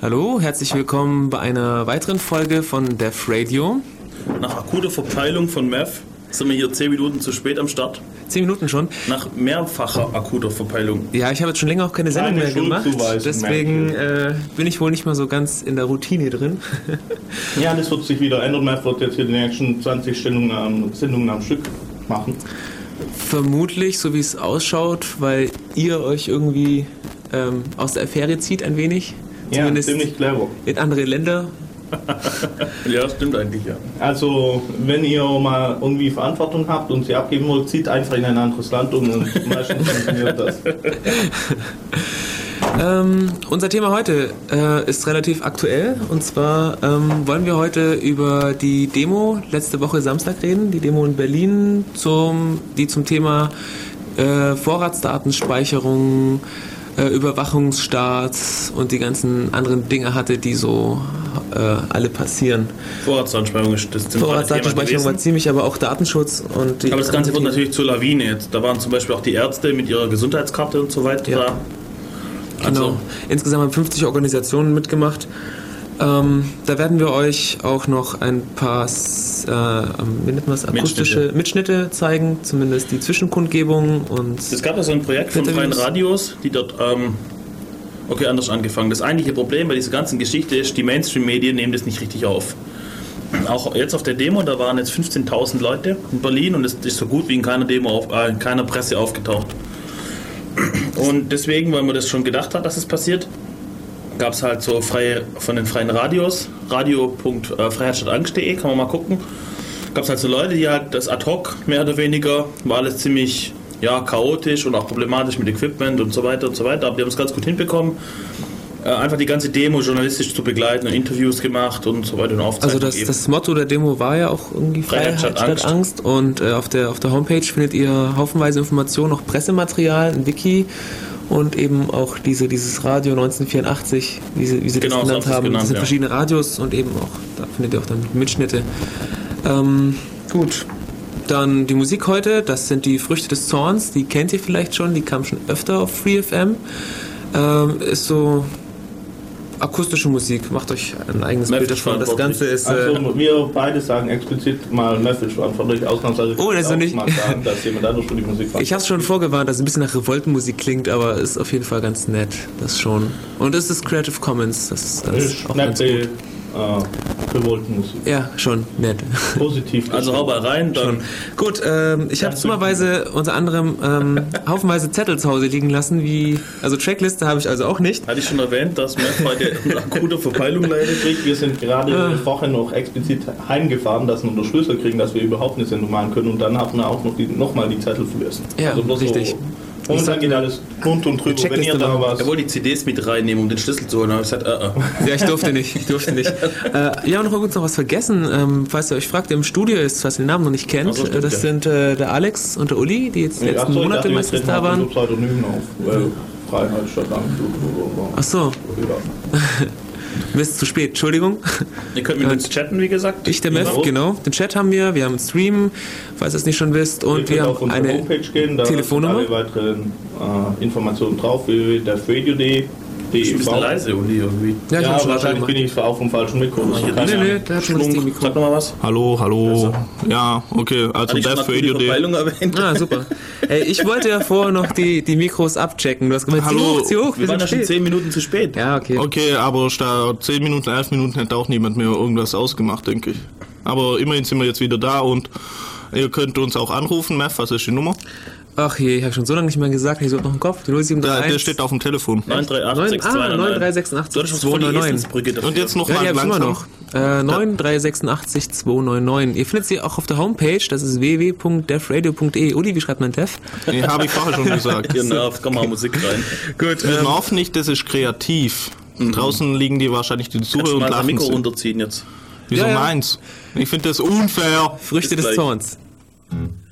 Hallo, herzlich willkommen bei einer weiteren Folge von Def Radio. Nach akuter Verpeilung von Meth sind wir hier 10 Minuten zu spät am Start. Zehn Minuten schon. Nach mehrfacher akuter Verpeilung. Ja, ich habe jetzt schon länger auch keine Sendung Keine mehr gemacht. Schuldzuweisung, Deswegen äh, bin ich wohl nicht mal so ganz in der Routine drin. Ja, das wird sich wieder ändern. Meth wird jetzt hier die nächsten 20 Sendungen, Sendungen am Stück machen. Vermutlich, so wie es ausschaut, weil ihr euch irgendwie ähm, aus der Affäre zieht ein wenig. Ja, Zumindest ziemlich clever. in andere Länder. Ja, stimmt eigentlich, ja. Also, wenn ihr mal irgendwie Verantwortung habt und sie abgeben wollt, zieht einfach in ein anderes Land um und meistens funktioniert das. Ähm, unser Thema heute äh, ist relativ aktuell und zwar ähm, wollen wir heute über die Demo letzte Woche Samstag reden, die Demo in Berlin, zum, die zum Thema äh, Vorratsdatenspeicherung, äh, Überwachungsstaat und die ganzen anderen Dinge hatte, die so äh, alle passieren. Vorratsdatenspeicherung ist das Vorratsdatenspeicherung war ziemlich, aber auch Datenschutz und die Aber das Ganze wird natürlich zur Lawine jetzt. Da waren zum Beispiel auch die Ärzte mit ihrer Gesundheitskarte und so weiter Ja. da. Also, Genau. Insgesamt haben 50 Organisationen mitgemacht. Ähm, da werden wir euch auch noch ein paar äh, wie nennt man das, akustische Mitschnitte. zeigen, zumindest die Zwischenkundgebung und Es gab ja so ein Projekt von. Freien Radios, die dort, ähm, okay, anders angefangen. Das eigentliche Problem bei dieser ganzen Geschichte ist, die Mainstream-Medien nehmen das nicht richtig auf. Auch jetzt auf der Demo, da waren jetzt 15.000 Leute in Berlin und es ist so gut wie in keiner Demo, auf, äh, in keiner Presse aufgetaucht. Und deswegen, weil man das schon gedacht hat, dass es passiert, gab es halt so freie, von den freien Radios, radio.freiheitsstadtangst.de, kann man mal gucken, gab es halt so Leute, die halt das ad hoc, mehr oder weniger, war alles ziemlich ja, chaotisch und auch problematisch mit Equipment und so weiter und so weiter, aber die haben es ganz gut hinbekommen, äh, einfach die ganze Demo journalistisch zu begleiten und Interviews gemacht und so weiter und also Aufzeichnungen das, gegeben. das Motto der Demo war ja auch irgendwie Freiheit Freiheit statt statt Angst. Und äh, auf, der, auf der Homepage findet ihr haufenweise Informationen, auch Pressematerial, ein Wiki und eben auch diese, dieses Radio 1984, wie sie, wie sie Genau, das genannt haben. genannt, das sind ja. verschiedene Radios und eben auch, da findet ihr auch dann Mitschnitte. Ähm, gut. Dann die Musik heute, das sind die Früchte des Zorns, die kennt ihr vielleicht schon, die kam schon öfter auf FreeFM. Ähm, ist so akustische Musik, macht euch ein eigenes Bild davon. Das Ganze ist. Äh, Also, wir beide sagen explizit mal Message verantwortlich, ausnahmsweise. Oh, das ist nicht- mal sagen, dass jemand anderes für die Musik ich habe es schon vorgewarnt, dass es ein bisschen nach Revoltenmusik klingt, aber ist auf jeden Fall ganz nett. Das schon. Und es ist Creative Commons, das ist alles ist auch ganz nette, gut. äh, Revoltenmusik. Ja, schon nett. Positiv. Also hau mal rein, dann Gut, ähm, ich habe zimmerweise unter anderem ähm, haufenweise Zettel zu Hause liegen lassen, wie also Trackliste habe ich also auch nicht. hatte ich schon erwähnt, dass Meth heute eine akute Verpeilung leidet. Krieg, Wir sind gerade Ah. vorher noch explizit heimgefahren, dass wir den Schlüssel kriegen, dass wir überhaupt eine Sendung machen können und dann haben wir auch noch, die, noch mal die Zettel vergessen. Ja, bloß richtig. So, momentan geht alles rund und drüber. Wenn ihr da was... Er wollte die CDs mit reinnehmen, um den Schlüssel zu holen. Aber ich gesagt, äh, äh. Ja, ich durfte nicht, ich durfte nicht. Äh, ja, und noch übrigens noch was vergessen, ähm, falls ihr euch fragt, der im Studio ist, falls ihr den Namen noch nicht kennt. So, stimmt, äh, das ja. sind äh, der Alex und der Uli, die jetzt die Nee, letzten ach so, ich Monate dachte, wir meistens da waren. unser Pseudonym auf, weil Freiheit statt Angst. Ach so, Ja. Mist, zu spät, Entschuldigung. Ihr könnt mit uns chatten, wie gesagt. Ich, der Mev, Genau. genau. Den Chat haben wir, wir haben einen Stream, falls ihr es nicht schon wisst, und wir haben eine Homepage gehen, da Telefonnummer. sind alle weiteren äh, Informationen drauf, www.defradio.de. Ich bin ein bisschen leise, Uli, irgendwie. Ja, ich Ja, wahrscheinlich bin ich auf dem falschen Mikro. Kann Nee, ja- nee, der hat schon das Mikro. sag nochmal was. Hallo, hallo. Ja, okay, also Death Radio Day. Erwähnt? Ah, super. Ey, ich wollte ja vorher noch die, die Mikros abchecken. Du hast gemeint, zieh Hallo. hoch, zieh hoch, wir, Wir waren sind ja schon spät. 10 Minuten zu spät. Ja, okay. Okay, aber statt 10 Minuten, 11 Minuten hätte auch niemand mehr irgendwas ausgemacht, denke ich. Aber immerhin sind wir jetzt wieder da und ihr könnt uns auch anrufen. Meth, was ist die Nummer? Ach je, ich habe schon so lange nicht mehr gesagt, ich so noch im Kopf. Die Da, 071. der steht auf dem Telefon. 938 ah, 9386 Du hattest was vor die 299. Eselsbrücke dafür. Und jetzt noch Ja, immer langsam. noch. Äh, 9386 299. Ihr findet sie auch auf der Homepage, das ist www.defradio.de. Uli, wie schreibt man Def? Nee, habe ich vorher schon gesagt. Genau, komm mal Musik rein. Gut, Wir hoffen nicht, das ist kreativ. Draußen liegen die wahrscheinlich die Zuhörer du und lachen. Mikro sich. runterziehen jetzt? Wieso Ja, ja. meins? Ich finde das unfair. Früchte bis des gleich. Zorns. geht's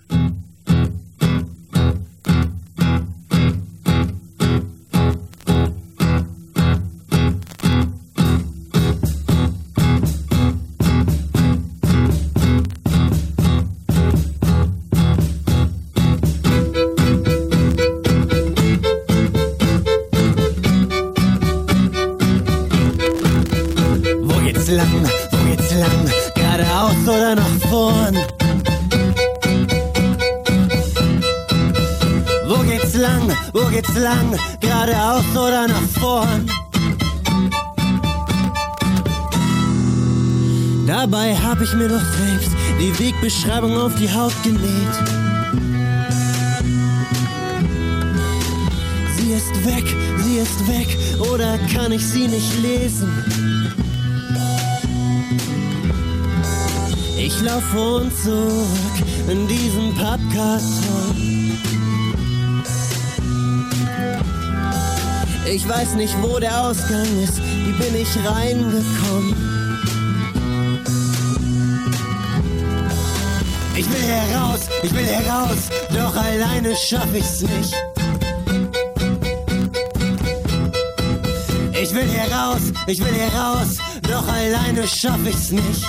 ich mir doch selbst die Wegbeschreibung auf die Haut genäht. Sie ist weg, sie ist weg, oder kann ich sie nicht lesen? Ich lauf vor und zurück in diesem Pappkarton. Ich weiß nicht, wo der Ausgang ist, wie bin ich reingekommen? Ich will heraus, ich will heraus, doch alleine schaff ich's nicht. Ich will heraus, ich will heraus, doch alleine schaff ich's nicht.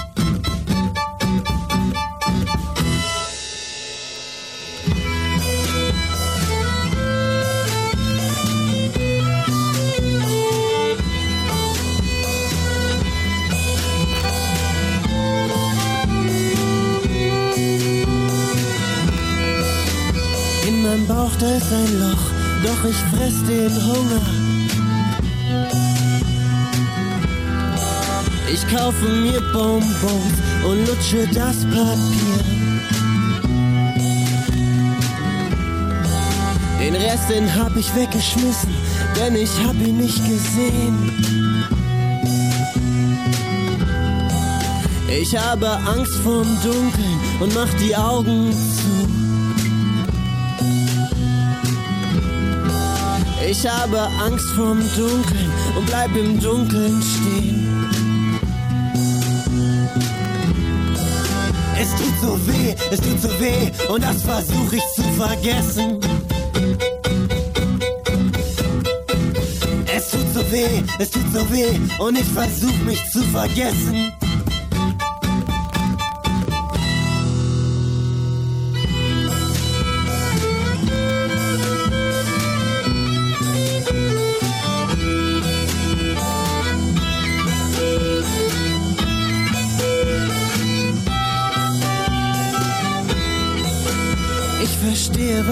Ein Loch, doch ich fress den Hunger. Ich kaufe mir Bonbons und lutsche das Papier. Den Rest, den hab ich weggeschmissen, denn ich hab ihn nicht gesehen. Ich habe Angst vorm Dunkeln und mach die Augen zu. Ich habe Angst vorm Dunkeln und bleib im Dunkeln stehen. Es tut so weh, es tut so weh und das versuche ich zu vergessen. Es tut so weh, es tut so weh und ich versuche mich zu vergessen.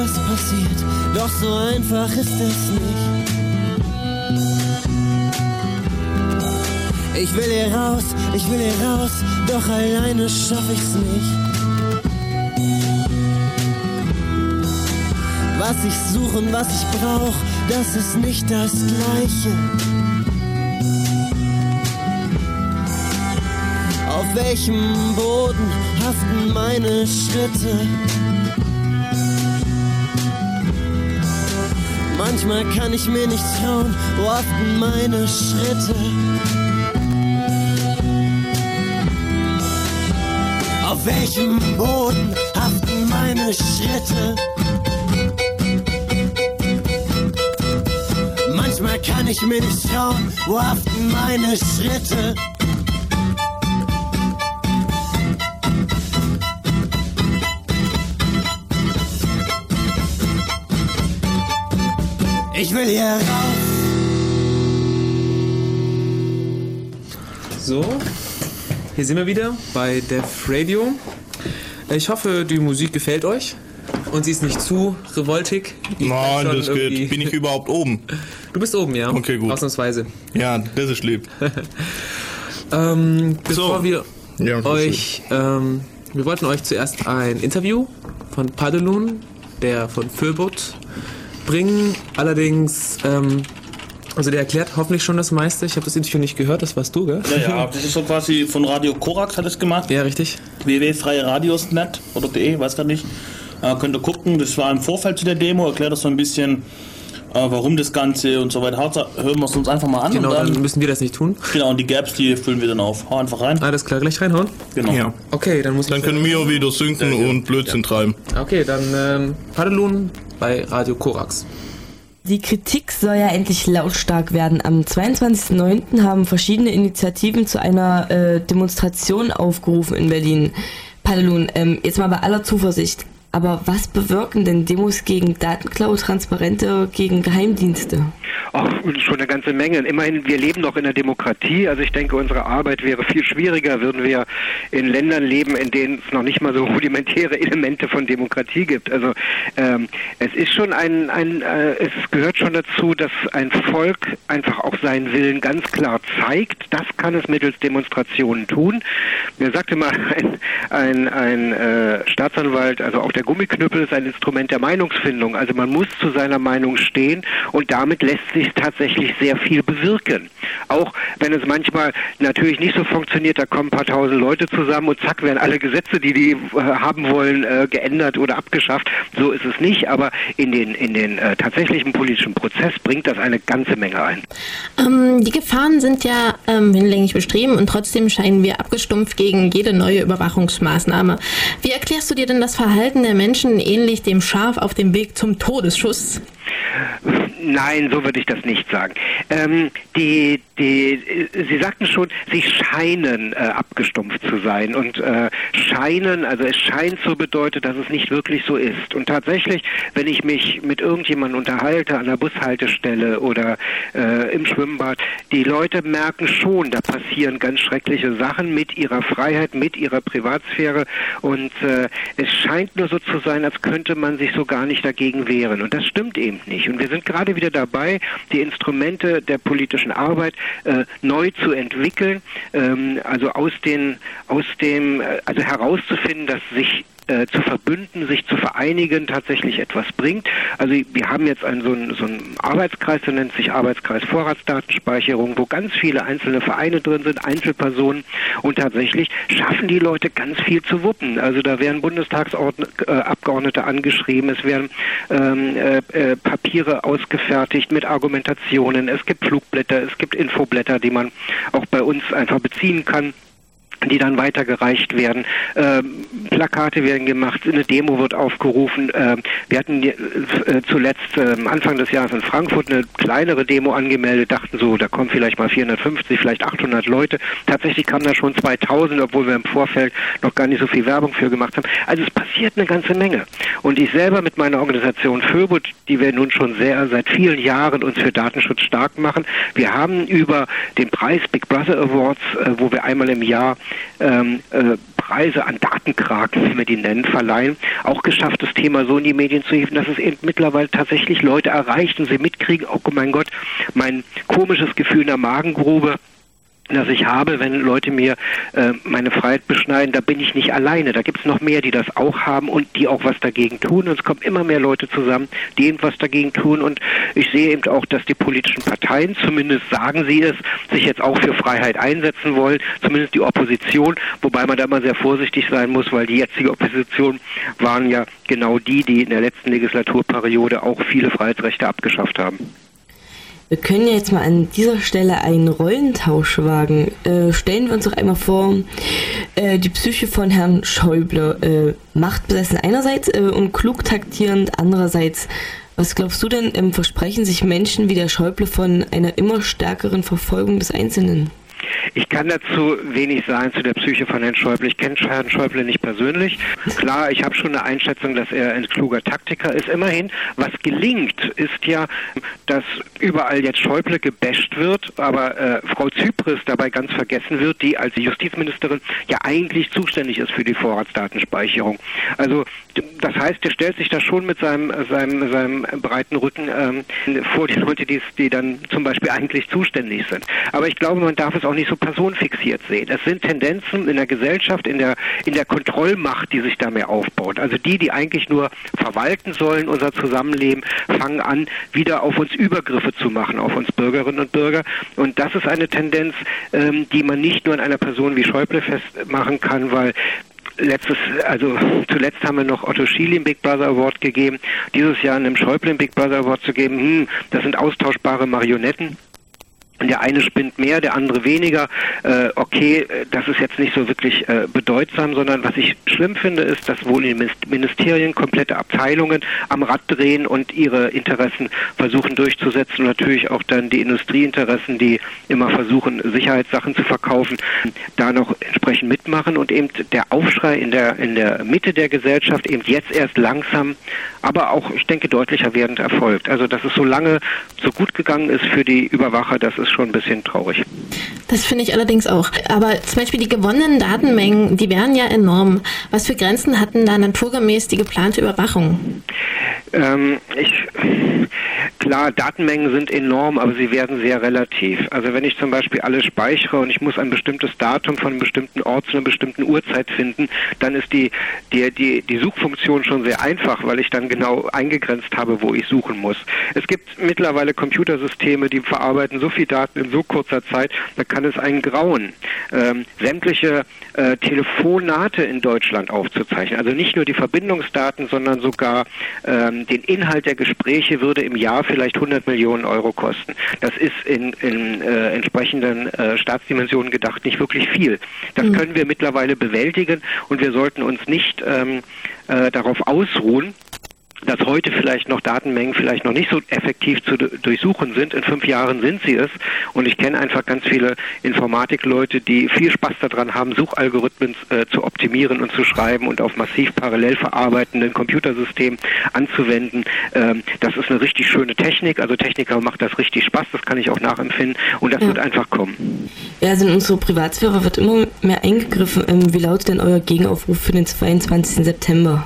Was passiert, doch so einfach ist es nicht. Ich will hier raus, ich will hier raus, doch alleine schaff ich's nicht. Was ich suche und was ich brauch, das ist nicht das Gleiche. Auf welchem Boden haften meine Schritte? Manchmal kann ich mir nicht trauen, wo haften meine Schritte? Auf welchem Boden haften meine Schritte? Manchmal kann ich mir nicht trauen, wo haften meine Schritte? Ich will hier raus. So, hier sind wir wieder bei Def Radio. Ich hoffe, die Musik gefällt euch und sie ist nicht zu revoltig. Ich Nein, das geht. Bin ich überhaupt oben? Du bist oben, ja. Okay, gut. Ausnahmsweise. Ja, das ist lieb. Ähm, bevor So. wir Ja, euch, ähm, wir wollten euch zuerst ein Interview von Padelun, der von Föbot, bringen. Allerdings, ähm, also der erklärt hoffentlich schon das meiste. Ich habe das Interview nicht gehört, das warst du, gell? Ja, ja, das ist so quasi von Radio Korax hat es gemacht. Ja, richtig. www.freieradios.net oder de, weiß gar nicht. Äh, könnt ihr gucken, das war im Vorfeld zu der Demo, erklärt das so ein bisschen, äh, warum das Ganze und so weiter. Hören wir es uns einfach mal an Genau, und dann, dann müssen wir das nicht tun. genau, und die Gaps, die füllen wir dann auf. Hau einfach rein. Alles klar, gleich reinhauen. Genau. Ja. Okay, dann muss Dann ich. können wir wieder synken und Blödsinn treiben. Okay, dann ähm, Padelun bei Radio Korax. Die Kritik soll ja endlich lautstark werden. Am 22.09. haben verschiedene Initiativen zu einer äh, Demonstration aufgerufen in Berlin. Padelun, ähm, jetzt mal bei aller Zuversicht. Aber was bewirken denn Demos gegen Datenklau, Transparente, gegen Geheimdienste? Ach, schon eine ganze Menge. Immerhin, wir leben noch in der Demokratie. Also ich denke, unsere Arbeit wäre viel schwieriger, würden wir in Ländern leben, in denen es noch nicht mal so rudimentäre Elemente von Demokratie gibt. Also ähm, es ist schon ein, ein äh, es gehört schon dazu, dass ein Volk einfach auch seinen Willen ganz klar zeigt. Das kann es mittels Demonstrationen tun. Mir sagte mal ein, ein, ein äh, Staatsanwalt, also auch der Gummiknüppel ist ein Instrument der Meinungsfindung. Also man muss zu seiner Meinung stehen und damit lässt sich tatsächlich sehr viel bewirken. Auch wenn es manchmal natürlich nicht so funktioniert, da kommen ein paar tausend Leute zusammen und zack werden alle Gesetze, die die äh, haben wollen, äh, geändert oder abgeschafft. So ist es nicht, aber in den, in den äh, tatsächlichen politischen Prozess bringt das eine ganze Menge ein. Ähm, die Gefahren sind ja ähm, hinlänglich bestreben und trotzdem scheinen wir abgestumpft gegen jede neue Überwachungsmaßnahme. Wie erklärst du dir denn das Verhalten der Menschen ähnlich dem Schaf auf dem Weg zum Todesschuss? Nein, so würde ich das nicht sagen. Ähm, die, die, Sie sagten schon, sie scheinen äh, abgestumpft zu sein. Und äh, scheinen, also es scheint so bedeutet, dass es nicht wirklich so ist. Und tatsächlich, wenn ich mich mit irgendjemandem unterhalte an der Bushaltestelle oder äh, im Schwimmbad, die Leute merken schon, da passieren ganz schreckliche Sachen mit ihrer Freiheit, mit ihrer Privatsphäre. Und äh, es scheint nur so zu sein, als könnte man sich so gar nicht dagegen wehren. Und das stimmt eben nicht. Und wir sind gerade wieder dabei, die Instrumente der politischen Arbeit äh, neu zu entwickeln, ähm, also aus den, aus dem, äh, also herauszufinden, dass sich äh, zu verbünden, sich zu vereinigen, tatsächlich etwas bringt. Also wir haben jetzt einen, so, einen, so einen Arbeitskreis, der nennt sich Arbeitskreis Vorratsdatenspeicherung, wo ganz viele einzelne Vereine drin sind, Einzelpersonen und tatsächlich schaffen die Leute ganz viel zu wuppen. Also da werden Bundestagsabgeordnete angeschrieben, es werden ähm, äh, äh, Papiere ausgefertigt mit Argumentationen, es gibt Flugblätter, es gibt Infoblätter, die man auch bei uns einfach beziehen kann die dann weitergereicht werden. Ähm, Plakate werden gemacht, eine Demo wird aufgerufen. Ähm, wir hatten äh, zuletzt äh, Anfang des Jahres in Frankfurt eine kleinere Demo angemeldet, dachten so, da kommen vielleicht mal 450, vielleicht 800 Leute. Tatsächlich kamen da schon 2000, obwohl wir im Vorfeld noch gar nicht so viel Werbung für gemacht haben. Also es passiert eine ganze Menge. Und ich selber mit meiner Organisation Föbut, die wir nun schon sehr seit vielen Jahren uns für Datenschutz stark machen, wir haben über den Preis Big Brother Awards, äh, wo wir einmal im Jahr ähm, äh, Preise an Datenkraken, wie wir die nennen, verleihen, auch geschafft, das Thema so in die Medien zu heben, dass es eben mittlerweile tatsächlich Leute erreicht und sie mitkriegen, oh mein Gott, mein komisches Gefühl in der Magengrube, das ich habe, wenn Leute mir äh, meine Freiheit beschneiden, da bin ich nicht alleine. Da gibt es noch mehr, die das auch haben und die auch was dagegen tun. Und es kommen immer mehr Leute zusammen, die eben was dagegen tun. Und ich sehe eben auch, dass die politischen Parteien, zumindest sagen sie es, sich jetzt auch für Freiheit einsetzen wollen, zumindest die Opposition, wobei man da immer sehr vorsichtig sein muss, weil die jetzige Opposition waren ja genau die, die in der letzten Legislaturperiode auch viele Freiheitsrechte abgeschafft haben. Wir können jetzt mal an dieser Stelle einen Rollentausch wagen. Äh, stellen wir uns doch einmal vor, äh, die Psyche von Herrn Schäuble, äh, machtbesessen einerseits äh, und klug taktierend andererseits. Was glaubst du denn, ähm, versprechen sich Menschen wie der Schäuble von einer immer stärkeren Verfolgung des Einzelnen? Ich kann dazu wenig sagen zu der Psyche von Herrn Schäuble. Ich kenne Herrn Schäuble nicht persönlich. Klar, ich habe schon eine Einschätzung, dass er ein kluger Taktiker ist. Immerhin, was gelingt, ist ja, dass überall jetzt Schäuble gebasht wird, aber äh, Frau Zypris dabei ganz vergessen wird, die als Justizministerin ja eigentlich zuständig ist für die Vorratsdatenspeicherung. Also das heißt, er stellt sich da schon mit seinem, seinem, seinem breiten Rücken ähm, vor die Leute, die, die dann zum Beispiel eigentlich zuständig sind. Aber ich glaube, man darf es auch nicht so personenfixiert sehen. Es sind Tendenzen in der Gesellschaft, in der, in der Kontrollmacht, die sich da mehr aufbaut. Also die, die eigentlich nur verwalten sollen, unser Zusammenleben, fangen an, wieder auf uns Übergriffe zu machen, auf uns Bürgerinnen und Bürger. Und das ist eine Tendenz, ähm, die man nicht nur an einer Person wie Schäuble festmachen kann, weil letztes, also zuletzt haben wir noch Otto Schiele im Big Brother Award gegeben. Dieses Jahr einem Schäuble im Big Brother Award zu geben, hm, das sind austauschbare Marionetten der eine spinnt mehr, der andere weniger. Äh, okay, äh, das ist jetzt nicht so wirklich äh, bedeutsam, sondern was ich schlimm finde, ist, dass wohl die Ministerien komplette Abteilungen am Rad drehen und ihre Interessen versuchen durchzusetzen und natürlich auch dann die Industrieinteressen, die immer versuchen, Sicherheitssachen zu verkaufen, da noch entsprechend mitmachen und eben der Aufschrei in der, in der Mitte der Gesellschaft eben jetzt erst langsam, aber auch, ich denke, deutlicher werdend erfolgt. Also, dass es so lange so gut gegangen ist für die Überwacher, das ist schon ein bisschen traurig. Das finde ich allerdings auch. Aber zum Beispiel die gewonnenen Datenmengen, die wären ja enorm. Was für Grenzen hatten da naturgemäß die geplante Überwachung? Ähm, ich, klar, Datenmengen sind enorm, aber sie werden sehr relativ. Also wenn ich zum Beispiel alles speichere und ich muss ein bestimmtes Datum von einem bestimmten Ort zu einer bestimmten Uhrzeit finden, dann ist die, die, die, die Suchfunktion schon sehr einfach, weil ich dann genau eingegrenzt habe, wo ich suchen muss. Es gibt mittlerweile Computersysteme, die verarbeiten so viel Daten in so kurzer Zeit, da kann es einen grauen, ähm, sämtliche äh, Telefonate in Deutschland aufzuzeichnen. Also nicht nur die Verbindungsdaten, sondern sogar ähm, den Inhalt der Gespräche würde im Jahr vielleicht 100 Millionen Euro kosten. Das ist in, in äh, entsprechenden äh, Staatsdimensionen gedacht nicht wirklich viel. Das mhm. können wir mittlerweile bewältigen und wir sollten uns nicht ähm, äh, darauf ausruhen, dass heute vielleicht noch Datenmengen vielleicht noch nicht so effektiv zu durchsuchen sind. In fünf Jahren sind sie es. Und ich kenne einfach ganz viele Informatikleute, die viel Spaß daran haben, Suchalgorithmen äh, zu optimieren und zu schreiben und auf massiv parallel verarbeitenden Computersystemen anzuwenden. Ähm, das ist eine richtig schöne Technik. Also Techniker macht das richtig Spaß. Das kann ich auch nachempfinden. Und das ja. wird einfach kommen. Ja, also in unsere Privatsphäre wird immer mehr eingegriffen. Ähm, wie lautet denn euer Gegenaufruf für den 22. September?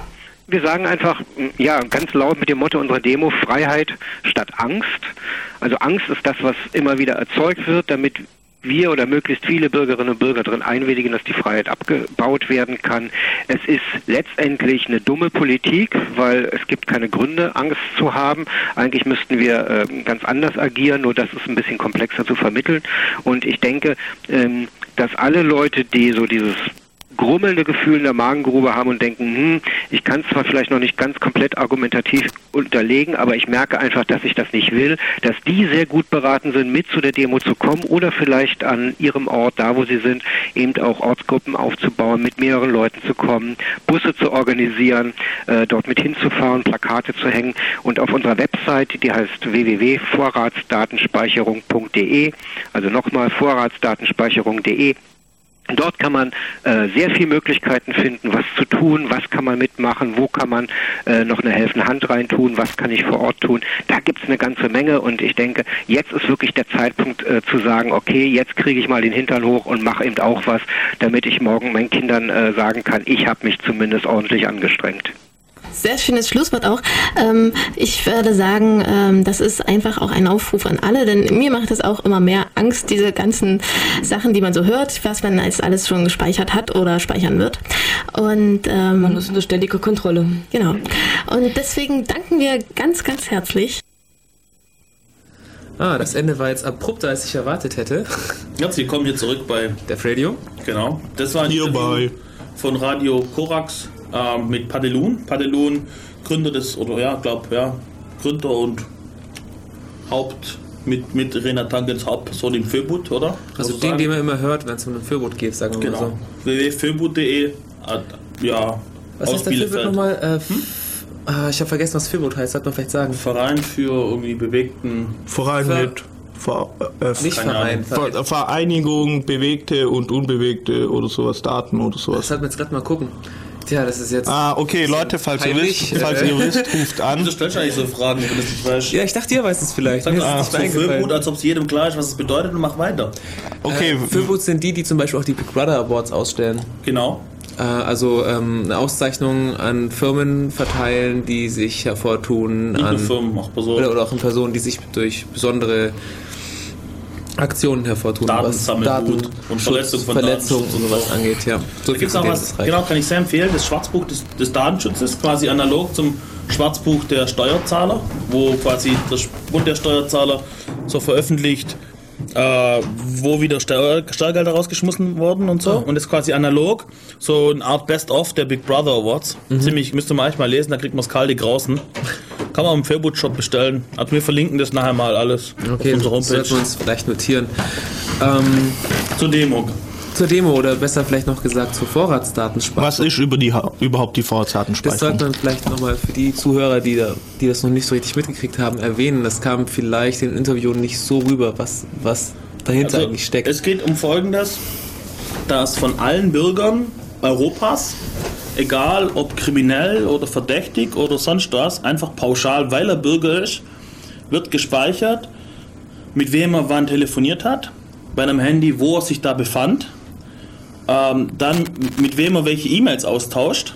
Wir sagen einfach, ja, ganz laut mit dem Motto unserer Demo, Freiheit statt Angst. Also Angst ist das, was immer wieder erzeugt wird, damit wir oder möglichst viele Bürgerinnen und Bürger darin einwilligen, dass die Freiheit abgebaut werden kann. Es ist letztendlich eine dumme Politik, weil es gibt keine Gründe, Angst zu haben. Eigentlich müssten wir äh, ganz anders agieren, nur das ist ein bisschen komplexer zu vermitteln. Und ich denke, ähm, dass alle Leute, die so dieses grummelnde Gefühl in der Magengrube haben und denken, hm, ich kann es zwar vielleicht noch nicht ganz komplett argumentativ unterlegen, aber ich merke einfach, dass ich das nicht will, dass die sehr gut beraten sind, mit zu der Demo zu kommen oder vielleicht an ihrem Ort, da wo sie sind, eben auch Ortsgruppen aufzubauen, mit mehreren Leuten zu kommen, Busse zu organisieren, äh, dort mit hinzufahren, Plakate zu hängen. Und auf unserer Website, die heißt www.vorratsdatenspeicherung.de, also nochmal vorratsdatenspeicherung.de, Dort kann man äh, sehr viele Möglichkeiten finden, was zu tun, was kann man mitmachen, wo kann man äh, noch eine helfende Hand reintun, was kann ich vor Ort tun. Da gibt es eine ganze Menge und ich denke, jetzt ist wirklich der Zeitpunkt äh, zu sagen, okay, jetzt kriege ich mal den Hintern hoch und mache eben auch was, damit ich morgen meinen Kindern äh, sagen kann, ich habe mich zumindest ordentlich angestrengt. Sehr schönes Schlusswort auch. Ähm, ich würde sagen, ähm, das ist einfach auch ein Aufruf an alle, denn mir macht es auch immer mehr Angst, diese ganzen Sachen, die man so hört, was man als alles schon gespeichert hat oder speichern wird. Und ähm, man ist unter ständiger Kontrolle. Genau. Und deswegen danken wir ganz, ganz herzlich. Ah, das Ende war jetzt abrupter, als ich erwartet hätte. Ja, Sie kommen hier zurück bei Def Radio. Genau. Das war ein Interview von Radio Korax äh, mit Padelun. Padelun, Gründer des, oder ja, glaube ja, Gründer und Haupt mit, mit Renat Tangens Hauptperson im Föbut, oder? Also den, den man immer hört, wenn es um den Föbut geht, sagen wir genau. mal so. www.föbut.de ja, Was ist der Föbut nochmal? Äh, hm? Ah, ich habe vergessen, was Föbut heißt, sollte man vielleicht sagen. Verein für irgendwie bewegten... Verein Ver mit... Ver, äh, Nicht Verein, Verein. Vereinigung, bewegte und unbewegte oder sowas, Daten oder sowas. Das sollten wir jetzt gerade mal gucken. Tja, das ist jetzt. Ah, okay, Leute, falls ihr wisst, falls ihr wisst, ruft an. Du stellst eigentlich so Fragen, wenn du es nicht weißt. Ja, ich dachte, ihr weißt es vielleicht. Sag ah, so Füllboot, als ob es jedem klar ist, was es bedeutet und mach weiter. Okay. Äh, Füllboot sind die, die zum Beispiel auch die Big Brother Awards ausstellen. Genau. Äh, also ähm, eine Auszeichnung an Firmen verteilen, die sich hervortun. Nicht an Firmen, auch Personen. Oder, oder auch an Personen, die sich durch besondere Aktionen hervortun, was Daten und Verletzung von Verletzung und sowas angeht. Ja. So da gibt auch was, genau, kann ich sehr empfehlen, das Schwarzbuch des, des Datenschutzes, quasi analog zum Schwarzbuch der Steuerzahler, wo quasi das Bund der Steuerzahler so veröffentlicht, äh, wo wieder Steuer, Steuergelder rausgeschmissen wurden und so. Oh. Und das ist quasi analog, so eine Art Best-of der Big Brother Awards. Mhm. Ziemlich, müsste man eigentlich mal lesen, da kriegt man das kalte Grausen. Kann man im Fairboot-Shop bestellen. Also wir verlinken das nachher mal alles Okay, auf unserer das sollten wir Homepage. uns vielleicht notieren. Ähm, Zur Demo. zur Demo oder besser vielleicht noch gesagt zur Vorratsdatenspeicherung. Was ist über die, überhaupt die Das sollte Vorratsdatenspeicherung? man vielleicht nochmal für die Zuhörer, die, da, die das noch nicht so richtig mitgekriegt haben, erwähnen. Das kam vielleicht in Interviewen nicht so rüber, was, was dahinter Also, eigentlich steckt. Es geht um Folgendes, dass von allen Bürgern Europas, egal ob kriminell oder verdächtig oder sonst was, einfach pauschal, weil er Bürger ist, wird gespeichert, mit wem er wann telefoniert hat, bei einem Handy, wo er sich da befand, ähm, dann mit wem er welche E-Mails austauscht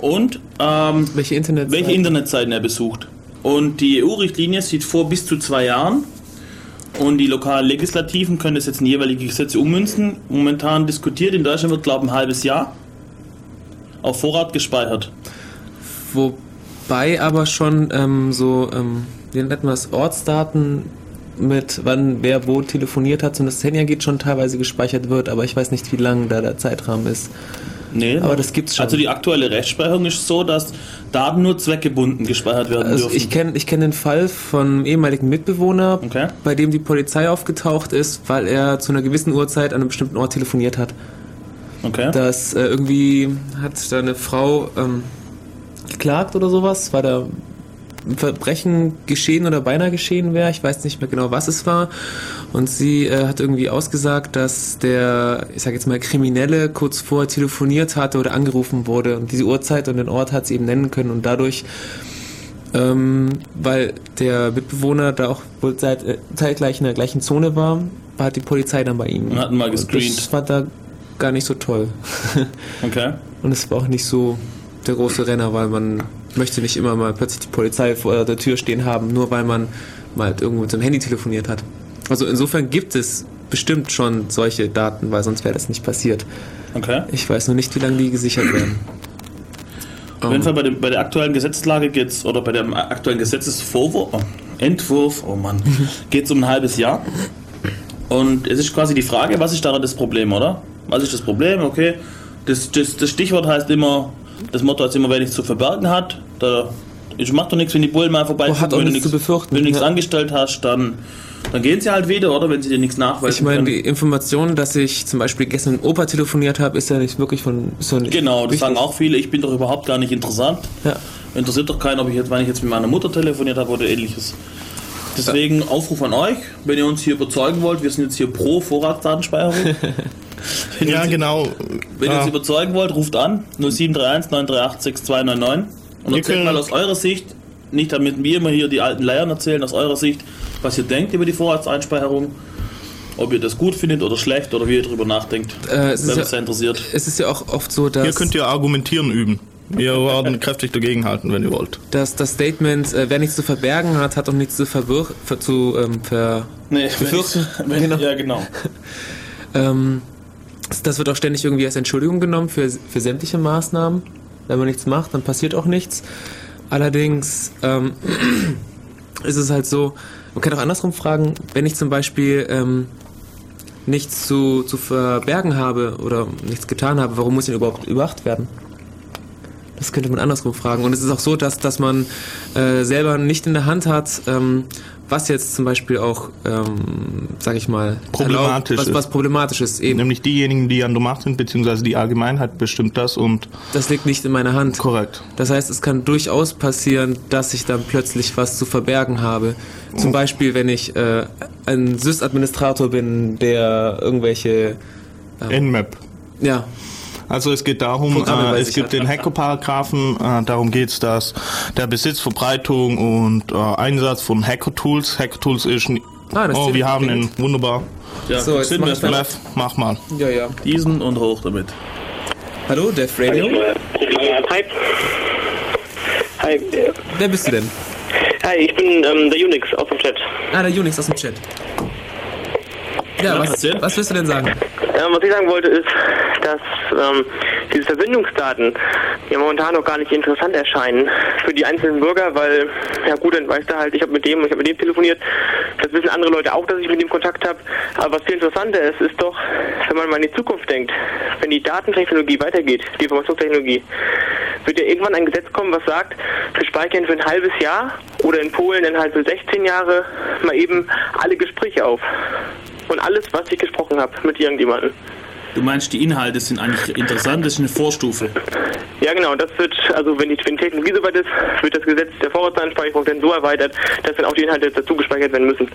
und ähm, welche Internet welche Internetseiten er besucht. Und die EU-Richtlinie sieht vor bis zu zwei Jahren. Und die lokalen Legislativen können das jetzt in jeweilige Gesetze ummünzen. Momentan diskutiert in Deutschland wird, glaube ich, ein halbes Jahr auf Vorrat gespeichert. Wobei aber schon ähm, so, ähm, wie nennt man das, Ortsdaten mit wann wer wo telefoniert hat und das Handy geht schon teilweise gespeichert wird, aber ich weiß nicht, wie lang da der Zeitrahmen ist. Nee, Aber das gibt's schon. Also die aktuelle Rechtsprechung ist so, dass Daten nur zweckgebunden gespeichert werden Also dürfen. ich kenne ich kenn den Fall von einem ehemaligen Mitbewohner, Okay. bei dem die Polizei aufgetaucht ist, weil er zu einer gewissen Uhrzeit an einem bestimmten Ort telefoniert hat. Okay. dass äh, irgendwie hat da eine Frau ähm, geklagt oder sowas, weil da ein Verbrechen geschehen oder beinahe geschehen wäre. Ich weiß nicht mehr genau, was es war. Und sie äh, hat irgendwie ausgesagt, dass der, ich sage jetzt mal, Kriminelle kurz vorher telefoniert hatte oder angerufen wurde. Und diese Uhrzeit und den Ort hat sie eben nennen können. Und dadurch, ähm, weil der Mitbewohner da auch wohl seit, äh, zeitgleich in der gleichen Zone war, hat die Polizei dann bei ihm. Und hat ihn mal Und gescreent. Das war da gar nicht so toll. okay. Und es war auch nicht so der große Renner, weil man möchte nicht immer mal plötzlich die Polizei vor der Tür stehen haben, nur weil man mal irgendwo mit seinem Handy telefoniert hat. Also insofern gibt es bestimmt schon solche Daten, weil sonst wäre das nicht passiert. Okay. Ich weiß nur nicht, wie lange die gesichert werden. Auf jeden Fall bei, dem, bei der aktuellen Gesetzeslage geht's oder bei dem aktuellen Gesetzesvorwurf, oh, Entwurf, oh Mann, geht es um ein halbes Jahr. Und es ist quasi die Frage, was ist daran das Problem, oder? Was ist das Problem? Okay, das, das, das Stichwort heißt immer, das Motto heißt immer, wer nichts zu verbergen hat, da es macht doch nichts, wenn die Bullen mal vorbei Oh, hat auch wenn du nichts zu befürchten, Wenn du nichts ja. angestellt hast, dann, dann gehen sie halt wieder, oder? Wenn sie dir nichts nachweisen Ich meine, die Information, dass ich zum Beispiel gestern mit Opa telefoniert habe, ist ja nicht wirklich von... Nicht Genau, das wichtig. sagen auch viele, ich bin doch überhaupt gar nicht interessant. Ja. Interessiert doch keinen, ob ich jetzt, wenn ich jetzt mit meiner Mutter telefoniert habe oder ähnliches. Deswegen Aufruf an euch, wenn ihr uns hier überzeugen wollt, wir sind jetzt hier pro Vorratsdatenspeicherung. wenn ihr Ja, uns, genau. Wenn ihr Ja. uns überzeugen wollt, ruft an 0731 938 6299 und Wir erzählt mal aus eurer Sicht, nicht damit wir immer hier die alten Leiern erzählen, aus eurer Sicht, was ihr denkt über die Vorratseinspeicherung, ob ihr das gut findet oder schlecht oder wie ihr darüber nachdenkt. Äh, es, ist Wenn ja, uns sehr interessiert. es ist ja auch oft so, dass... Hier könnt ihr argumentieren üben. Wir werden kräftig dagegenhalten, wenn ihr wollt. dass das Statement, äh, wer nichts zu verbergen hat, hat auch nichts zu verbir ver zu ähm, ver Nee, befürchten. wenn, Genau. Ja, genau. ähm, das wird auch ständig irgendwie als Entschuldigung genommen für, für sämtliche Maßnahmen. Wenn man nichts macht, dann passiert auch nichts. Allerdings ähm, ist es halt so, man kann auch andersrum fragen, wenn ich zum Beispiel ähm, nichts zu, zu verbergen habe oder nichts getan habe, warum muss ich denn überhaupt überwacht werden? Das könnte man andersrum fragen. Und es ist auch so, dass, dass man äh, selber nicht in der Hand hat, ähm, was jetzt zum Beispiel auch, ähm, sag ich mal, Problematisch erlaubt, was, ist. was problematisch ist. Eben, Nämlich diejenigen, die an der Macht sind, beziehungsweise die Allgemeinheit bestimmt das und das liegt nicht in meiner Hand. korrekt. Das heißt, es kann durchaus passieren, dass ich dann plötzlich was zu verbergen habe. Zum Beispiel, wenn ich äh, ein Sys-Administrator bin, der irgendwelche, Nmap. ja, Also es geht darum, äh, es gibt den Hacker-Paragraphen, äh, darum geht es, dass der Besitz, Verbreitung und äh, Einsatz von Hacker-Tools, Hacker-Tools ist, n- Ah, oh, wir haben ihn, wunderbar. Ja, So, jetzt sind mach Lev, mach mal. ja, ja. diesen und hoch damit. Hallo, Def Radio? Hi. Hi. Wer bist du denn? Hi, ich bin ähm, der Unix aus dem Chat. Ah, der Unix aus dem Chat. Ja, was, erzähl. was willst du denn sagen? Ähm, was ich sagen wollte ist, dass ähm, diese Verbindungsdaten ja momentan noch gar nicht interessant erscheinen für die einzelnen Bürger, weil, ja gut, dann weißt du halt, ich habe mit dem und ich habe mit dem telefoniert. Das wissen andere Leute auch, dass ich mit dem Kontakt habe. Aber was viel interessanter ist, ist doch, wenn man mal in die Zukunft denkt, wenn die Datentechnologie weitergeht, die Informationstechnologie, wird ja irgendwann ein Gesetz kommen, was sagt, wir speichern für ein halbes Jahr oder in Polen dann halt für 16 Jahre mal eben alle Gespräche auf. Und alles, was ich gesprochen habe mit irgendjemandem. Du meinst, die Inhalte sind eigentlich interessant, das ist eine Vorstufe. Ja, genau. Das wird, also wenn die, wenn Technologie soweit ist, wird das Gesetz der Vorratsdatenspeicherung dann so erweitert, dass dann auch die Inhalte dazu gespeichert werden müssen.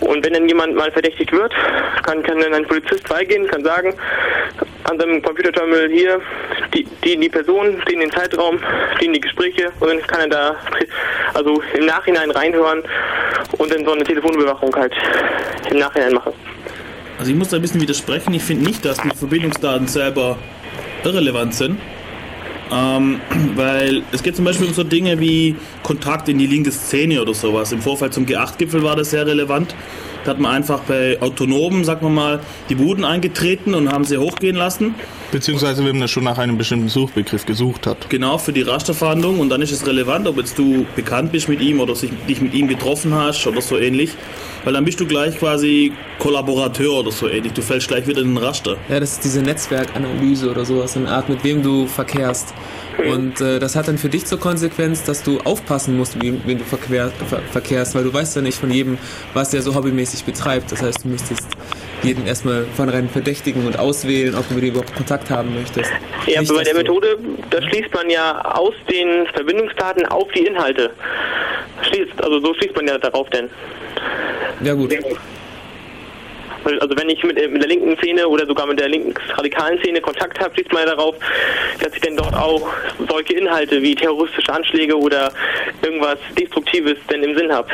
Und wenn dann jemand mal verdächtigt wird, kann, kann dann ein Polizist beigehen, kann sagen, an seinem Computerterminal hier, die, die, die Person, die in den Zeitraum, die in die Gespräche, und dann kann er da, also im Nachhinein reinhören und dann so eine Telefonüberwachung halt im Nachhinein machen. Also ich muss da ein bisschen widersprechen. Ich finde nicht, dass die Verbindungsdaten selber irrelevant sind. Ähm, weil es geht zum Beispiel um so Dinge wie Kontakt in die linke Szene oder sowas. Im Vorfall zum G8-Gipfel war das sehr relevant. Da hat man einfach bei Autonomen, sagen wir mal, die Buden eingetreten und haben sie hochgehen lassen. Beziehungsweise wenn man schon nach einem bestimmten Suchbegriff gesucht hat. Genau, für die Rasterfahndung. Und dann ist es relevant, ob jetzt du bekannt bist mit ihm oder sich, dich mit ihm getroffen hast oder so ähnlich. Weil dann bist du gleich quasi Kollaborateur oder so ähnlich. Du fällst gleich wieder in den Raster. Ja, das ist diese Netzwerkanalyse oder sowas, eine Art, mit wem du verkehrst. Und äh, das hat dann für dich zur Konsequenz, dass du aufpassen musst, wie, wen du verquer, ver, verkehrst, weil du weißt ja nicht von jedem, was der so hobbymäßig betreibt. Das heißt, du müsstest jeden erstmal von rein verdächtigen und auswählen, ob du mit ihm überhaupt Kontakt haben möchtest. Ja, Nicht, aber bei der Methode, da schließt man ja aus den Verbindungsdaten auf die Inhalte. Schließt, also so schließt man ja darauf denn. Ja gut. Also wenn ich mit, äh, mit der linken Szene oder sogar mit der linken radikalen Szene Kontakt habe, schließt man ja darauf, dass ich dann dort auch solche Inhalte wie terroristische Anschläge oder irgendwas Destruktives denn im Sinn habe.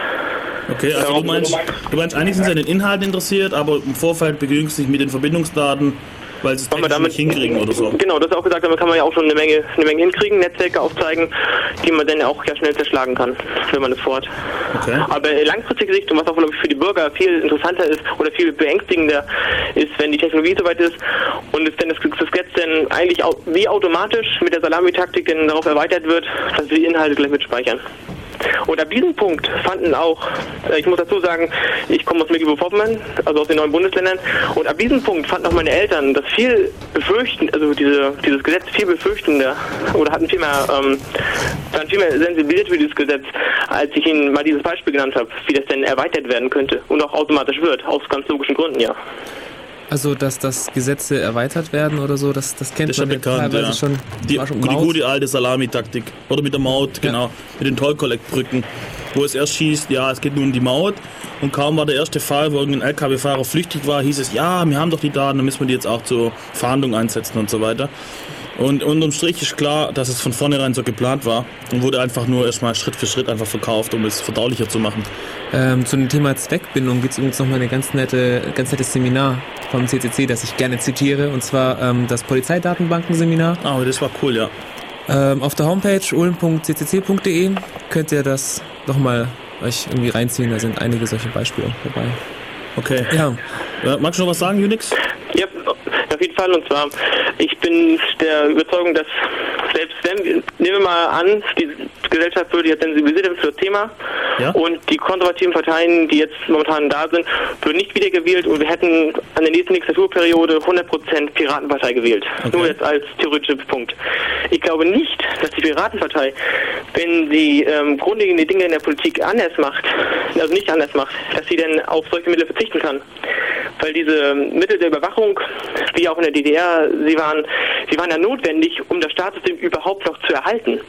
Okay, also du meinst, du meinst, eigentlich sind sie an den Inhalten interessiert, aber im Vorfeld sich mit den Verbindungsdaten, weil sie es nicht hinkriegen oder so. Genau, das ist auch gesagt, damit kann man ja auch schon eine Menge, eine Menge hinkriegen, Netzwerke aufzeigen, die man dann auch ja schnell zerschlagen kann, wenn man es vorhat. Okay. Aber langfristig Sicht und was auch ich, für die Bürger viel interessanter ist oder viel beängstigender ist, wenn die Technologie soweit ist und es dann das, das Gesetz dann eigentlich wie automatisch mit der Salamitaktik dann darauf erweitert wird, dass wir die Inhalte gleich mitspeichern. Und ab diesem Punkt fanden auch, äh, ich muss dazu sagen, ich komme aus Mecklenburg-Vorpommern, also aus den neuen Bundesländern, und ab diesem Punkt fanden auch meine Eltern das viel befürchten, also diese, dieses Gesetz viel befürchtender oder hatten viel mehr, ähm, waren viel mehr sensibilisiert für dieses Gesetz, als ich ihnen mal dieses Beispiel genannt habe, wie das denn erweitert werden könnte und auch automatisch wird, aus ganz logischen Gründen, ja. Also, dass, dass Gesetze erweitert werden oder so, das, das kennt Das man bekannt, teilweise ja. schon. Die, schon die gute alte Salamitaktik. Oder mit der Maut, genau. Mit den Tollkollektbrücken. Wo es erst hieß, ja, es geht nun um die Maut. Und kaum war der erste Fall, wo irgendein LKW-Fahrer flüchtig war, hieß es, ja, wir haben doch die Daten, dann müssen wir die jetzt auch zur Fahndung einsetzen und so weiter. Und unterm Strich ist klar, dass es von vornherein so geplant war und wurde einfach nur erstmal Schritt für Schritt einfach verkauft, um es verdaulicher zu machen. Ähm, zu dem Thema Zweckbindung gibt es übrigens nochmal ein ganz, nette, ganz nettes Seminar vom CCC, das ich gerne zitiere, und zwar ähm, das Polizeidatenbankenseminar. Ah, aber das war cool, ja. Ähm, auf der Homepage ulm.ccc.de könnt ihr das nochmal euch irgendwie reinziehen, da sind einige solche Beispiele dabei. Okay. Ja, Ja, magst du noch was sagen, Unix? Ja, jeden Fall. Und zwar, ich bin der Überzeugung, dass selbst wenn, nehmen wir mal an, die Gesellschaft würde jetzt sensibilisiert für das Thema Ja. und die konservativen Parteien, die jetzt momentan da sind, würden nicht wiedergewählt und wir hätten an der nächsten Legislaturperiode 100% Piratenpartei gewählt. Okay. Nur jetzt als theoretischer Punkt. Ich glaube nicht, dass die Piratenpartei, wenn sie ähm, grundlegende Dinge in der Politik anders macht, also nicht anders macht, dass sie denn auf solche Mittel verzichten kann. Weil diese Mittel der Überwachung, wie auch in der DDR, sie waren, sie waren ja notwendig, um das Staatssystem überhaupt noch zu erhalten.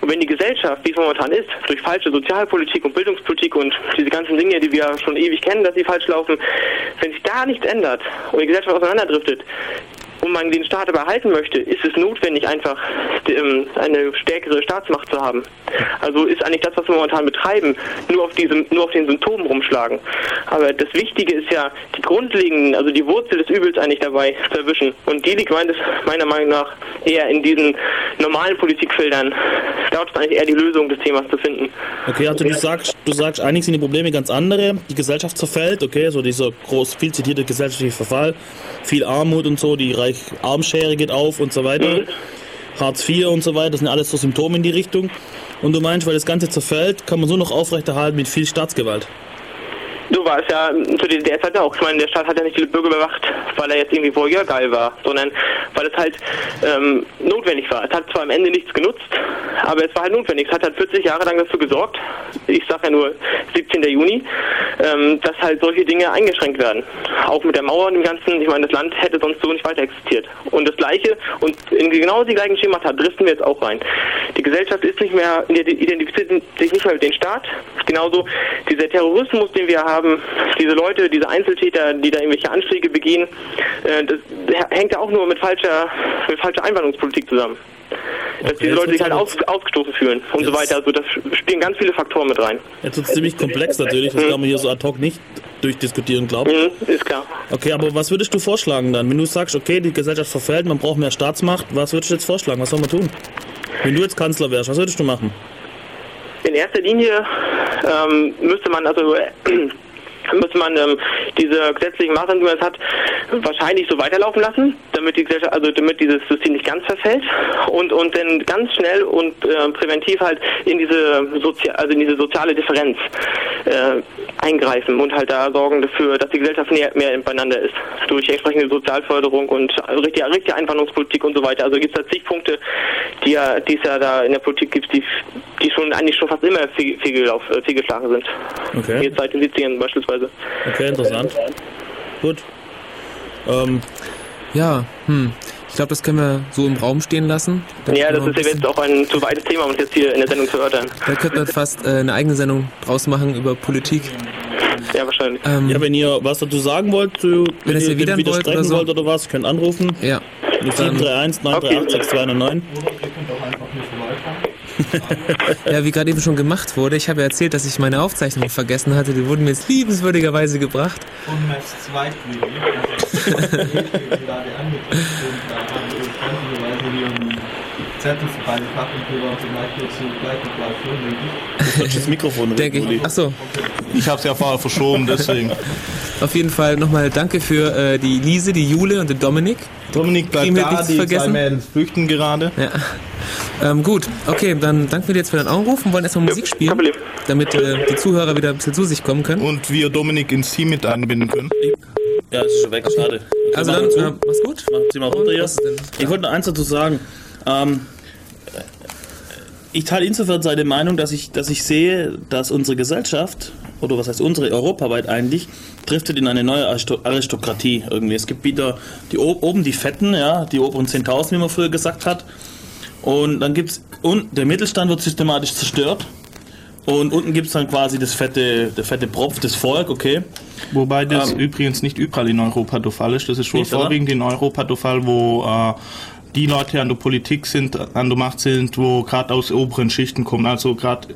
Und wenn die Gesellschaft, wie es momentan ist, durch falsche Sozialpolitik und Bildungspolitik und diese ganzen Dinge, die wir schon ewig kennen, dass sie falsch laufen, wenn sich da nichts ändert und die Gesellschaft auseinanderdriftet, und man den Staat aber erhalten möchte, ist es notwendig, einfach ähm, eine stärkere Staatsmacht zu haben. Also ist eigentlich das, was wir momentan betreiben, nur auf diesem, nur auf den Symptomen rumschlagen. Aber das Wichtige ist ja, die grundlegenden, also die Wurzel des Übels eigentlich dabei zu erwischen. Und die liegt meines, meiner Meinung nach eher in diesen normalen Politikfeldern. Dort ist eigentlich eher die Lösung des Themas zu finden. Okay, also du sagst, du sagst, eigentlich sind die Probleme ganz andere. Die Gesellschaft zerfällt, okay, so dieser groß, viel zitierte gesellschaftliche Verfall, viel Armut und so, die Reichen Bereich Armschere geht auf und so weiter. Hartz IV und so weiter, das sind alles so Symptome in die Richtung. Und du meinst, weil das Ganze zerfällt, kann man so noch aufrechterhalten mit viel Staatsgewalt. So war es ja zu der Zeit auch. Ich meine, der Staat hat ja nicht die Bürger überwacht, weil er jetzt irgendwie vorher geil war, sondern weil es halt ähm, notwendig war. Es hat zwar am Ende nichts genutzt, aber es war halt notwendig. Es hat halt 40 Jahre lang dafür gesorgt, ich sage ja nur 17. Juni, ähm, dass halt solche Dinge eingeschränkt werden. Auch mit der Mauer und dem Ganzen, ich meine, das Land hätte sonst so nicht weiter existiert. Und das Gleiche, und in genau die gleichen Schemata driften wir jetzt auch rein. Die Gesellschaft ist nicht mehr, identifiziert sich nicht mehr mit dem Staat. Genauso dieser Terrorismus, den wir haben, diese Leute, diese Einzeltäter, die da irgendwelche Anschläge begehen, äh, das hängt ja auch nur mit falscher, mit falscher Einwanderungspolitik zusammen. Dass Okay, diese Leute sich halt wird's aus, ausgestoßen fühlen und so weiter. Also das spielen ganz viele Faktoren mit rein. Jetzt wird es ziemlich komplex natürlich, das kann man hier so ad hoc nicht durchdiskutieren, glaube ich. Mhm, ist klar. Okay, aber was würdest du vorschlagen dann? Wenn du sagst, okay, die Gesellschaft verfällt, man braucht mehr Staatsmacht, was würdest du jetzt vorschlagen? Was soll man tun? Wenn du jetzt Kanzler wärst, was würdest du machen? In erster Linie ähm, müsste man also müsste man ähm, diese gesetzlichen Maßnahmen, die man jetzt hat, wahrscheinlich so weiterlaufen lassen, damit die Gesellschaft, also damit dieses System nicht ganz verfällt und und dann ganz schnell und äh, präventiv halt in diese Sozi also in diese soziale Differenz äh, eingreifen und halt da sorgen dafür, dass die Gesellschaft näher, mehr beieinander ist durch entsprechende Sozialförderung und richtige, richtige Einwanderungspolitik und so weiter. Also gibt es da zig Punkte, die ja, die es ja da in der Politik gibt, die, die schon eigentlich schon fast immer fehl- fehlgelauf- äh, fehlgeschlagen sind. Okay. Jetzt seit den 70ern beispielsweise. Okay, interessant. Gut. Ähm, Ja, hm. Ich glaube, das können wir so im Raum stehen lassen. Da Ja, das ist bisschen- jetzt auch ein zu weites Thema, um es jetzt hier in der Sendung zu erörtern. Da könnte man fast äh, eine eigene Sendung draus machen über Politik. Ja, wahrscheinlich. Ähm, ja, wenn ihr was dazu sagen wollt, zu, Wenn ihr es ihr dem erwidern wollt widersprechen oder so. wollt oder was, könnt anrufen. ja. Mit 731 938 6209. Ja, wie gerade eben schon gemacht wurde, ich habe ja erzählt, dass ich meine Aufzeichnungen vergessen hatte. Die wurden mir jetzt liebenswürdigerweise gebracht. Und Maps Zweitvideo. Also, gerade angeklickt und da haben wir freundlicherweise hier einen Zettel für beide Fachentüber zum Beispiel zu gleichen Klausuren, denke ich. Das Mikrofon Denke ich. Ach so. Ich habe es ja vorher verschoben, deswegen. Auf jeden Fall nochmal danke für äh, die Lise, die Jule und den Dominik. Dominik bleibt da, die zwei vergessen? Mädels flüchten gerade. Ja. Ähm, gut, okay, dann danken wir dir jetzt für deinen Anruf und wollen erstmal Musik spielen, damit äh, die Zuhörer wieder ein bisschen zu sich kommen können. Und wir Dominik ins Team mit einbinden können. Ja, es ist schon weg, schade. Also dann, äh, mach's gut. Machen Sie mal runter hier. Ich wollte noch eins dazu sagen. Ähm, ich teile insofern seine Meinung, dass ich, dass ich sehe, dass unsere Gesellschaft, oder was heißt unsere, europaweit eigentlich, driftet in eine neue Aristo- Aristokratie irgendwie. Es gibt wieder die oben die Fetten, ja, die oberen 10.000, wie man früher gesagt hat. Und dann gibt's, und der Mittelstand wird systematisch zerstört. Und unten gibt es dann quasi das fette, der fette Propf, das Volk, okay. Wobei das Ähm, übrigens nicht überall in Europa der Fall ist. Das ist oder? vorwiegend in Europa der Fall, wo äh, die Leute an der Politik sind, an der Macht sind, wo gerade aus oberen Schichten kommen. Also gerade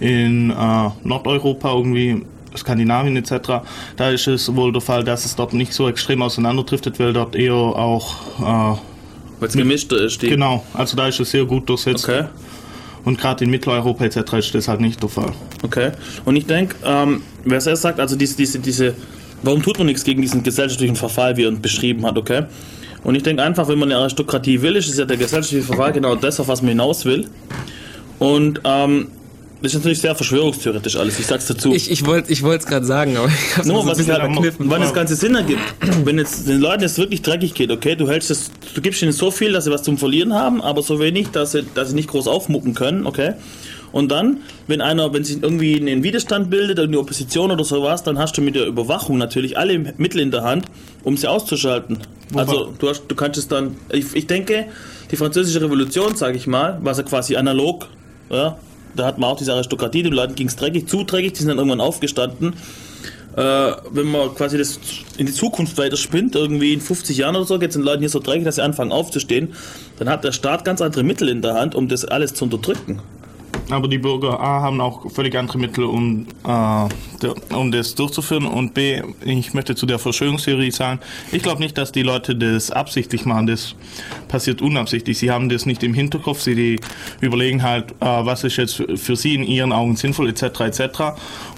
in äh, Nordeuropa irgendwie. Skandinavien etc., da ist es wohl der Fall, dass es dort nicht so extrem auseinanderdriftet, weil dort eher auch, äh, Weil es gemischter ist. Die, genau, also da ist es sehr gut durchsetzt. Okay. Und gerade in Mitteleuropa etc. ist das halt nicht der Fall. Okay. Und ich denke, ähm, wer es erst sagt, also diese, diese, diese, warum tut man nichts gegen diesen gesellschaftlichen Verfall, wie er uns beschrieben hat, okay? Und ich denke einfach, wenn man eine Aristokratie will, ist es ja der gesellschaftliche Verfall genau das, auf was man hinaus will. Und ähm, das ist natürlich sehr verschwörungstheoretisch alles, ich sag's dazu. Ich, ich wollte es gerade sagen, aber ich habe Nur, so ein was ich halt wann das Ganze Sinn ergibt, wenn jetzt den Leuten es wirklich dreckig geht, okay, du hältst es, du gibst ihnen so viel, dass sie was zum Verlieren haben, aber so wenig, dass sie, dass sie nicht groß aufmucken können, okay. Und dann, wenn einer, wenn sich irgendwie einen Widerstand bildet, eine Opposition oder sowas, dann hast du mit der Überwachung natürlich alle Mittel in der Hand, um sie auszuschalten. Also du hast, du kannst es dann, ich, ich denke, die französische Revolution, sage ich mal, war ja quasi analog, ja, da hat man auch diese Aristokratie, den Leuten ging es dreckig, zu dreckig, die sind dann irgendwann aufgestanden äh, wenn man quasi das in die Zukunft weiter spinnt, irgendwie in 50 Jahren oder so, geht es den Leuten hier so dreckig, dass sie anfangen aufzustehen, dann hat der Staat ganz andere Mittel in der Hand, um das alles zu unterdrücken. Aber die Bürger A haben auch völlig andere Mittel, um, äh, um das durchzuführen. Und B, ich möchte zu der Verschwörungstheorie sagen, ich glaube nicht, dass die Leute das absichtlich machen. Das passiert unabsichtlich. Sie haben das nicht im Hinterkopf. Sie überlegen halt, äh, was ist jetzt für sie in ihren Augen sinnvoll, etc. etc.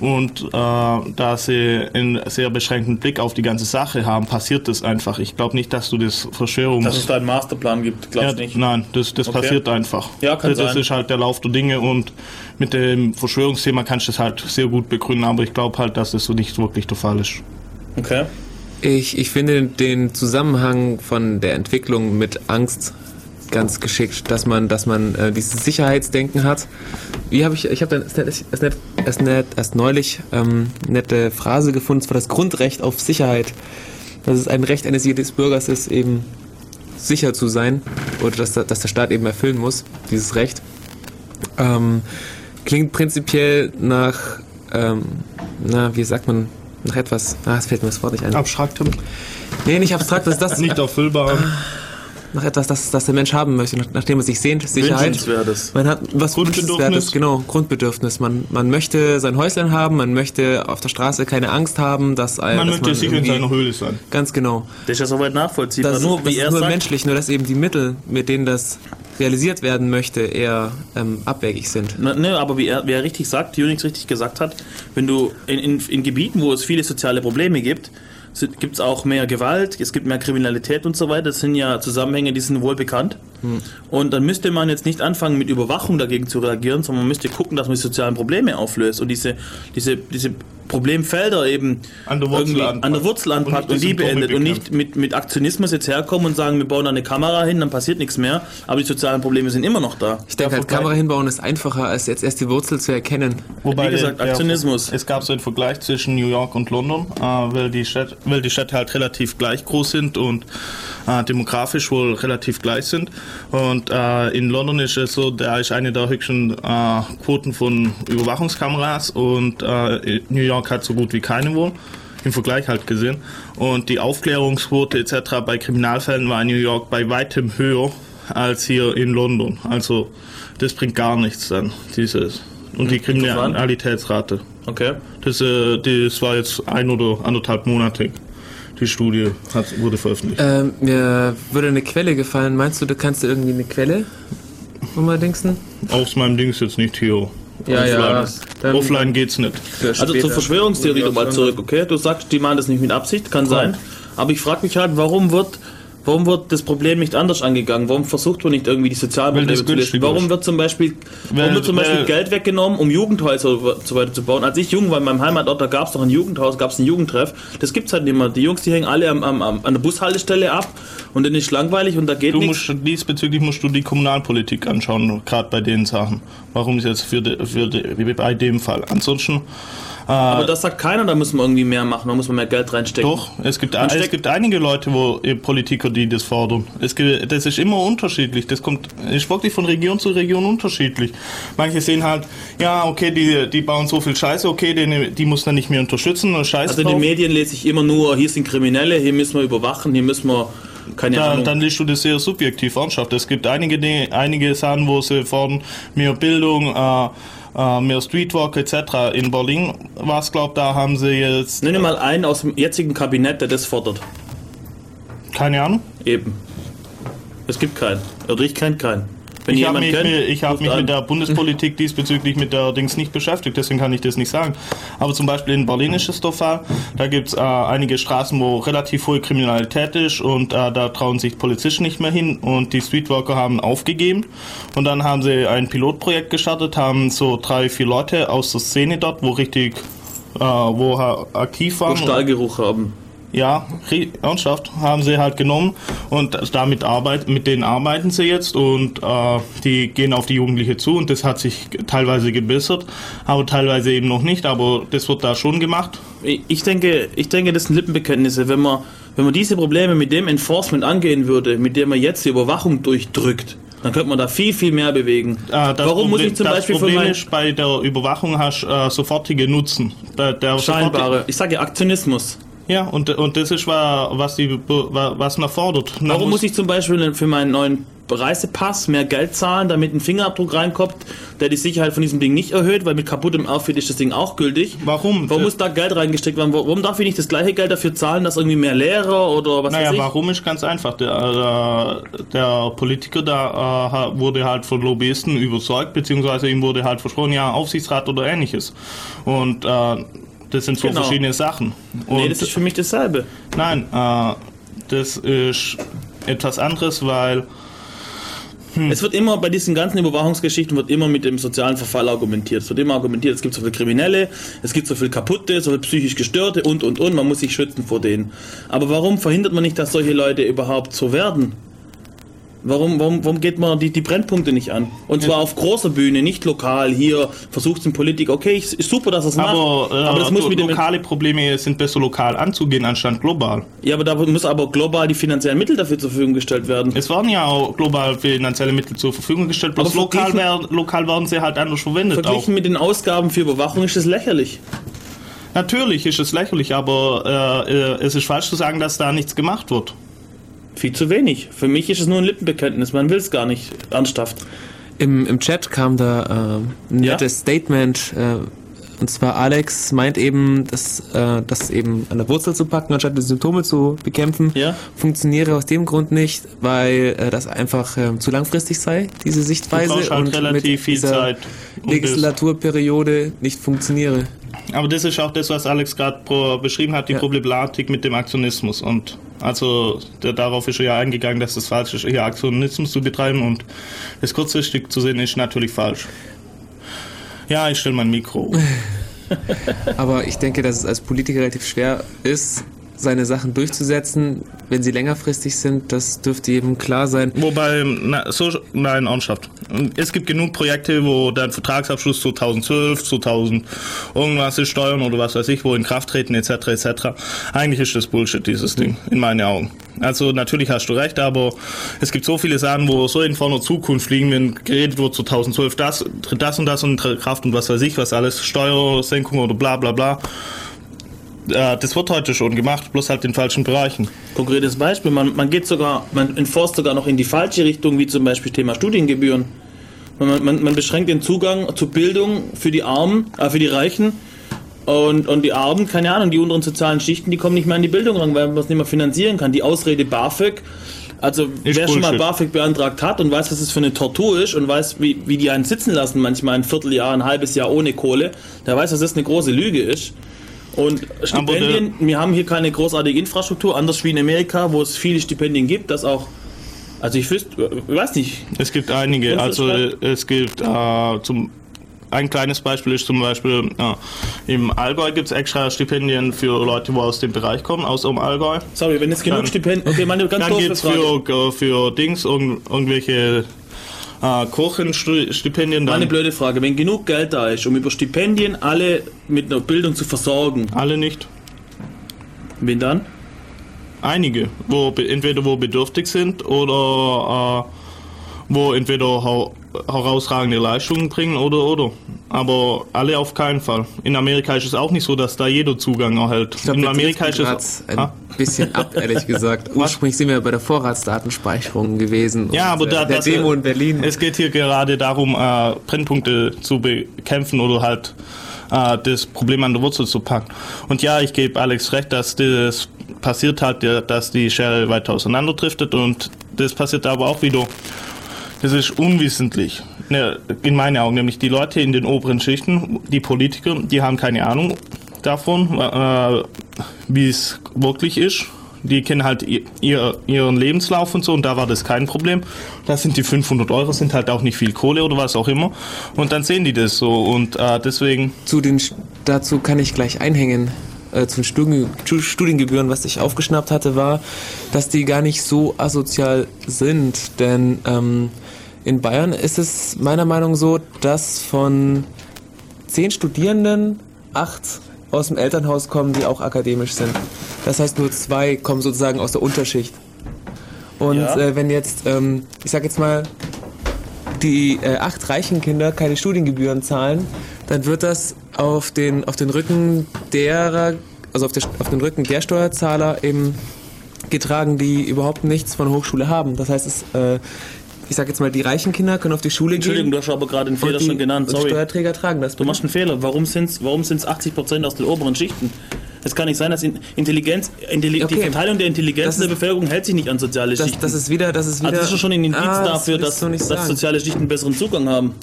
Und äh, da sie einen sehr beschränkten Blick auf die ganze Sache haben, passiert das einfach. Ich glaube nicht, dass du das Verschwörungs... Dass es da einen Masterplan gibt, glaubst du Ja, nicht? nein, das, das Okay. passiert einfach. Ja, kann das, das sein. ist halt der Lauf der Dinge und mit dem Verschwörungsthema kannst du das halt sehr gut begründen, aber ich glaube halt, dass das so nicht wirklich der Fall ist. Okay. Ich, ich finde den Zusammenhang von der Entwicklung mit Angst ganz geschickt, dass man, dass man äh, dieses Sicherheitsdenken hat. Wie habe ich, ich habe dann erst, erst, erst, erst neulich ähm, nette Phrase gefunden, es war das Grundrecht auf Sicherheit. Dass es ein Recht eines jedes Bürgers ist, eben sicher zu sein oder dass, dass der Staat eben erfüllen muss, dieses Recht. Ähm, klingt prinzipiell nach, ähm, na, wie sagt man, nach etwas, ah, es fällt mir das Wort nicht ein. Abstraktem, Nee, nicht abstrakt, das ist das nicht erfüllbar. nach etwas, das, das der Mensch haben möchte, nach, nachdem er sich sehnt, Sicherheit. Man hat was Grundbedürfnis. Wünschenswertes, genau, Grundbedürfnis. Man, man möchte sein Häuslein haben, man möchte auf der Straße keine Angst haben, dass ein- Man dass möchte sicher in seiner Höhle sein. Ganz genau. Das ist ja soweit nachvollziehbar. Das, nur, das wie ist er nur sagt, menschlich, nur dass eben die Mittel, mit denen das realisiert werden möchte, eher ähm, abwegig sind. Na, ne, aber wie er, wie er richtig sagt, Unix richtig gesagt hat, wenn du in, in, in Gebieten, wo es viele soziale Probleme gibt, gibt es auch mehr Gewalt, es gibt mehr Kriminalität und so weiter. Das sind ja Zusammenhänge, die sind wohl bekannt. Und dann müsste man jetzt nicht anfangen, mit Überwachung dagegen zu reagieren, sondern man müsste gucken, dass man die sozialen Probleme auflöst und diese, diese, diese Problemfelder eben An der Wurzel anpackt. an der Wurzel Und anpackt nicht und, die Symptome beendet und bekämpft. nicht mit, mit Aktionismus jetzt herkommen und sagen, wir bauen da eine Kamera hin, dann passiert nichts mehr, aber die sozialen Probleme sind immer noch da. Ich denke, halt, Kamera hinbauen ist einfacher, als jetzt erst die Wurzel zu erkennen. Wie gesagt, Aktionismus. Es gab so einen Vergleich zwischen New York und London, äh, weil, die Städte, weil die Städte halt relativ gleich groß sind und äh, demografisch wohl relativ gleich sind. Und äh, in London ist es so, da ist eine der höchsten äh, Quoten von Überwachungskameras und äh, New York hat so gut wie keine wohl. Im Vergleich halt gesehen. Und die Aufklärungsquote etc. bei Kriminalfällen war in New York bei weitem höher als hier in London. Also das bringt gar nichts dann, dieses. Und die Kriminalitätsrate. Okay. Das, äh, das war jetzt ein oder anderthalb Monate. Die Studie hat, wurde veröffentlicht. Ähm, mir würde eine Quelle gefallen. Meinst du, du kannst dir irgendwie eine Quelle umdingsen? Aus meinem Dings jetzt nicht hier. Ja, Offline. ja. Offline geht's nicht. Also zur Verschwörungstheorie nochmal zurück, okay? Du sagst, die machen das nicht mit Absicht, kann sein. Aber ich frage mich halt, warum wird, warum wird das Problem nicht anders angegangen? Warum versucht man nicht irgendwie die sozialen Weil das Probleme zu lösen? Warum wird zum Beispiel, warum Weil- wird zum Beispiel Geld weggenommen, um Jugendhäuser so weiter zu bauen? Als ich jung war, in meinem Heimatort, da gab es doch ein Jugendhaus, gab es einen Jugendtreff. Das gibt's halt nicht mehr. Die Jungs, die hängen alle am, am, am, an der Bushaltestelle ab und dann ist langweilig und da geht Du nichts. musst diesbezüglich musst du die Kommunalpolitik anschauen, gerade bei den Sachen. Warum ist jetzt für, de, für de, bei dem Fall? Ansonsten Aber das sagt keiner, da müssen wir irgendwie mehr machen, da muss man mehr Geld reinstecken. Doch, es gibt, Man es gibt einige Leute, wo äh, Politiker, die das fordern. Es gibt, das ist immer unterschiedlich. Das kommt, ist wirklich von Region zu Region unterschiedlich. Manche sehen halt, ja, okay, die, die bauen so viel Scheiße, okay, die, die muss man nicht mehr unterstützen, Scheiß Also in den. Medien lese ich immer nur, hier sind Kriminelle, hier müssen wir überwachen, hier müssen wir, keine Ahnung. dann liest du das sehr subjektiv ernsthaft. Es gibt einige, Dinge, einige Sachen, wo sie fordern, mehr Bildung, äh, äh, mehr Streetwalk etc. In Berlin war es, glaube da haben sie jetzt, Nenne mal einen aus dem jetzigen Kabinett, der das fordert. keine Ahnung. Eben. Es gibt keinen. Oder ich kenne keinen. Wenn Ich habe mich, kennt, ich hab mich mit der Bundespolitik diesbezüglich mit der Dings nicht beschäftigt, deswegen kann ich das nicht sagen. Aber zum Beispiel in Berlin ist es der Fall. Da gibt es äh, einige Straßen, wo relativ hohe Kriminalität ist und äh, da trauen sich Polizisten nicht mehr hin und die Streetworker haben aufgegeben. Und dann haben sie ein Pilotprojekt gestartet, haben so drei, vier Leute aus der Szene dort, wo richtig, äh, wo aktiv Wo waren. Stahlgeruch haben. Ja, ernsthaft, haben sie halt genommen und damit arbeit, mit denen arbeiten sie jetzt und äh, die gehen auf die Jugendliche zu und das hat sich teilweise gebessert, aber teilweise eben noch nicht, aber das wird da schon gemacht. Ich denke, ich denke, das sind Lippenbekenntnisse. Wenn man, wenn man diese Probleme mit dem Enforcement angehen würde, mit dem man jetzt die Überwachung durchdrückt, dann könnte man da viel, viel mehr bewegen. Das Warum muss Problem, ich zum das Beispiel Problem ist, bei der Überwachung hast äh, sofortige Nutzen. Bei der scheinbare, ich sage Aktionismus. Ja, und, und das ist wa- was, die, wa- was man fordert. Man Warum muss ich zum Beispiel für meinen neuen Reisepass, mehr Geld zahlen, damit ein Fingerabdruck reinkommt, der die Sicherheit von diesem Ding nicht erhöht, weil mit kaputtem Outfit ist das Ding auch gültig. Warum? Warum muss da Geld reingesteckt werden? Warum darf ich nicht das gleiche Geld dafür zahlen, dass irgendwie mehr Lehrer oder was Naja, weiß ich? warum ist ganz einfach. Der, der Politiker da äh, wurde halt von Lobbyisten überzeugt, beziehungsweise ihm wurde halt versprochen, ja, Aufsichtsrat oder ähnliches. Und äh, das sind so Genau. verschiedene Sachen. Und Nee, das ist für mich dasselbe. Nein, äh, das ist etwas anderes, weil Es wird immer bei diesen ganzen Überwachungsgeschichten wird immer mit dem sozialen Verfall argumentiert. Es wird immer argumentiert, es gibt so viele Kriminelle, es gibt so viele Kaputte, so viele psychisch Gestörte und und und, man muss sich schützen vor denen. Aber warum verhindert man nicht, dass solche Leute überhaupt so werden? Warum, warum, warum geht man die, die Brennpunkte nicht an? Und zwar auf großer Bühne, nicht lokal, hier versucht es in Politik, okay, ist ist super, dass es macht, aber, äh, aber das muss lo- mit lokale Probleme sind besser lokal anzugehen, anstatt global. Ja, aber da muss aber global die finanziellen Mittel dafür zur Verfügung gestellt werden. Es werden ja auch global finanzielle Mittel zur Verfügung gestellt, bloß Aber lokal, werden, lokal werden sie halt anders verwendet. Auch. Verglichen mit den Ausgaben für Überwachung ist es lächerlich. Natürlich ist es lächerlich, aber äh, äh, es ist falsch zu sagen, dass da nichts gemacht wird. Viel zu wenig. Für mich ist es nur ein Lippenbekenntnis, man will es gar nicht ernsthaft. Im, Im Chat kam da äh, ein Ja? nettes Statement. Äh, und zwar Alex meint eben, dass äh, das eben an der Wurzel zu packen, anstatt die Symptome zu bekämpfen, Ja. funktioniere aus dem Grund nicht, weil äh, das einfach äh, zu langfristig sei, diese Sichtweise. Du halt und relativ mit viel dieser Zeit, um Legislaturperiode nicht funktioniere. Aber das ist auch das, was Alex gerade beschrieben hat, die Ja. Problematik mit dem Aktionismus. Und also der, darauf ist er ja eingegangen, dass es falsch ist, hier Aktionismus zu betreiben und es kurzfristig zu sehen, ist natürlich falsch. Ja, ich stelle mein Mikro. Aber ich denke, dass es als Politiker relativ schwer ist, seine Sachen durchzusetzen, wenn sie längerfristig sind. Das dürfte jedem klar sein. Wobei, na, so, nein, ernsthaft. Es gibt genug Projekte, wo der Vertragsabschluss 2012, 2000 irgendwas ist, Steuern oder was weiß ich, wo in Kraft treten, etc., etc. Eigentlich ist das Bullshit, dieses Ding, in meinen Augen. Also, natürlich hast du recht, aber es gibt so viele Sachen, wo so in vorner Zukunft liegen, wenn geredet wird, 2012, das, das und das in Kraft und was weiß ich, was alles, Steuersenkung oder bla, bla, bla. Äh, Das wird heute schon gemacht, bloß halt in falschen Bereichen. Konkretes Beispiel, man, man geht sogar, man enforst sogar noch in die falsche Richtung, wie zum Beispiel Thema Studiengebühren. Man, man, man beschränkt den Zugang zur Bildung für die Armen, äh, für die Reichen. Und, und die Armen, keine Ahnung, die unteren sozialen Schichten, die kommen nicht mehr an die Bildung ran, weil man es nicht mehr finanzieren kann. Die Ausrede BAföG, also Ist wer schon mal Bullshit. BAföG beantragt hat und weiß, was es für eine Tortur ist und weiß, wie, wie die einen sitzen lassen, manchmal ein Vierteljahr, ein halbes Jahr ohne Kohle, der weiß, dass das eine große Lüge ist. Und Stipendien, wir haben hier keine großartige Infrastruktur, anders wie in Amerika, wo es viele Stipendien gibt, das auch, also ich wüsste, ich weiß nicht, Es gibt einige. Also äh, es gibt äh, zum ein kleines Beispiel ist zum Beispiel äh, im Allgäu gibt es extra Stipendien für Leute, die aus dem Bereich kommen, aus dem Allgäu. sorry, wenn jetzt genug Stipendien, okay, meine ganz Dann gibt es Frage. für, für Dings irgend, irgendwelche äh, Kochenstipendien. Meine blöde Frage, wenn genug Geld da ist, um über Stipendien alle mit einer Bildung zu versorgen, alle nicht. wen dann? Einige, wo entweder wo bedürftig sind oder äh, wo entweder herausragende Leistungen bringen oder oder. Aber alle auf keinen Fall. In Amerika ist es auch nicht so, dass da jeder Zugang erhält. Ich glaube, In Amerika ist es ein bisschen ab, ehrlich gesagt. Ursprünglich sind wir bei der Vorratsdatenspeicherung gewesen. Ja, aber und, da, äh, der das, Demo in Berlin. Es geht hier gerade darum, äh, Brennpunkte zu bekämpfen oder halt äh, das Problem an der Wurzel zu packen. Und ja, ich gebe Alex recht, dass das passiert halt, ja, dass die Schere weiter auseinanderdriftet und das passiert aber auch wieder. Das ist unwissentlich. Ne, in meinen Augen, nämlich die Leute in den oberen Schichten, die Politiker, die haben keine Ahnung davon, äh, wie es wirklich ist. Die kennen halt ihr, ihr, ihren Lebenslauf und so und da war das kein Problem. Da sind die 500 Euro, sind halt auch nicht viel Kohle oder was auch immer. Und dann sehen die das so und äh, deswegen, zu den, dazu kann ich gleich einhängen. Äh, zu den Studien, Stu- Studiengebühren, was ich aufgeschnappt hatte, war, dass die gar nicht so asozial sind. Denn ähm, in Bayern ist es meiner Meinung nach so, dass von zehn Studierenden acht aus dem Elternhaus kommen, die auch akademisch sind. Das heißt, nur zwei kommen sozusagen aus der Unterschicht. Und Ja. äh, wenn jetzt, ähm, ich sag jetzt mal, die äh, acht reichen Kinder keine Studiengebühren zahlen, dann wird das auf den, auf den Rücken derer, also auf, der, auf den Rücken der Steuerzahler eben getragen, die überhaupt nichts von Hochschule haben. Das heißt, es, äh, ich sag jetzt mal, die reichen Kinder können auf die Schule Entschuldigung, gehen. du hast aber gerade den und Fehler die, schon genannt. und die Sorry. Steuerträger tragen das. Du machst einen Fehler. Warum sind es warum sind's 80% aus den oberen Schichten? Es kann nicht sein, dass in- Intelligenz, Intelli die Okay. Verteilung der Intelligenz Das der ist- Bevölkerung hält sich nicht an soziale das, Schichten. das ist wieder, das ist wieder. also das ist schon ein Indiz Ah, dafür, willst dass, dass soziale Schichten einen besseren Zugang haben.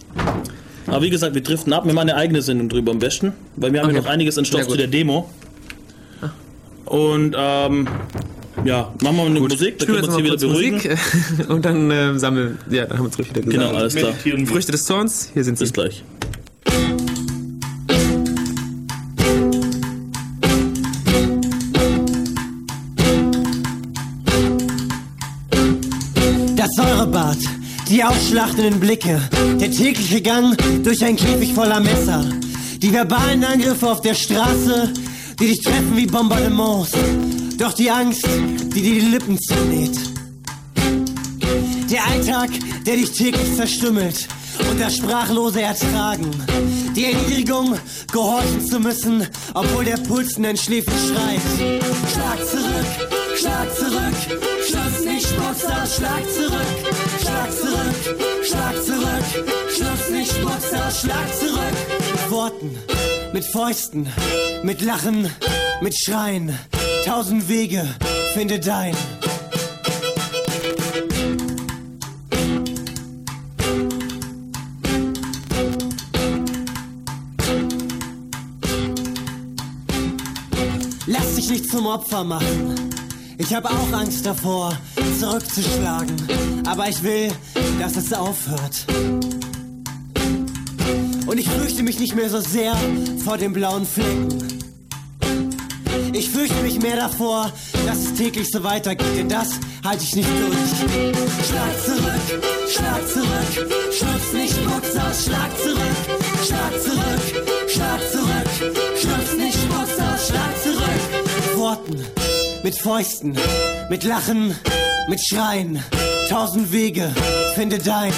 Aber wie gesagt, wir driften ab. Wir machen eine eigene Sendung drüber am besten, weil wir haben ja Okay. noch einiges an Stoff Ja, zu der Demo. Und ähm, ja, machen wir eine Musik, dann können wir uns mal hier wieder beruhigen. Musik und dann äh, sammeln. Ja, dann haben wir uns ruhig wieder gesagt. Genau, alles klar. Früchte des Zorns, hier sind sie. Bis gleich. Das Säurebad, die ausschlachtenden Blicke, der tägliche Gang durch ein Käfig voller Messer, die verbalen Angriffe auf der Straße, die dich treffen wie Bombardements, doch die Angst, die dir die Lippen zunäht. Der Alltag, der dich täglich zerstümmelt und das sprachlose Ertragen. Die Erniedrigung, gehorchen zu müssen, obwohl der Puls in den Schläfen schreit. Schlag zurück, schlag zurück, Schluss nicht, aus, schlag zurück, schlag zurück, schlag zurück, Schluss nicht, aus, schlag zurück. Mit Worten, mit Fäusten, mit Lachen, mit Schreien, tausend Wege, finde dein. Lass dich nicht zum Opfer machen. Ich habe auch Angst davor, zurückzuschlagen. Aber ich will, dass es aufhört. Und ich fürchte mich nicht mehr so sehr vor den blauen Flecken. Ich fürchte mich mehr davor, dass es täglich so weitergeht, denn das halte ich nicht durch. Schlag zurück, schlag zurück, Schluss nicht, Spucks aus, schlag zurück, schlag zurück, schlag zurück, Schluss nicht, Spucks aus, schlag zurück. Mit Worten, mit Fäusten, mit Lachen, mit Schreien, tausend Wege, finde dein.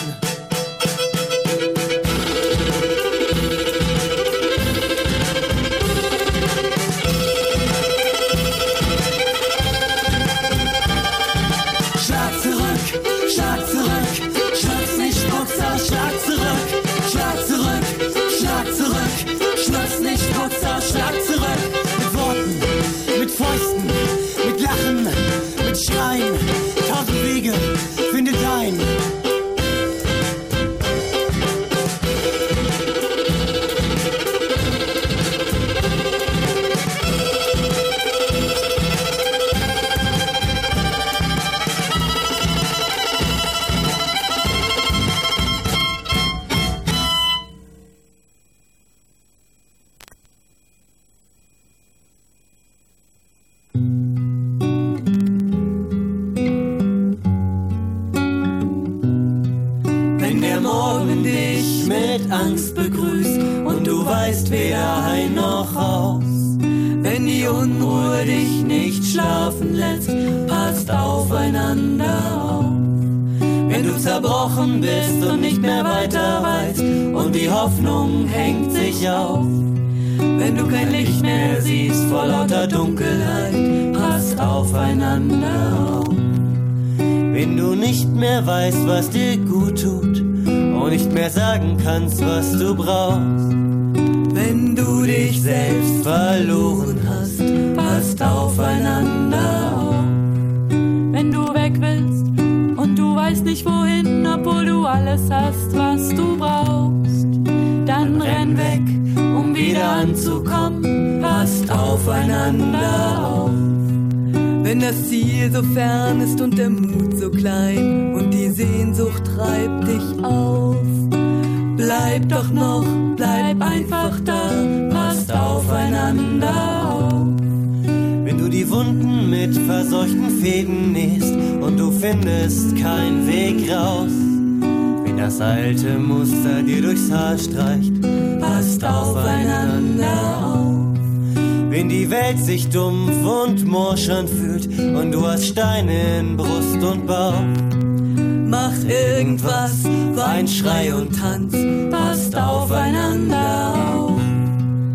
Schrei und tanz, passt aufeinander auf.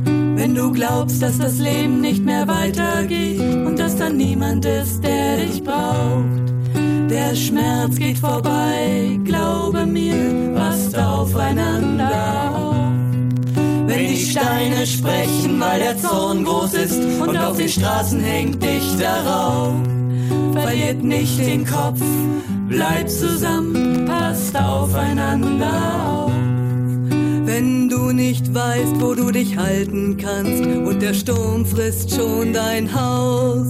Wenn du glaubst, dass das Leben nicht mehr weitergeht und dass da niemand ist, der dich braucht, der Schmerz geht vorbei, glaube mir, passt aufeinander auf. Wenn die Steine sprechen, weil der Zorn groß ist und auf den Straßen hängt dichter Rauch, verliert nicht den Kopf, bleibt zusammen, passt aufeinander auf. Wenn du nicht weißt, wo du dich halten kannst und der Sturm frisst schon dein Haus,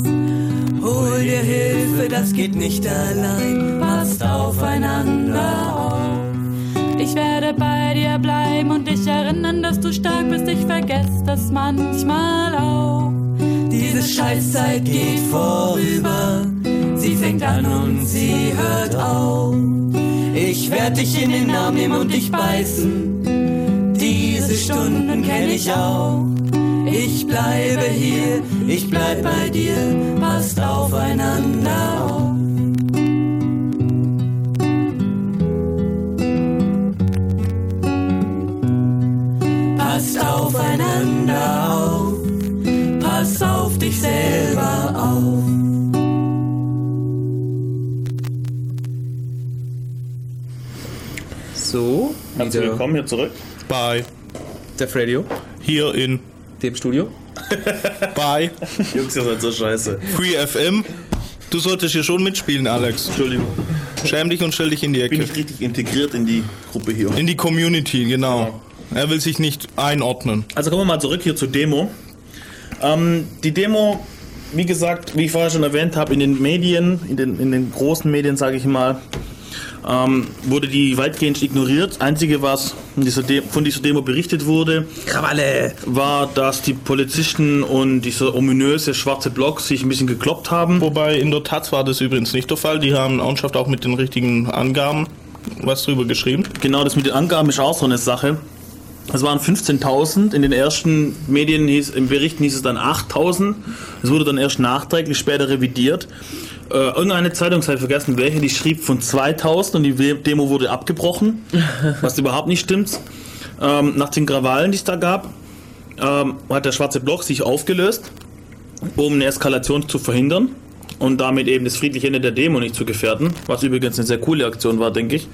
hol dir Hilfe, das geht nicht allein, passt aufeinander auf. Ich werde bei dir bleiben und dich erinnern, dass du stark bist. Ich vergesse das manchmal auch. Diese Scheißzeit geht vorüber, sie fängt an und sie hört auf. Ich werd dich in den Arm nehmen und dich beißen, diese Stunden kenn ich auch. Ich bleibe hier, ich bleib bei dir, passt aufeinander auf. So, Herzlich wieder willkommen hier zurück. Bei Def Radio, hier in dem Studio. bei Jungs, ihr seid so scheiße. Free FM. Du solltest hier schon mitspielen, Alex. Entschuldigung. Schäm dich und stell dich in die Bin Ecke. ich richtig integriert in die Gruppe hier. In die Community, genau. Er will sich nicht einordnen. Also kommen wir mal zurück hier zur Demo. Ähm, die Demo, wie gesagt, wie ich vorher schon erwähnt habe, in den Medien, in den, in den großen Medien, sage ich mal, ähm, wurde die weitgehend ignoriert. Einzige, was dieser De von dieser Demo berichtet wurde, Krawalle! war, dass die Polizisten und dieser ominöse schwarze Block sich ein bisschen gekloppt haben. Wobei in der Taz war das übrigens nicht der Fall. Die haben Auenschaft auch mit den richtigen Angaben was drüber geschrieben. Genau, das mit den Angaben ist auch so eine Sache. Es waren 15.000. In den ersten Medien hieß, im Berichten hieß es dann 8.000. Es wurde dann erst nachträglich später revidiert. Äh, irgendeine Zeitung, ich habe vergessen welche, die schrieb von 2.000 und die Demo wurde abgebrochen, was überhaupt nicht stimmt. Ähm, nach den Krawallen, die es da gab, ähm, hat der schwarze Block sich aufgelöst, um eine Eskalation zu verhindern und damit eben das friedliche Ende der Demo nicht zu gefährden, was übrigens eine sehr coole Aktion war, denke ich.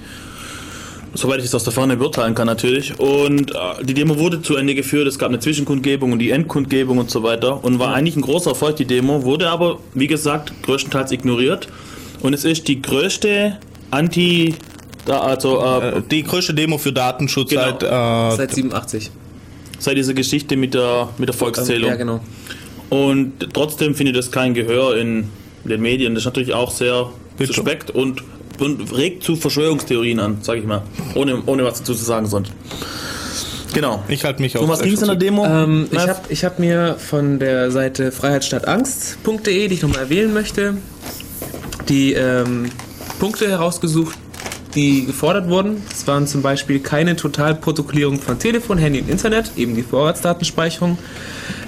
Soweit ich es aus der Ferne beurteilen kann natürlich. Und äh, die Demo wurde zu Ende geführt, es gab eine Zwischenkundgebung und die Endkundgebung und so weiter und war eigentlich ein großer Erfolg, die Demo, wurde aber, wie gesagt, größtenteils ignoriert. Und es ist die größte Anti... Da, also äh, Äh, Die größte Demo für Datenschutz Genau. seit, äh, Seit 87. seit dieser Geschichte mit der, mit der Volkszählung. Ja, genau. Und trotzdem findet es kein Gehör in den Medien. Das ist natürlich auch sehr Bitte. suspekt und, und regt zu Verschwörungstheorien an, sage ich mal. Ohne, ohne was dazu zu sagen sonst. Genau. ich halte mich Um was ging es in der Demo? Ähm, ich habe ich hab mir von der Seite freiheitsstattangst.de, die ich nochmal erwähnen möchte, die ähm, Punkte herausgesucht, die gefordert wurden. Das waren zum Beispiel keine Totalprotokollierung von Telefon, Handy und Internet, eben die Vorratsdatenspeicherung.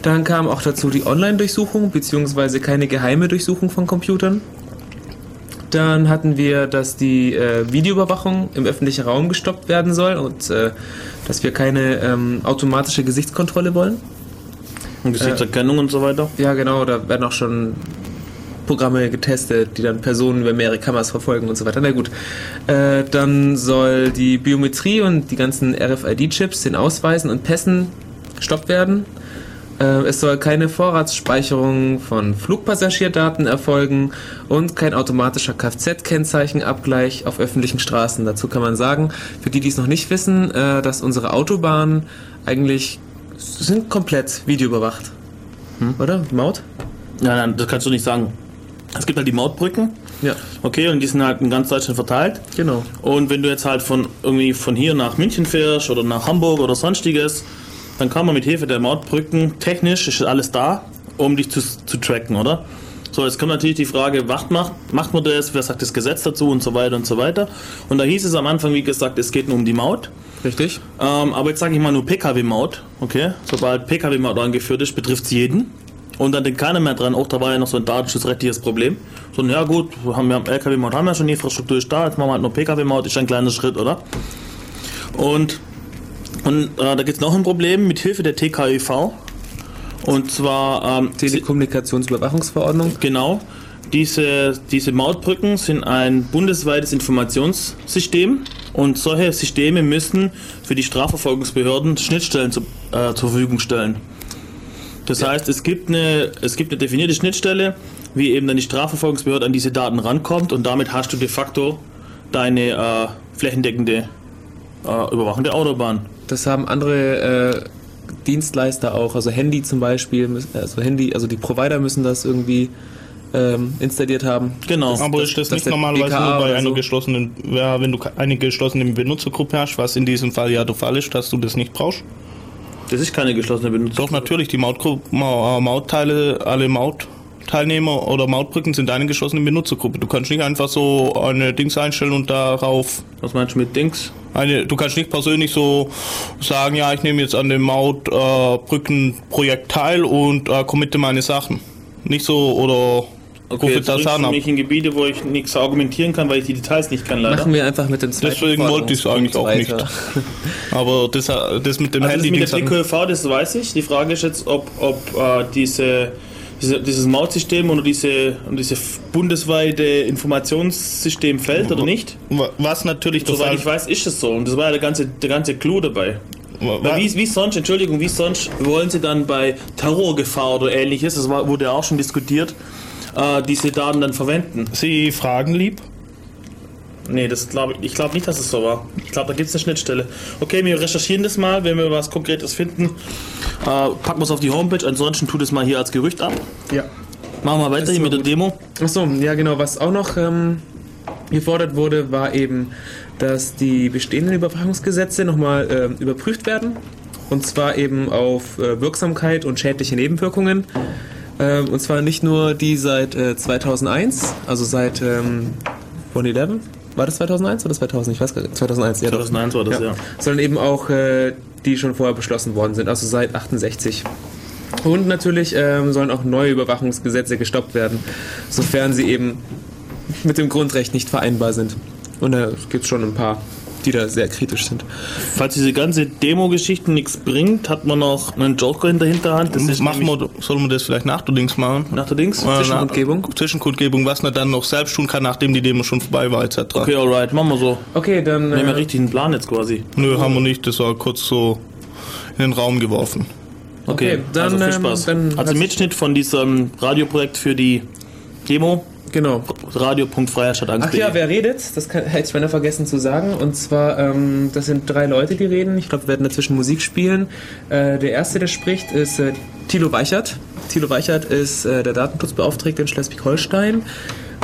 Dann kam auch dazu die Online-Durchsuchung, beziehungsweise keine geheime Durchsuchung von Computern. Dann hatten wir, dass die äh, Videoüberwachung im öffentlichen Raum gestoppt werden soll und äh, dass wir keine ähm, automatische Gesichtskontrolle wollen. Und Gesichtserkennung und so weiter. Ja, genau, da werden auch schon Programme getestet, die dann Personen über mehrere Kameras verfolgen und so weiter. Na gut. Äh, dann soll die Biometrie und die ganzen RFID-Chips, den Ausweisen und Pässen gestoppt werden. Äh, es soll keine Vorratsspeicherung von Flugpassagierdaten erfolgen und kein automatischer Kfz-Kennzeichenabgleich auf öffentlichen Straßen. Dazu kann man sagen, für die, die es noch nicht wissen, äh, dass unsere Autobahnen eigentlich sind komplett videoüberwacht. Oder? Maut? Ja, nein, das kannst du nicht sagen. Es gibt halt die Mautbrücken, Ja, okay, und die sind halt in ganz Deutschland verteilt. genau. Und wenn du jetzt halt von irgendwie von hier nach München fährst oder nach Hamburg oder sonstiges, dann kann man mit Hilfe der Mautbrücken, technisch ist alles da, um dich zu, zu tracken, oder? So, jetzt kommt natürlich die Frage, macht, macht, macht man das, wer sagt das Gesetz dazu und so weiter und so weiter. Und da hieß es am Anfang, wie gesagt, es geht nur um die Maut. Richtig. Ähm, aber jetzt sage ich mal nur Pkw-Maut, okay? Sobald Pkw-Maut eingeführt ist, betrifft es jeden. Und dann denkt keiner mehr dran, auch da war ja noch so ein datenschutzrechtliches Problem. So, ja gut, wir haben ja LKW-Maut, haben ja schon, die Infrastruktur ist da, jetzt machen wir halt nur Pkw-Maut, ist ein kleiner Schritt, oder? Und, und äh, da gibt es noch ein Problem mit Hilfe der TKÜV. Und zwar, ähm, Telekommunikationsüberwachungsverordnung. Genau. diese, diese Mautbrücken sind ein bundesweites Informationssystem und solche Systeme müssen für die Strafverfolgungsbehörden Schnittstellen zu, äh, zur Verfügung stellen. Das heißt, es gibt, eine, es gibt eine definierte Schnittstelle, wie eben dann die Strafverfolgungsbehörde an diese Daten rankommt und damit hast du de facto deine äh, flächendeckende äh, Überwachung der Autobahn. Das haben andere äh, Dienstleister auch, also Handy zum Beispiel, also Handy, also die Provider müssen das irgendwie ähm, installiert haben. Genau. Das- Aber das- ist das, das nicht normalerweise nur bei einer so. geschlossenen, ja, wenn du eine geschlossene Benutzergruppe hast, was in diesem Fall ja der Fall ist, dass du das nicht brauchst? Das ist keine geschlossene Benutzer. Doch, natürlich, die Mautteile, alle Mautteilnehmer oder Mautbrücken sind eine geschlossene Benutzergruppe. Du kannst nicht einfach so eine Dings einstellen und darauf Was meinst du mit Dings? eine, du kannst nicht persönlich so sagen, ja, ich nehme jetzt an dem Mautbrückenprojekt teil und äh, committe meine Sachen. Nicht so, oder Okay, jetzt das an mich in Gebiete, wo ich nichts argumentieren kann, weil ich die Details nicht kann, leider. Machen wir einfach mit dem zweiten Deswegen wollte ich es eigentlich auch Forderungspunkt nicht. Aber das, äh, das mit dem Also das Handy mit der DQLV, das weiß ich. Die Frage ist jetzt, ob, ob äh, diese, dieses Mautsystem oder diese, und diese bundesweite Informationssystem fällt oder nicht. Was natürlich der Soweit ich weiß, ist es so. Und das war ja der ganze, der ganze Clou dabei. Wie, wie sonst, Entschuldigung, wie sonst wollen sie dann bei Terrorgefahr oder ähnliches, das war, wurde ja auch schon diskutiert, äh, diese Daten dann verwenden? Sie fragen lieb? Nee, das glaube ich, ich glaube nicht, dass es so war. Ich glaube, da gibt es eine Schnittstelle. Okay, wir recherchieren das mal, wenn wir was Konkretes finden, äh, packen wir es auf die Homepage, ansonsten tut es mal hier als Gerücht ab. Ja. Machen wir weiter hier mit der Demo. Achso, ja genau, was auch noch ähm, gefordert wurde, war eben, dass die bestehenden Überwachungsgesetze nochmal ähm, überprüft werden. Und zwar eben auf äh, Wirksamkeit und schädliche Nebenwirkungen. Ähm, und zwar nicht nur die seit äh, 2001, also seit ähm, 111. War das 2001 oder 2000? Ich weiß gar nicht. 2001, ja. doch. 2001 war das, ja. Sondern eben auch äh, die schon vorher beschlossen worden sind, also seit 68. Und natürlich ähm, sollen auch neue Überwachungsgesetze gestoppt werden, sofern sie eben mit dem Grundrecht nicht vereinbar sind. Und da gibt es schon ein paar, die da sehr kritisch sind. Falls diese ganze Demo-Geschichte nichts bringt, hat man noch einen Joker in der Hinterhand. Das ist machen wir, sollen wir das vielleicht nach der Dings machen? Nach der Dings? Äh, na- Zwischenkundgebung? Zwischenkundgebung, was man dann noch selbst tun kann, nachdem die Demo schon vorbei war, etc. Okay, alright, machen wir so. Okay, dann. Wir haben ja Äh, richtig einen Plan jetzt quasi. Nö, haben wir nicht, das war kurz so in den Raum geworfen. Okay, Okay, dann, also viel ähm, Spaß. dann also Mitschnitt von diesem Radioprojekt für die Demo. Genau. Radio.freierstadt Ach ja, wer redet? Das kann, hätte ich beinahe vergessen zu sagen. Und zwar, ähm, das sind drei Leute, die reden. Ich glaube, wir werden dazwischen Musik spielen. Äh, der erste, der spricht, ist äh, Thilo Weichert. Thilo Weichert ist äh, der Datenschutzbeauftragte in Schleswig-Holstein.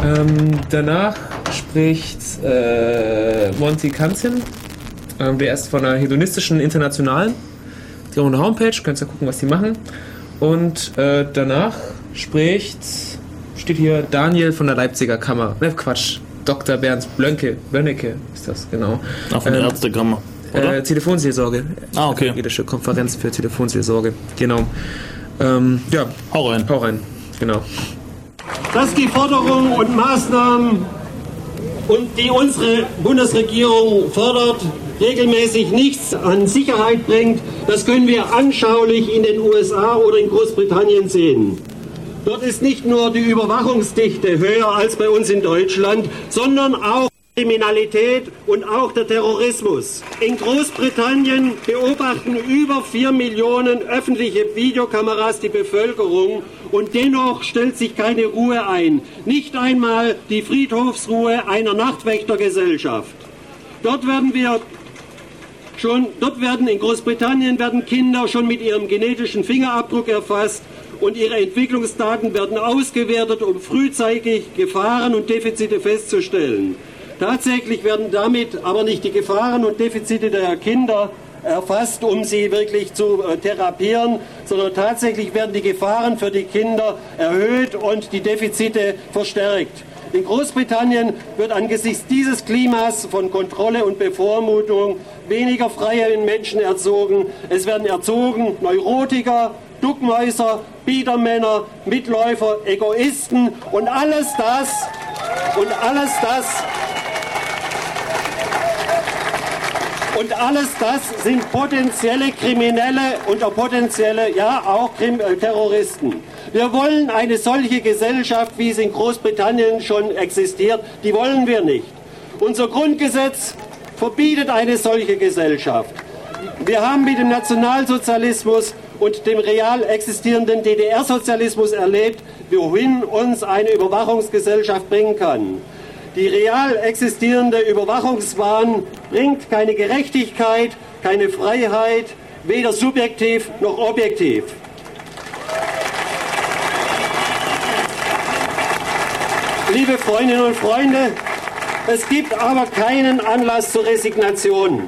Ähm, danach spricht äh, Monty Kanzin. Ähm, der ist von der hedonistischen Internationalen. Die haben eine Homepage, könnt ihr gucken, was die machen. Und äh, danach spricht, steht hier Daniel von der Leipziger Kammer. Ne, Quatsch. Dr. Bernd Blönke, Blönnecke ist das, genau. Ach, von der Ähm, Ärztekammer. Oder? Äh, Telefonseelsorge. Ah, okay. Evangelische Konferenz für Telefonseelsorge. Genau. Ähm, ja. Hau rein. Hau rein. Genau. dass die Forderungen und Maßnahmen, und die unsere Bundesregierung fordert, regelmäßig nichts an Sicherheit bringt, das können wir anschaulich in den USA oder in Großbritannien sehen. Dort ist nicht nur die Überwachungsdichte höher als bei uns in Deutschland, sondern auch Kriminalität und auch der Terrorismus. In Großbritannien beobachten über 4 Millionen öffentliche Videokameras die Bevölkerung und dennoch stellt sich keine Ruhe ein. Nicht einmal die Friedhofsruhe einer Nachtwächtergesellschaft. Dort werden wir schon, dort werden in Großbritannien werden Kinder schon mit ihrem genetischen Fingerabdruck erfasst und ihre Entwicklungsdaten werden ausgewertet, um frühzeitig Gefahren und Defizite festzustellen. Tatsächlich werden damit aber nicht die Gefahren und Defizite der Kinder erfasst, um sie wirklich zu äh, therapieren, sondern tatsächlich werden die Gefahren für die Kinder erhöht und die Defizite verstärkt. In Großbritannien wird angesichts dieses Klimas von Kontrolle und Bevormutung weniger freie Menschen erzogen. Es werden erzogen Neurotiker, Duckmäuser, Biedermänner, Mitläufer, Egoisten und alles das und alles das und alles das sind potenzielle Kriminelle und potenzielle, ja auch äh, Terroristen. Wir wollen eine solche Gesellschaft, wie es in Großbritannien schon existiert, die wollen wir nicht. Unser Grundgesetz verbietet eine solche Gesellschaft. Wir haben mit dem Nationalsozialismus und dem real existierenden DDR-Sozialismus erlebt, wohin uns eine Überwachungsgesellschaft bringen kann. Die real existierende Überwachungswahn bringt keine Gerechtigkeit, keine Freiheit, weder subjektiv noch objektiv. Liebe Freundinnen und Freunde, es gibt aber keinen Anlass zur Resignation.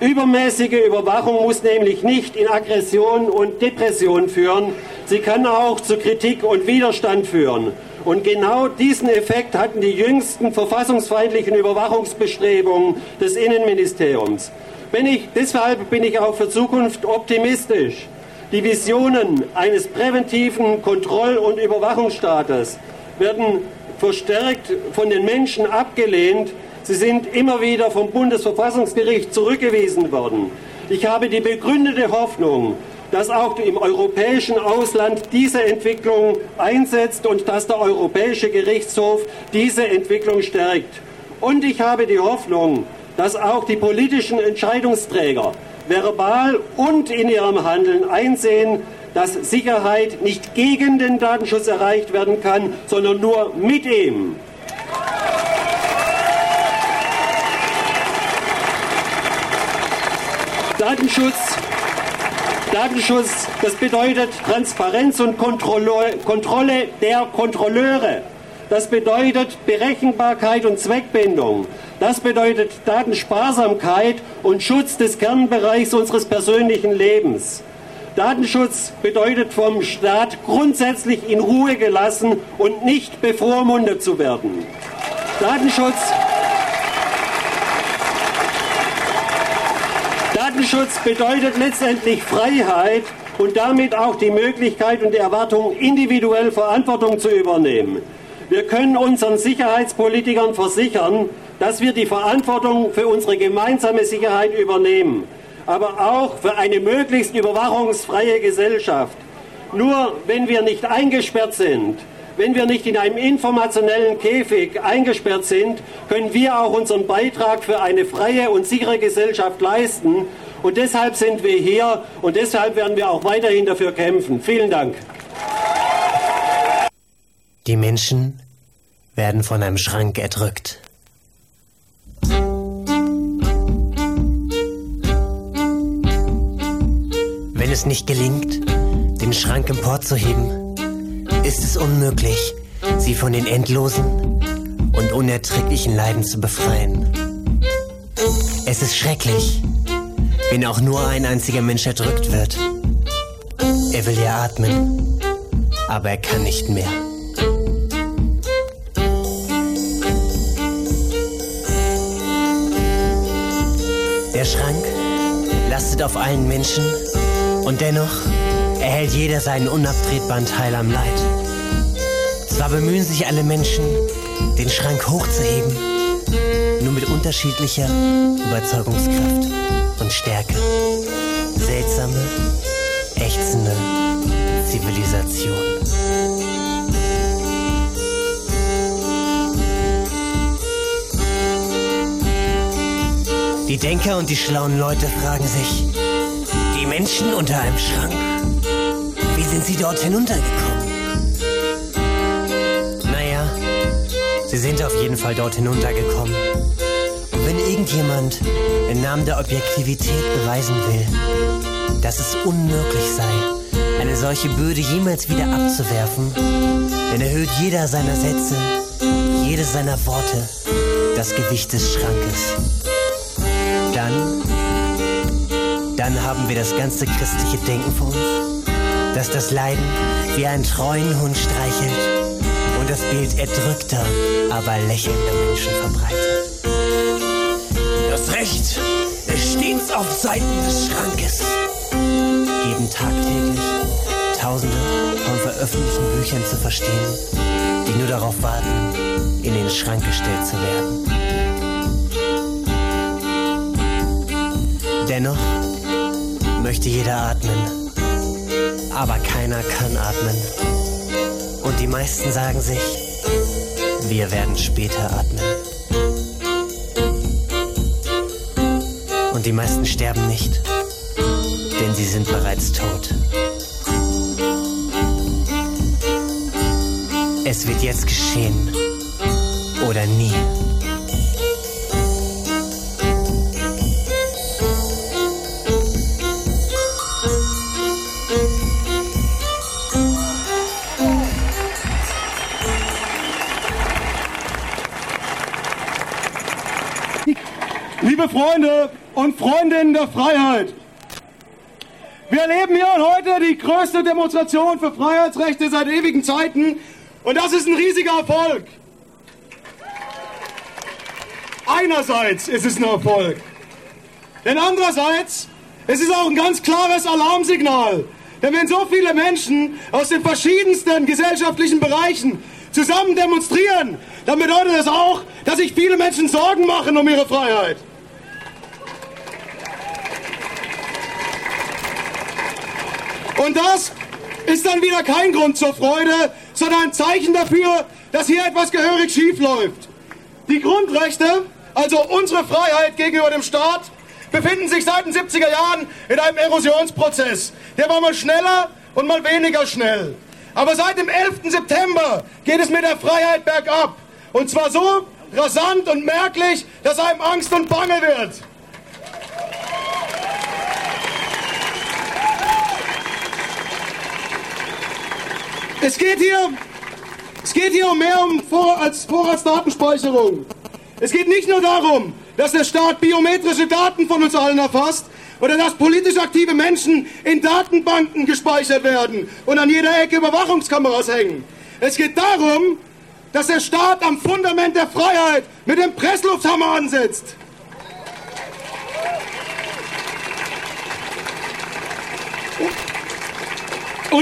Übermäßige Überwachung muss nämlich nicht in Aggression und Depression führen, sie kann auch zu Kritik und Widerstand führen. Und genau diesen Effekt hatten die jüngsten verfassungsfeindlichen Überwachungsbestrebungen des Innenministeriums. Bin ich, deshalb bin ich auch für Zukunft optimistisch. Die Visionen eines präventiven Kontroll- und Überwachungsstaates werden verstärkt von den Menschen abgelehnt. Sie sind immer wieder vom Bundesverfassungsgericht zurückgewiesen worden. Ich habe die begründete Hoffnung, dass auch im europäischen Ausland diese Entwicklung einsetzt und dass der Europäische Gerichtshof diese Entwicklung stärkt. Und ich habe die Hoffnung, dass auch die politischen Entscheidungsträger verbal und in ihrem Handeln einsehen, dass Sicherheit nicht gegen den Datenschutz erreicht werden kann, sondern nur mit ihm. Datenschutz, Datenschutz, das bedeutet Transparenz und Kontrolle, der Kontrolleure. Das bedeutet Berechenbarkeit und Zweckbindung. Das bedeutet Datensparsamkeit und Schutz des Kernbereichs unseres persönlichen Lebens. Datenschutz bedeutet vom Staat grundsätzlich in Ruhe gelassen und nicht bevormundet zu werden. Datenschutz, Datenschutz bedeutet letztendlich Freiheit und damit auch die Möglichkeit und die Erwartung, individuell Verantwortung zu übernehmen. Wir können unseren Sicherheitspolitikern versichern, dass wir die Verantwortung für unsere gemeinsame Sicherheit übernehmen aber auch für eine möglichst überwachungsfreie Gesellschaft. Nur wenn wir nicht eingesperrt sind, wenn wir nicht in einem informationellen Käfig eingesperrt sind, können wir auch unseren Beitrag für eine freie und sichere Gesellschaft leisten. Und deshalb sind wir hier und deshalb werden wir auch weiterhin dafür kämpfen. Vielen Dank. Die Menschen werden von einem Schrank erdrückt. Wenn es nicht gelingt, den Schrank emporzuheben, ist es unmöglich, sie von den endlosen und unerträglichen Leiden zu befreien. Es ist schrecklich, wenn auch nur ein einziger Mensch erdrückt wird. Er will ja atmen, aber er kann nicht mehr. Der Schrank lastet auf allen Menschen und dennoch erhält jeder seinen unabtretbaren Teil am Leid. Zwar bemühen sich alle Menschen, den Schrank hochzuheben, nur mit unterschiedlicher Überzeugungskraft und Stärke. Seltsame, ächzende Zivilisation. Die Denker und die schlauen Leute fragen sich, die Menschen unter einem Schrank. Sind sie dort hinuntergekommen? Naja, sie sind auf jeden Fall dort hinuntergekommen. Und wenn irgendjemand im Namen der Objektivität beweisen will, dass es unmöglich sei, eine solche Bürde jemals wieder abzuwerfen, dann erhöht jeder seiner Sätze, jedes seiner Worte das Gewicht des Schrankes. Dann dann haben wir das ganze christliche Denken vor uns, das das Leiden wie einen treuen Hund streichelt und das Bild erdrückter, aber lächelnder Menschen verbreitet. Das Recht ist stets auf Seiten des Schrankes, geben tagtäglich Tausende von veröffentlichten Büchern zu verstehen, die nur darauf warten, in den Schrank gestellt zu werden. Dennoch möchte jeder atmen, aber keiner kann atmen. Und die meisten sagen sich, wir werden später atmen. Und die meisten sterben nicht, denn sie sind bereits tot. Es wird jetzt geschehen oder nie. Freunde und Freundinnen der Freiheit, wir erleben hier und heute die größte Demonstration für Freiheitsrechte seit ewigen Zeiten und das ist ein riesiger Erfolg. Einerseits ist es ein Erfolg, denn andererseits es ist auch ein ganz klares Alarmsignal. Denn wenn so viele Menschen aus den verschiedensten gesellschaftlichen Bereichen zusammen demonstrieren, dann bedeutet das auch, dass sich viele Menschen Sorgen machen um ihre Freiheit. Und das ist dann wieder kein Grund zur Freude, sondern ein Zeichen dafür, dass hier etwas gehörig schief läuft. Die Grundrechte, also unsere Freiheit gegenüber dem Staat, befinden sich seit den 70er Jahren in einem Erosionsprozess. Der war mal schneller und mal weniger schnell. Aber seit dem 11. September geht es mit der Freiheit bergab. Und zwar so rasant und merklich, dass einem Angst und Bange wird. Es geht hier, es geht hier um mehr um Vor als Vorratsdatenspeicherung. Es geht nicht nur darum, dass der Staat biometrische Daten von uns allen erfasst oder dass politisch aktive Menschen in Datenbanken gespeichert werden und an jeder Ecke Überwachungskameras hängen. Es geht darum, dass der Staat am Fundament der Freiheit mit dem Presslufthammer ansetzt. Und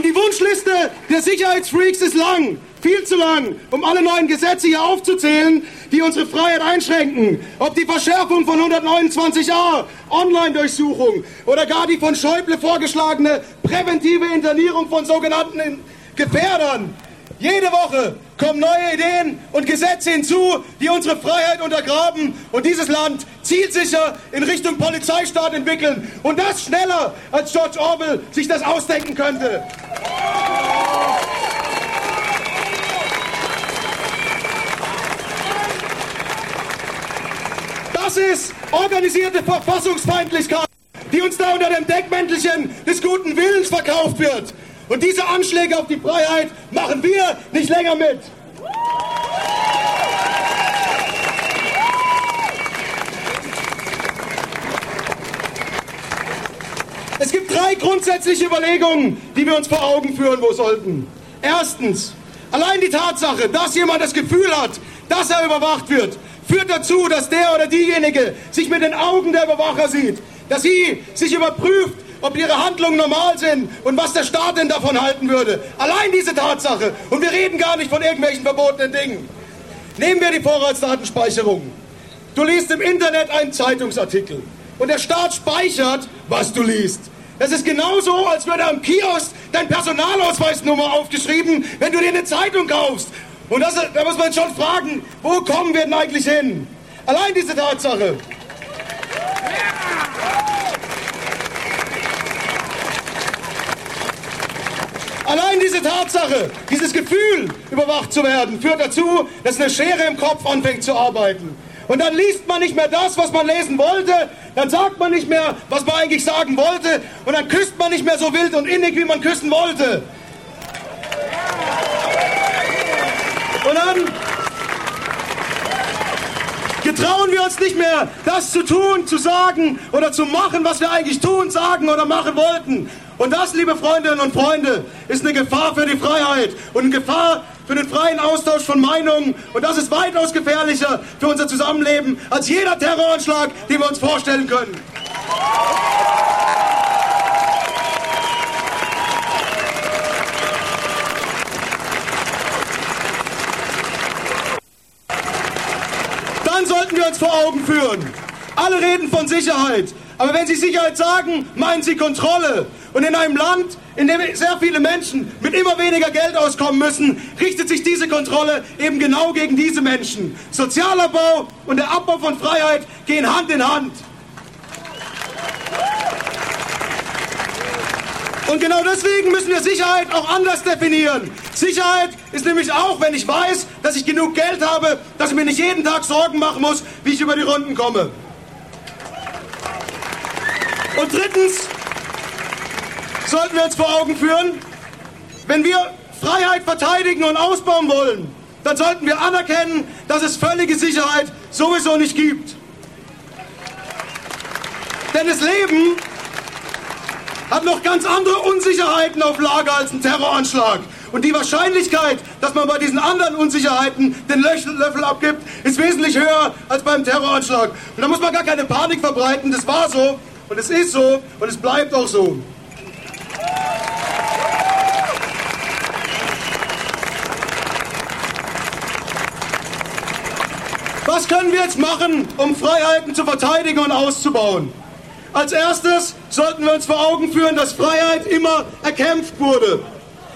die Wunschliste der Sicherheitsfreaks ist lang, viel zu lang, um alle neuen Gesetze hier aufzuzählen, die unsere Freiheit einschränken. Ob die Verschärfung von 129a, Online-Durchsuchung oder gar die von Schäuble vorgeschlagene präventive Internierung von sogenannten Gefährdern. Jede Woche kommen neue Ideen und Gesetze hinzu, die unsere Freiheit untergraben und dieses Land zielsicher in Richtung Polizeistaat entwickeln. Und das schneller, als George Orwell sich das ausdenken könnte. Das ist organisierte Verfassungsfeindlichkeit, die uns da unter dem Deckmäntelchen des guten Willens verkauft wird. Und diese Anschläge auf die Freiheit machen wir nicht länger mit. Es gibt drei grundsätzliche Überlegungen, die wir uns vor Augen führen wo sollten. Erstens, allein die Tatsache, dass jemand das Gefühl hat, dass er überwacht wird, führt dazu, dass der oder diejenige sich mit den Augen der Überwacher sieht, dass sie sich überprüft, ob ihre Handlungen normal sind und was der Staat denn davon halten würde. Allein diese Tatsache. Und wir reden gar nicht von irgendwelchen verbotenen Dingen. Nehmen wir die Vorratsdatenspeicherung. Du liest im Internet einen Zeitungsartikel und der Staat speichert, was du liest. Das ist genauso, als würde am Kiosk dein Personalausweisnummer aufgeschrieben, wenn du dir eine Zeitung kaufst. Und das, da muss man schon fragen, wo kommen wir denn eigentlich hin? Allein diese Tatsache. Allein diese Tatsache, dieses Gefühl, überwacht zu werden, führt dazu, dass eine Schere im Kopf anfängt zu arbeiten. Und dann liest man nicht mehr das, was man lesen wollte, dann sagt man nicht mehr, was man eigentlich sagen wollte, und dann küsst man nicht mehr so wild und innig, wie man küssen wollte. Und dann getrauen wir uns nicht mehr, das zu tun, zu sagen oder zu machen, was wir eigentlich tun, sagen oder machen wollten. Und das, liebe Freundinnen und Freunde, ist eine Gefahr für die Freiheit und eine Gefahr für den freien Austausch von Meinungen. Und das ist weitaus gefährlicher für unser Zusammenleben als jeder Terroranschlag, den wir uns vorstellen können. Dann sollten wir uns vor Augen führen. Alle reden von Sicherheit. Aber wenn Sie Sicherheit sagen, meinen Sie Kontrolle. Und in einem Land, in dem sehr viele Menschen mit immer weniger Geld auskommen müssen, richtet sich diese Kontrolle eben genau gegen diese Menschen. Sozialabbau und der Abbau von Freiheit gehen Hand in Hand. Und genau deswegen müssen wir Sicherheit auch anders definieren. Sicherheit ist nämlich auch, wenn ich weiß, dass ich genug Geld habe, dass ich mir nicht jeden Tag Sorgen machen muss, wie ich über die Runden komme. Und drittens sollten wir uns vor Augen führen, wenn wir Freiheit verteidigen und ausbauen wollen, dann sollten wir anerkennen, dass es völlige Sicherheit sowieso nicht gibt. Denn das Leben hat noch ganz andere Unsicherheiten auf Lager als ein Terroranschlag. Und die Wahrscheinlichkeit, dass man bei diesen anderen Unsicherheiten den Löffel abgibt, ist wesentlich höher als beim Terroranschlag. Und da muss man gar keine Panik verbreiten. Das war so und es ist so und es bleibt auch so. Was können wir jetzt machen, um Freiheiten zu verteidigen und auszubauen? Als erstes sollten wir uns vor Augen führen, dass Freiheit immer erkämpft wurde.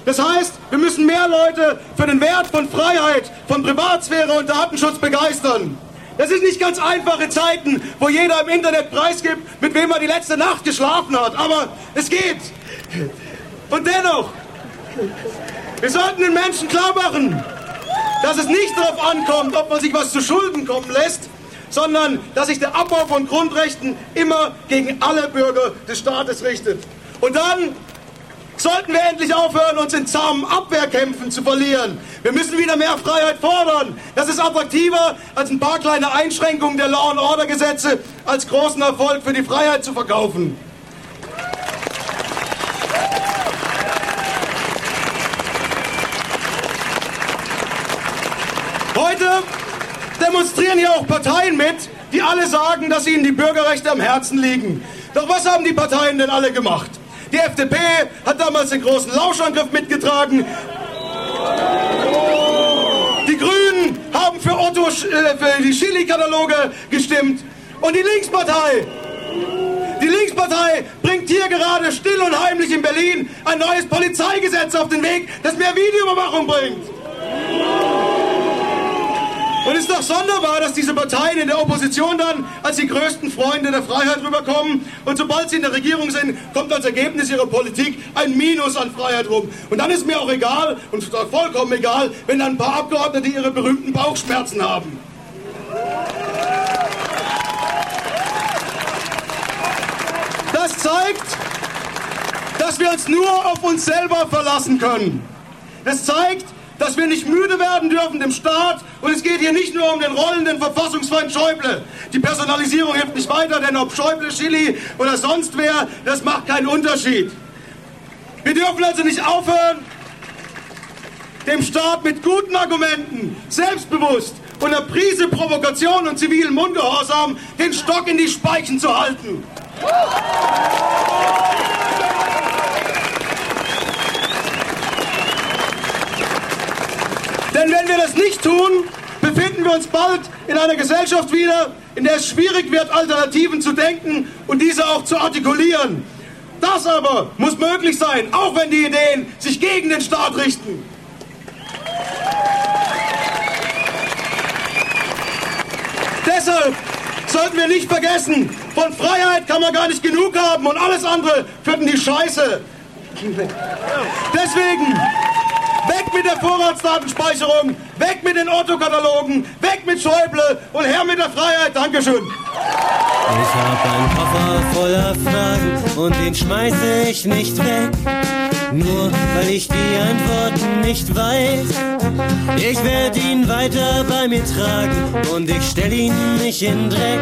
Das heißt, wir müssen mehr Leute für den Wert von Freiheit, von Privatsphäre und Datenschutz begeistern. Das ist nicht ganz einfache Zeiten, wo jeder im Internet preisgibt, mit wem er die letzte Nacht geschlafen hat. Aber es geht. Und dennoch, wir sollten den Menschen klar machen, dass es nicht darauf ankommt, ob man sich was zu Schulden kommen lässt, sondern dass sich der Abbau von Grundrechten immer gegen alle Bürger des Staates richtet. Und dann sollten wir endlich aufhören, uns in zahmen Abwehrkämpfen zu verlieren. Wir müssen wieder mehr Freiheit fordern. Das ist attraktiver, als ein paar kleine Einschränkungen der Law-and-Order-Gesetze als großen Erfolg für die Freiheit zu verkaufen. Heute demonstrieren hier auch Parteien mit, die alle sagen, dass ihnen die Bürgerrechte am Herzen liegen. Doch was haben die Parteien denn alle gemacht? Die FDP hat damals den großen Lauschangriff mitgetragen. Die Grünen haben für Otto äh, für die Chili-Kataloge gestimmt. Und die Linkspartei, die Linkspartei bringt hier gerade still und heimlich in Berlin ein neues Polizeigesetz auf den Weg, das mehr Videoüberwachung bringt. Und es ist doch sonderbar, dass diese Parteien in der Opposition dann als die größten Freunde der Freiheit rüberkommen. Und sobald sie in der Regierung sind, kommt als Ergebnis ihrer Politik ein Minus an Freiheit rum. Und dann ist mir auch egal, und vollkommen egal, wenn dann ein paar Abgeordnete ihre berühmten Bauchschmerzen haben. Das zeigt, dass wir uns nur auf uns selber verlassen können. Das zeigt, dass wir nicht müde werden dürfen dem Staat. Und es geht hier nicht nur um den rollenden Verfassungsfeind Schäuble. Die Personalisierung hilft nicht weiter, denn ob Schäuble, Schilly oder sonst wer, das macht keinen Unterschied. Wir dürfen also nicht aufhören, dem Staat mit guten Argumenten, selbstbewusst und einer Prise Provokation und zivilen Mundgehorsam den Stock in die Speichen zu halten. Denn wenn wir das nicht tun, befinden wir uns bald in einer Gesellschaft wieder, in der es schwierig wird, Alternativen zu denken und diese auch zu artikulieren. Das aber muss möglich sein, auch wenn die Ideen sich gegen den Staat richten. Deshalb sollten wir nicht vergessen, von Freiheit kann man gar nicht genug haben und alles andere führt in die Scheiße. Deswegen Weg mit der Vorratsdatenspeicherung, weg mit den Autokatalogen, weg mit Schäuble und her mit der Freiheit. Dankeschön. Ich hab einen Koffer voller Fragen und den schmeiße ich nicht weg. Nur weil ich die Antworten nicht weiß. Ich werde ihn weiter bei mir tragen und ich stell ihn nicht in Dreck,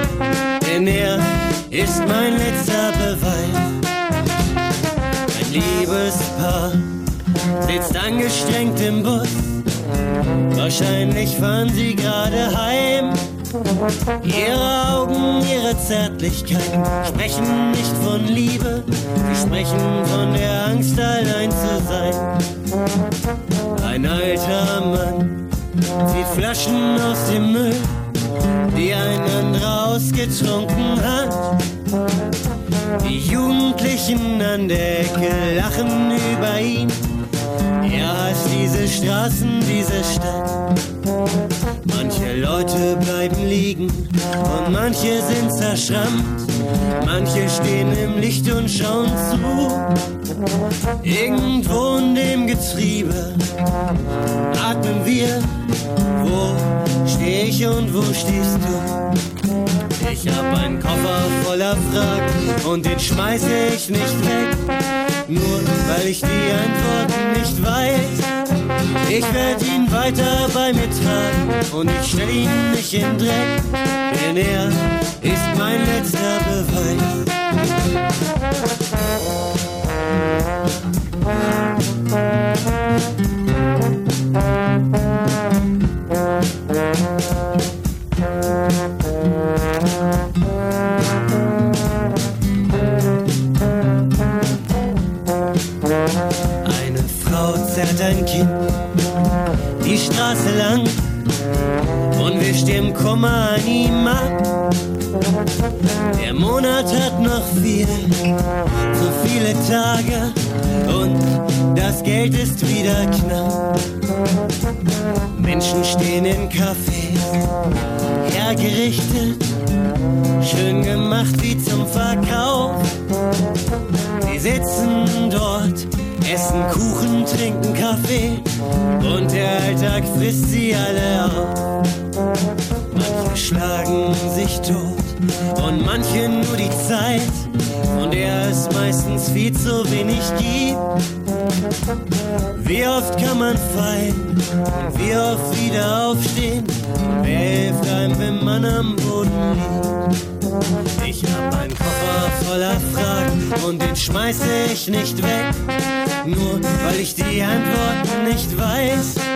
denn er ist mein letzter Beweis. Ein Liebespaar sitzt angestrengt im Bus. Wahrscheinlich fahren sie gerade heim. Ihre Augen, ihre Zärtlichkeiten sprechen nicht von Liebe, sie sprechen von der Angst, allein zu sein. Ein alter Mann zieht Flaschen aus dem Müll, die ein anderer ausgetrunken hat. Die Jugendlichen an der Ecke lachen über ihn. Er hasst diese Straßen, diese Stadt. Manche Leute bleiben liegen und manche sind zerschrammt. Manche stehen im Licht und schauen zu. Irgendwo in dem Getriebe atmen wir. Wo steh ich und wo stehst du? Ich hab einen Koffer voller Fragen und den schmeiße ich nicht weg. Nur weil ich die Antworten weiß. Ich werde ihn weiter bei mir tragen und ich stell ihn nicht in Dreck, denn er ist mein letzter Beweis. Wir stimmen Kummer an ihm ab. Der Monat hat noch viel, so viele Tage und das Geld ist wieder knapp. Menschen stehen in Cafés, hergerichtet, schön gemacht wie zum Verkauf. Sie sitzen dort, essen Kuchen, trinken Kaffee und der Alltag frisst sie alle auf. Schlagen sich tot und manche nur die Zeit, von der es meistens viel zu wenig gibt. Wie oft kann man fallen wie oft wieder aufstehen? Wer hilft einem, wenn man am Boden liegt? Ich hab einen Koffer voller Fragen und den schmeiße ich nicht weg. Nur weil ich die Antworten nicht weiß.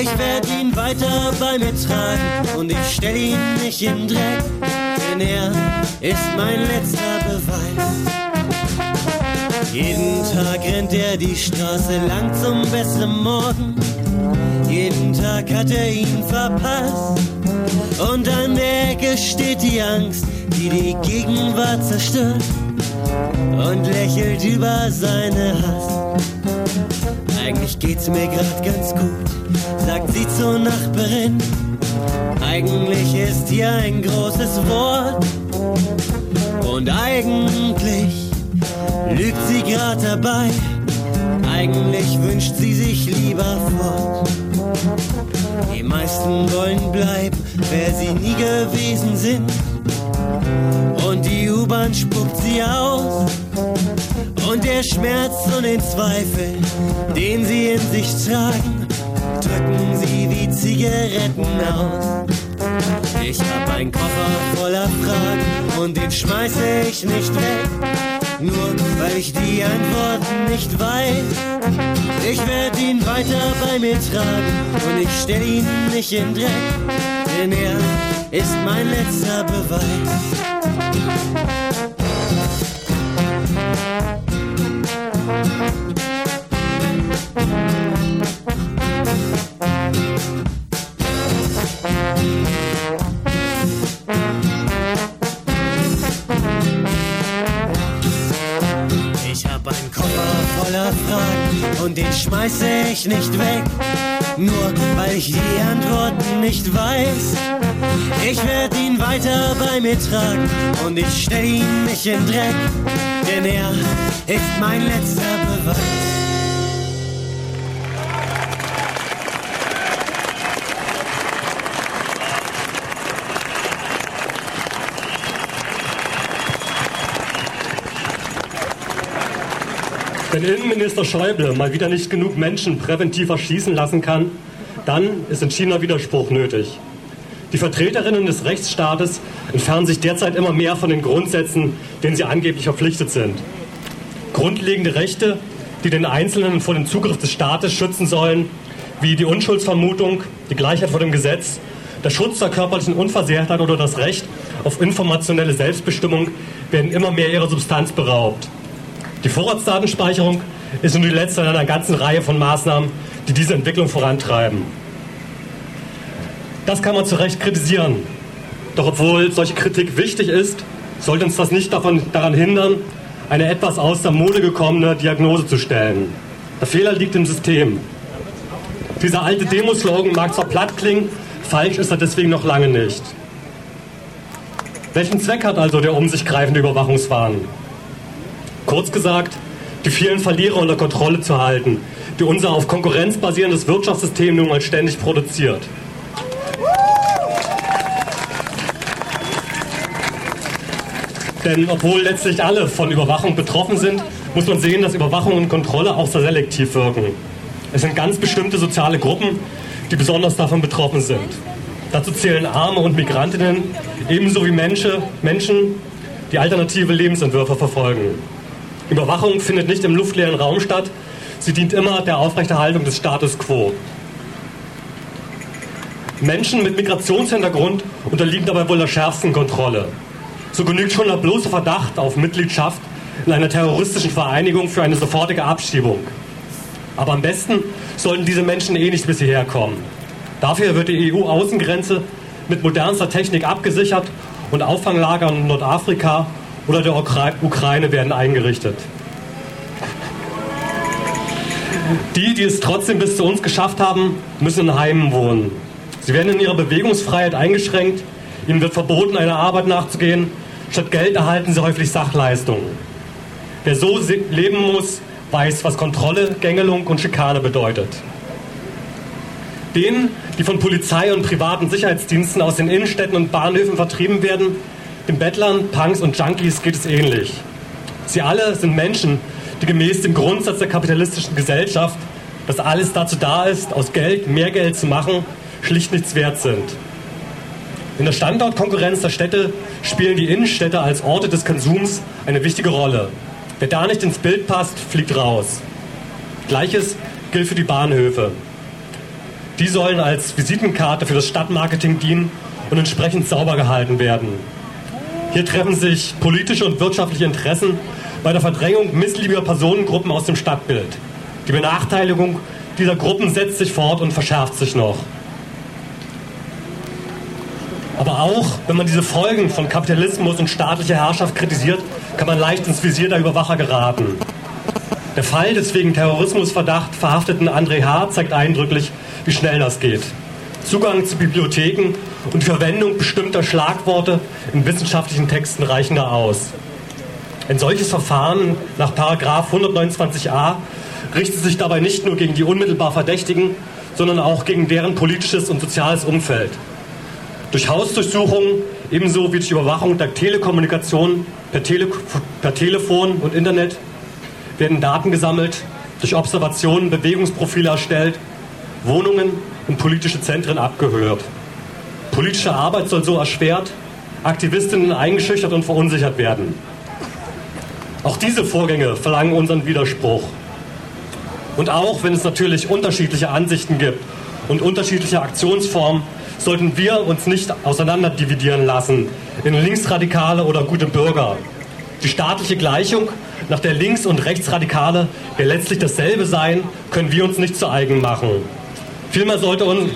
Ich werde ihn weiter bei mir tragen und ich stell ihn nicht in Dreck, denn er ist mein letzter Beweis. Jeden Tag rennt er die Straße lang zum besseren Morgen. Jeden Tag hat er ihn verpasst. Und an der Ecke steht die Angst, die die Gegenwart zerstört. Und lächelt über seine Hass. Eigentlich geht's mir grad ganz gut, sagt sie zur Nachbarin. Eigentlich ist hier ein großes Wort. Und eigentlich lügt sie grad dabei. Eigentlich wünscht sie sich lieber fort. Die meisten wollen bleiben, wer sie nie gewesen sind. Und die U-Bahn spuckt sie aus. Und der Schmerz und den Zweifel, den sie in sich tragen, drücken sie wie Zigaretten aus. Ich hab einen Koffer voller Fragen und den schmeiße ich nicht weg. Nur weil ich die Antworten nicht weiß. Ich werde ihn weiter bei mir tragen und ich stell ihn nicht in Dreck, denn er ist mein letzter Beweis. Fragen und den schmeiße ich nicht weg. Nur weil ich die Antworten nicht weiß. Ich werde ihn weiter bei mir tragen und ich stell ihn nicht in Dreck, denn er ist mein letzter Beweis. Wenn Innenminister Schäuble mal wieder nicht genug Menschen präventiv erschießen lassen kann, dann ist entschiedener Widerspruch nötig. Die Vertreterinnen des Rechtsstaates entfernen sich derzeit immer mehr von den Grundsätzen, denen sie angeblich verpflichtet sind. Grundlegende Rechte, die den Einzelnen vor dem Zugriff des Staates schützen sollen, wie die Unschuldsvermutung, die Gleichheit vor dem Gesetz, der Schutz der körperlichen Unversehrtheit oder das Recht auf informationelle Selbstbestimmung, werden immer mehr ihrer Substanz beraubt. Die Vorratsdatenspeicherung ist nun die letzte in einer ganzen Reihe von Maßnahmen, die diese Entwicklung vorantreiben. Das kann man zu Recht kritisieren. Doch obwohl solche Kritik wichtig ist, sollte uns das nicht davon, daran hindern, eine etwas aus der Mode gekommene Diagnose zu stellen. Der Fehler liegt im System. Dieser alte Demoslogan mag zwar platt klingen, falsch ist er deswegen noch lange nicht. Welchen Zweck hat also der um sich greifende Überwachungswahn? Kurz gesagt, die vielen Verlierer unter Kontrolle zu halten, die unser auf Konkurrenz basierendes Wirtschaftssystem nun mal ständig produziert. Denn obwohl letztlich alle von Überwachung betroffen sind, muss man sehen, dass Überwachung und Kontrolle auch sehr selektiv wirken. Es sind ganz bestimmte soziale Gruppen, die besonders davon betroffen sind. Dazu zählen Arme und Migrantinnen, ebenso wie Menschen, Menschen, die alternative Lebensentwürfe verfolgen. Überwachung findet nicht im luftleeren Raum statt, sie dient immer der Aufrechterhaltung des Status quo. Menschen mit Migrationshintergrund unterliegen dabei wohl der schärfsten Kontrolle. So genügt schon der bloße Verdacht auf Mitgliedschaft in einer terroristischen Vereinigung für eine sofortige Abschiebung. Aber am besten sollten diese Menschen eh nicht bis hierher kommen. Dafür wird die EU-Außengrenze mit modernster Technik abgesichert und Auffanglager in Nordafrika oder der Ukraine werden eingerichtet. Die, die es trotzdem bis zu uns geschafft haben, müssen in Heimen wohnen. Sie werden in ihrer Bewegungsfreiheit eingeschränkt, ihnen wird verboten, einer Arbeit nachzugehen, statt Geld erhalten sie häufig Sachleistungen. Wer so leben muss, weiß, was Kontrolle, Gängelung und Schikane bedeutet. Denen, die von Polizei und privaten Sicherheitsdiensten aus den Innenstädten und Bahnhöfen vertrieben werden, den Bettlern, Punks und Junkies geht es ähnlich. Sie alle sind Menschen, die gemäß dem Grundsatz der kapitalistischen Gesellschaft, dass alles dazu da ist, aus Geld mehr Geld zu machen, schlicht nichts wert sind. In der Standortkonkurrenz der Städte spielen die Innenstädte als Orte des Konsums eine wichtige Rolle. Wer da nicht ins Bild passt, fliegt raus. Gleiches gilt für die Bahnhöfe. Die sollen als Visitenkarte für das Stadtmarketing dienen und entsprechend sauber gehalten werden. Hier treffen sich politische und wirtschaftliche Interessen bei der Verdrängung missliebiger Personengruppen aus dem Stadtbild. Die Benachteiligung dieser Gruppen setzt sich fort und verschärft sich noch. Aber auch, wenn man diese Folgen von Kapitalismus und staatlicher Herrschaft kritisiert, kann man leicht ins Visier der Überwacher geraten. Der Fall des wegen Terrorismusverdacht verhafteten André H. zeigt eindrücklich, wie schnell das geht. Zugang zu Bibliotheken und die Verwendung bestimmter Schlagworte in wissenschaftlichen Texten reichen da aus. Ein solches Verfahren nach 129a richtet sich dabei nicht nur gegen die unmittelbar Verdächtigen, sondern auch gegen deren politisches und soziales Umfeld. Durch Hausdurchsuchungen ebenso wie durch Überwachung der Telekommunikation per, Tele per Telefon und Internet werden Daten gesammelt, durch Observationen Bewegungsprofile erstellt, Wohnungen und politische Zentren abgehört. Politische Arbeit soll so erschwert, Aktivistinnen eingeschüchtert und verunsichert werden. Auch diese Vorgänge verlangen unseren Widerspruch. Und auch wenn es natürlich unterschiedliche Ansichten gibt und unterschiedliche Aktionsformen, sollten wir uns nicht auseinanderdividieren lassen in Linksradikale oder gute Bürger. Die staatliche Gleichung, nach der Links- und Rechtsradikale ja letztlich dasselbe sein, können wir uns nicht zu eigen machen. Vielmehr sollte uns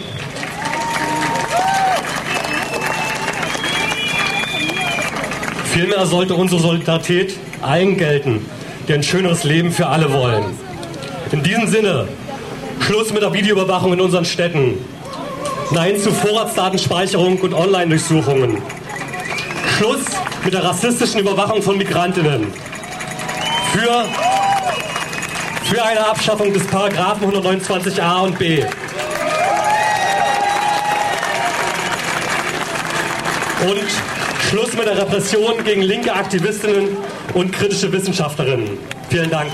Vielmehr sollte unsere Solidarität allen gelten, die ein schöneres Leben für alle wollen. In diesem Sinne, Schluss mit der Videoüberwachung in unseren Städten. Nein zu Vorratsdatenspeicherung und Online-Durchsuchungen. Schluss mit der rassistischen Überwachung von Migrantinnen. Für, für eine Abschaffung des Paragraphen 129a und b. Und Schluss mit der Repression gegen linke Aktivistinnen und kritische Wissenschaftlerinnen. Vielen Dank.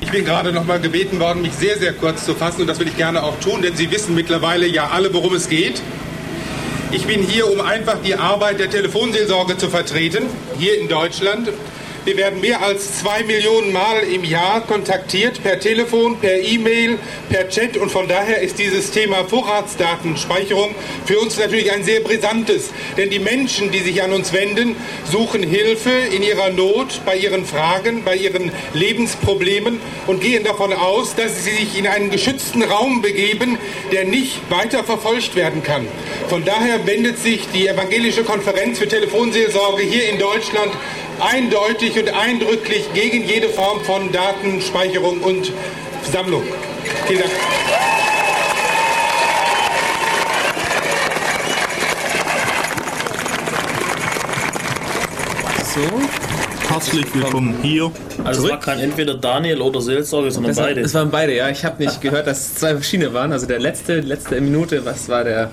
Ich bin gerade noch mal gebeten worden, mich sehr, sehr kurz zu fassen und das will ich gerne auch tun, denn Sie wissen mittlerweile ja alle, worum es geht. Ich bin hier, um einfach die Arbeit der Telefonseelsorge zu vertreten, hier in Deutschland. Wir werden mehr als zwei Millionen Mal im Jahr kontaktiert, per Telefon, per E-Mail, per Chat. Und von daher ist dieses Thema Vorratsdatenspeicherung für uns natürlich ein sehr brisantes. Denn die Menschen, die sich an uns wenden, suchen Hilfe in ihrer Not, bei ihren Fragen, bei ihren Lebensproblemen und gehen davon aus, dass sie sich in einen geschützten Raum begeben, der nicht weiter verfolgt werden kann. Von daher wendet sich die Evangelische Konferenz für Telefonseelsorge hier in Deutschland eindeutig und eindrücklich gegen jede Form von Datenspeicherung und Sammlung. Vielen Dank. So. Herzlich willkommen hier. Also es war kein entweder Daniel oder Seelsorge, sondern Das, war, beide. das waren beide, ja. Ich habe nicht gehört, dass es zwei verschiedene waren. Also der letzte, letzte Minute, was war der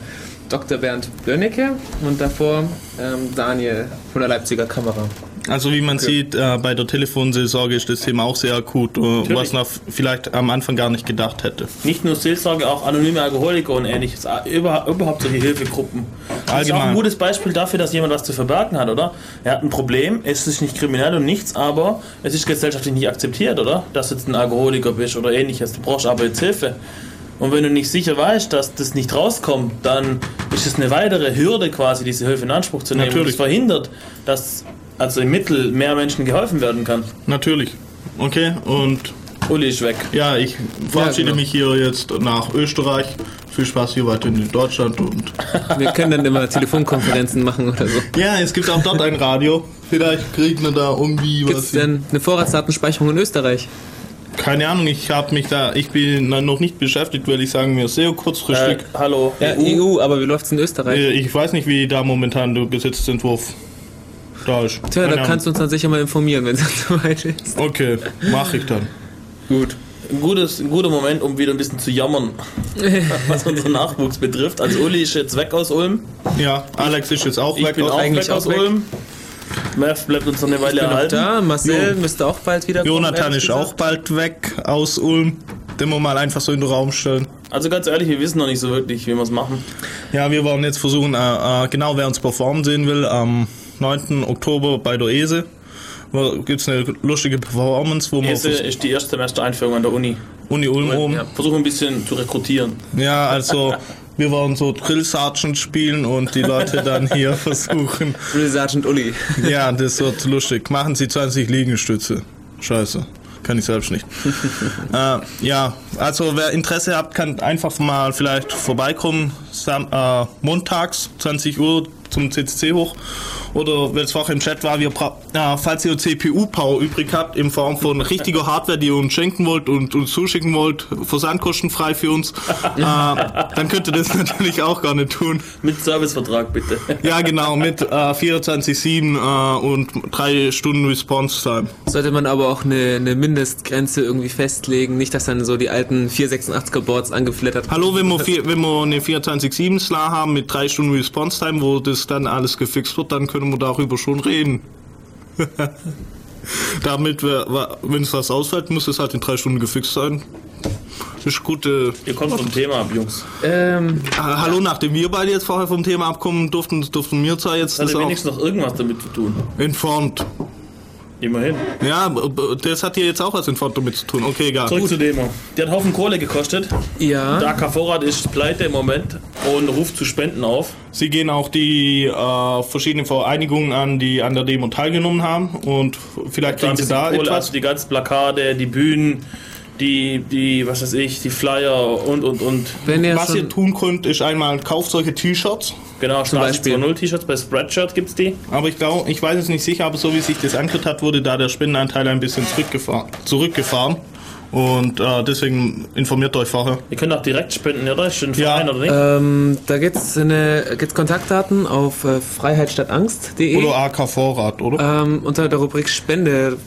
Dr. Bernd Bönnecke und davor ähm, Daniel von der Leipziger Kamera. Also wie man sieht, äh, bei der Telefonseelsorge ist das Thema auch sehr akut, äh, was man vielleicht am Anfang gar nicht gedacht hätte. Nicht nur Seelsorge, auch anonyme Alkoholiker und ähnliches. Ah, Über, überhaupt solche Hilfegruppen. Das ist auch Allgemein. ein gutes Beispiel dafür, dass jemand was zu verbergen hat, oder? Er hat ein Problem, es ist nicht kriminell und nichts, aber es ist gesellschaftlich nicht akzeptiert, oder? Dass du jetzt ein Alkoholiker bist oder ähnliches. Du brauchst aber jetzt Hilfe. Und wenn du nicht sicher weißt, dass das nicht rauskommt, dann ist es eine weitere Hürde quasi, diese Hilfe in Anspruch zu nehmen. Natürlich. Und das verhindert, dass also im Mittel mehr Menschen geholfen werden kann. Natürlich. Okay, und Uli ist weg. ja, ich verabschiede genau. mich hier jetzt nach Österreich. Viel Spaß hier weiterhin in Deutschland und Wir können dann immer Telefonkonferenzen machen oder so. ja, es gibt auch dort ein Radio. Vielleicht kriegt man da irgendwie Gibt was. es denn eine Vorratsdatenspeicherung in Österreich? Keine Ahnung, ich habe mich da, ich bin noch nicht beschäftigt, weil ich sagen wir sehr kurzfristig. Äh, hallo, Ja, EU, aber wie läuft's in Österreich? Äh, ich weiß nicht, wie da momentan der Gesetzentwurf da ist. Tja, da kannst du uns dann sicher mal informieren, wenn es soweit ist. Okay, mache ich dann. Gut. Ein, gutes, ein guter Moment, um wieder ein bisschen zu jammern, was unseren Nachwuchs betrifft. Also Uli ist jetzt weg aus Ulm. Ja, Alex ist jetzt auch Ich weg. bin auch eigentlich weg aus auch weg. Ulm. Mev bleibt uns noch eine Ich Weile bin noch erhalten. da. Marcel Jo. müsste auch bald wieder kommen. Jonathan ehrlich ist auch bald weg aus Ulm. Den wir mal einfach so in den Raum stellen. Also ganz ehrlich, wir wissen noch nicht so wirklich, wie wir es machen. Ja, wir wollen jetzt versuchen, äh, äh, genau wer uns performen sehen will, am 9. Oktober bei der ESE gibt es eine lustige Performance, wo wir Ese ist die Erstsemestereinführung an der Uni. Uni Ulm oben. Ja, versuchen ein bisschen zu rekrutieren. Ja, also wir wollen so Drill Sergeant spielen und die Leute dann hier versuchen. Drill Sergeant Uli. Ja, das wird lustig. Machen Sie 20 Liegestütze. Scheiße. Kann ich selbst nicht. äh, ja, also wer Interesse hat, kann einfach mal vielleicht vorbeikommen. Sam äh, montags, 20 Uhr zum CCC hoch. Oder wenn es vorher im Chat war, wir äh, falls ihr CPU-Power übrig habt, in Form von richtiger Hardware, die ihr uns schenken wollt und uns zuschicken wollt, versandkostenfrei für uns, äh, dann könnt ihr das natürlich auch gerne tun. Mit Servicevertrag bitte. Ja, genau, mit äh, 24-7 äh, und drei Stunden Response Time. Sollte man aber auch eine, eine Mindestgrenze irgendwie festlegen, nicht, dass dann so die alten 486er Boards angeflattert Hallo, wenn wir, vier, wenn wir eine 24-7 Slar haben mit drei Stunden Response Time, wo das dann alles gefixt wird, dann können wir darüber schon reden. Damit, wenn es was ausfällt, muss es halt in drei Stunden gefixt sein. Ist gute. Ihr kommt vom Thema ab, Jungs. Ähm, Ah, hallo, nachdem wir beide jetzt vorher vom Thema abkommen durften, durften wir zwar jetzt Das das hat auch wenigstens noch irgendwas damit zu tun. entfernt. Immerhin. Ja, das hat hier jetzt auch was entfernt damit zu tun. Okay, egal. Zurück zur Demo. Die hat einen Haufen Kohle gekostet. Ja. Der AK Vorrat ist pleite im Moment und ruft zu Spenden auf. Sie gehen auch die äh, verschiedenen Vereinigungen an, die an der Demo teilgenommen haben und vielleicht kriegen sie da Kohle, etwas. also die ganzen Plakate, die Bühnen, die, die, was weiß ich, die Flyer und, und, und. Wenn ihr Was ihr tun könnt, ist einmal kauft solche T-Shirts. Genau, Zum Beispiel. 2.0 T-Shirts bei Spreadshirt gibt's die. Aber ich glaube, ich weiß es nicht sicher, aber so wie sich das angehört hat, wurde da der Spendenanteil ein bisschen zurückgefahren. zurückgefahren. Und äh, deswegen informiert euch vorher. Ihr könnt auch direkt spenden, oder? Ist schon ein Ja. Verein, oder nicht? ähm, da gibt's eine gibt's Kontaktdaten auf äh, freiheitstattangst.de Oder AK Vorrat, oder? ähm, unter der Rubrik Spende.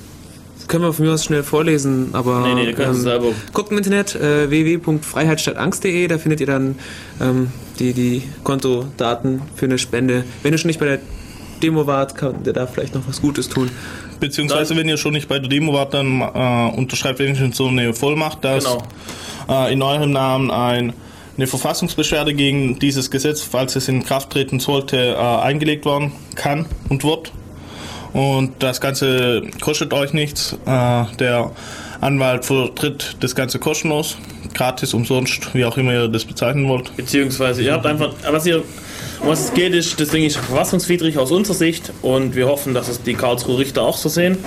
Können wir von mir aus schnell vorlesen, aber Nee, nee, selber. guckt im Internet äh, www.freiheitstattangst.de, da findet ihr dann ähm, die, die Kontodaten für eine Spende. Wenn ihr schon nicht bei der Demo wart, könnt ihr da vielleicht noch was Gutes tun. Beziehungsweise, wenn ihr schon nicht bei der Demo wart, dann äh, unterschreibt wenigstens so eine Vollmacht, dass Genau. äh, in eurem Namen ein, eine Verfassungsbeschwerde gegen dieses Gesetz, falls es in Kraft treten sollte, äh, eingelegt werden kann und wird. Und das Ganze kostet euch nichts. Äh, der Anwalt vertritt das Ganze kostenlos, gratis, umsonst, wie auch immer ihr das bezeichnen wollt. Beziehungsweise ihr habt einfach, was ihr, um was es geht, ist, das Ding ist verfassungswidrig aus unserer Sicht und wir hoffen, dass es die Karlsruher Richter auch so sehen.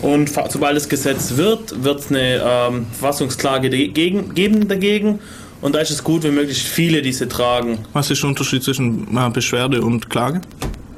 Und sobald es gesetzt wird, wird es eine ähm, Verfassungsklage dagegen, geben dagegen. Und da ist es gut, wenn möglichst viele diese tragen. Was ist der Unterschied zwischen äh, Beschwerde und Klage?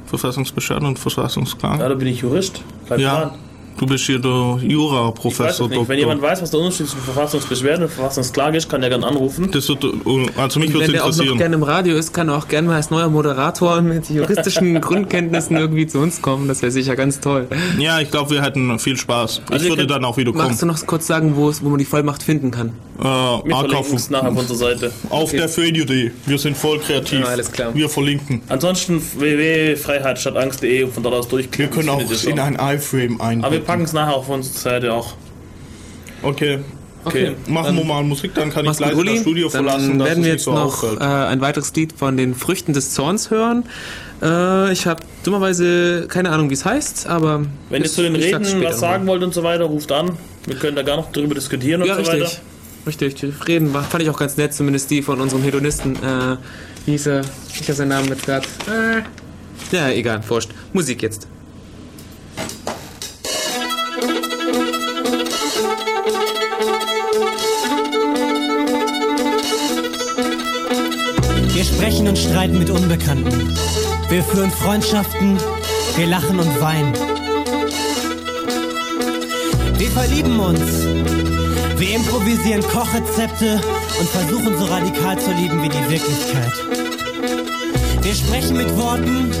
Verfassungsbeschwerde und Verfassungsklage? Ja, da bin ich Jurist. Bleib ja, dran. du bist hier der Ich weiß es Jura-Professor. nicht. Wenn jemand weiß, was der Unterschied zwischen Verfassungsbeschwerde und Verfassungsklage ist, kann der gerne anrufen. Das wird, also mich Und würde wenn der auch noch interessieren. gerne im Radio ist, kann er auch gerne mal als neuer Moderator mit juristischen Grundkenntnissen irgendwie zu uns kommen. Das wäre sicher ganz toll. Ja, ich glaube, wir hätten viel Spaß. Ich Also ihr würde könnt- dann auch wieder kommen. Magst du noch kurz sagen, wo, es, wo man die Vollmacht finden kann? Äh, Wir verlinken es nachher auf unserer Seite. Auf Okay. der Födio.de. Wir sind voll kreativ. Ja, alles klar. Wir verlinken. Ansonsten www.freiheitstattangst.de und von dort aus durchklicken. Wir können auch in ein iFrame ein. Aber wir packen es nachher auf unsere Seite auch. Okay. Okay. Machen wir mal Musik, dann kann ich gleich Uli. das Studio Dann verlassen. dass werden wir jetzt so noch auffällt. äh, ein weiteres Lied von den Früchten des Zorns hören. Äh, ich habe dummerweise keine Ahnung, wie es heißt, aber Wenn ihr zu den Reden was sagen wollt und so weiter, ruft an. Wir können da gar noch drüber diskutieren und Ja, so richtig. weiter. Richtig, die Reden war, fand ich auch ganz nett, zumindest die von unserem Hedonisten. Äh, wie hieß er? Ich habe seinen Namen jetzt gerade. Äh, ja, egal, wurscht. Musik jetzt. Wir sprechen und streiten mit Unbekannten. Wir führen Freundschaften, wir lachen und weinen. Wir verlieben uns. Wir improvisieren Kochrezepte und versuchen so radikal zu lieben wie die Wirklichkeit. Wir sprechen mit Worten,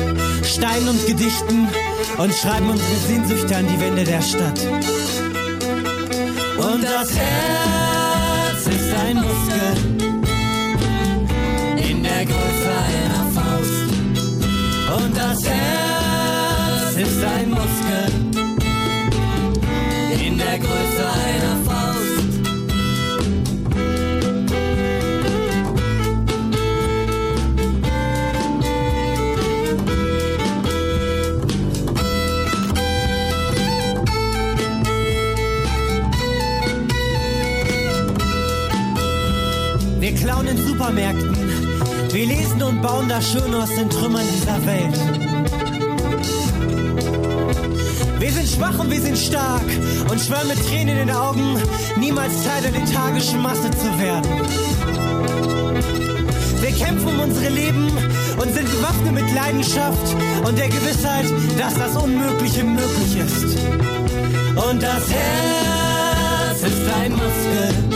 Steinen und Gedichten und schreiben unsere Sehnsüchte an die Wände der Stadt. Und das Herz ist ein Muskel in der Größe einer Faust. Und das Herz ist ein Muskel in der Größe einer Faust. Klauen in Supermärkten. Wir lesen und bauen das Schöne aus den Trümmern dieser Welt. Wir sind schwach und wir sind stark und schwören mit Tränen in den Augen, niemals Teil der lethargischen Masse zu werden. Wir kämpfen um unsere Leben und sind bewaffnet mit Leidenschaft und der Gewissheit, dass das Unmögliche möglich ist. Und das Herz ist ein Muskel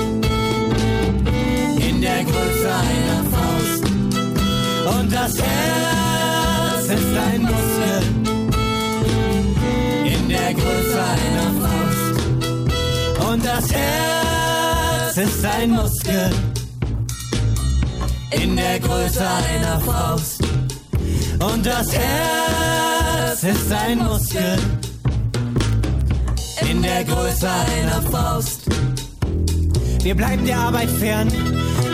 der Größe einer Faust. Und das Herz ist ein Muskel in der Größe einer Faust. Und das Herz ist ein Muskel in der Größe einer Faust. Und das Herz ist ein Muskel in der Größe einer Faust. Wir bleiben der Arbeit fern.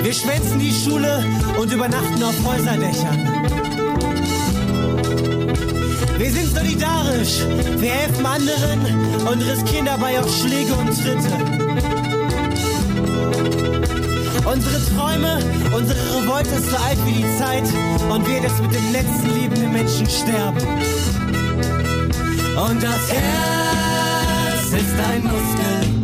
Wir schwänzen die Schule und übernachten auf Häuserdächern. Wir sind solidarisch, wir helfen anderen und riskieren dabei auch Schläge und Tritte. Unsere Träume, unsere Revolte ist so alt wie die Zeit und wir das mit dem letzten lebenden Menschen sterben. Und das Herz ist ein Muskel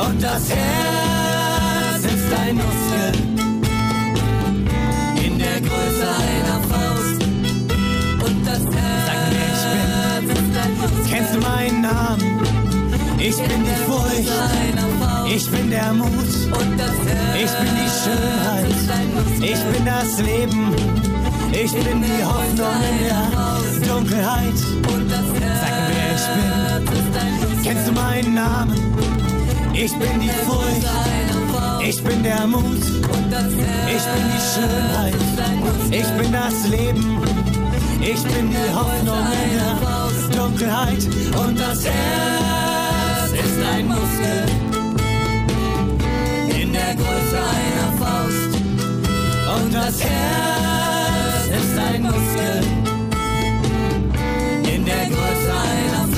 Und das Herz ist ein Muskel in der Größe einer Faust. Und das Herz Sag mir, ich bin. Kennst du meinen Namen? Ich bin die Furcht. Ich bin der Mut. Ich bin die Schönheit. Ich bin das Leben. Ich bin die Hoffnung in der Dunkelheit. Sag mir, wer ich bin. Kennst du meinen Namen? Ich bin die Furcht, ich bin der Mut, ich bin die Schönheit, ich bin das Leben, ich bin die Hoffnung in der Dunkelheit. Und das Herz ist ein Muskel. In der Größe einer Faust. Und das Herz ist ein Muskel. In der Größe einer Faust.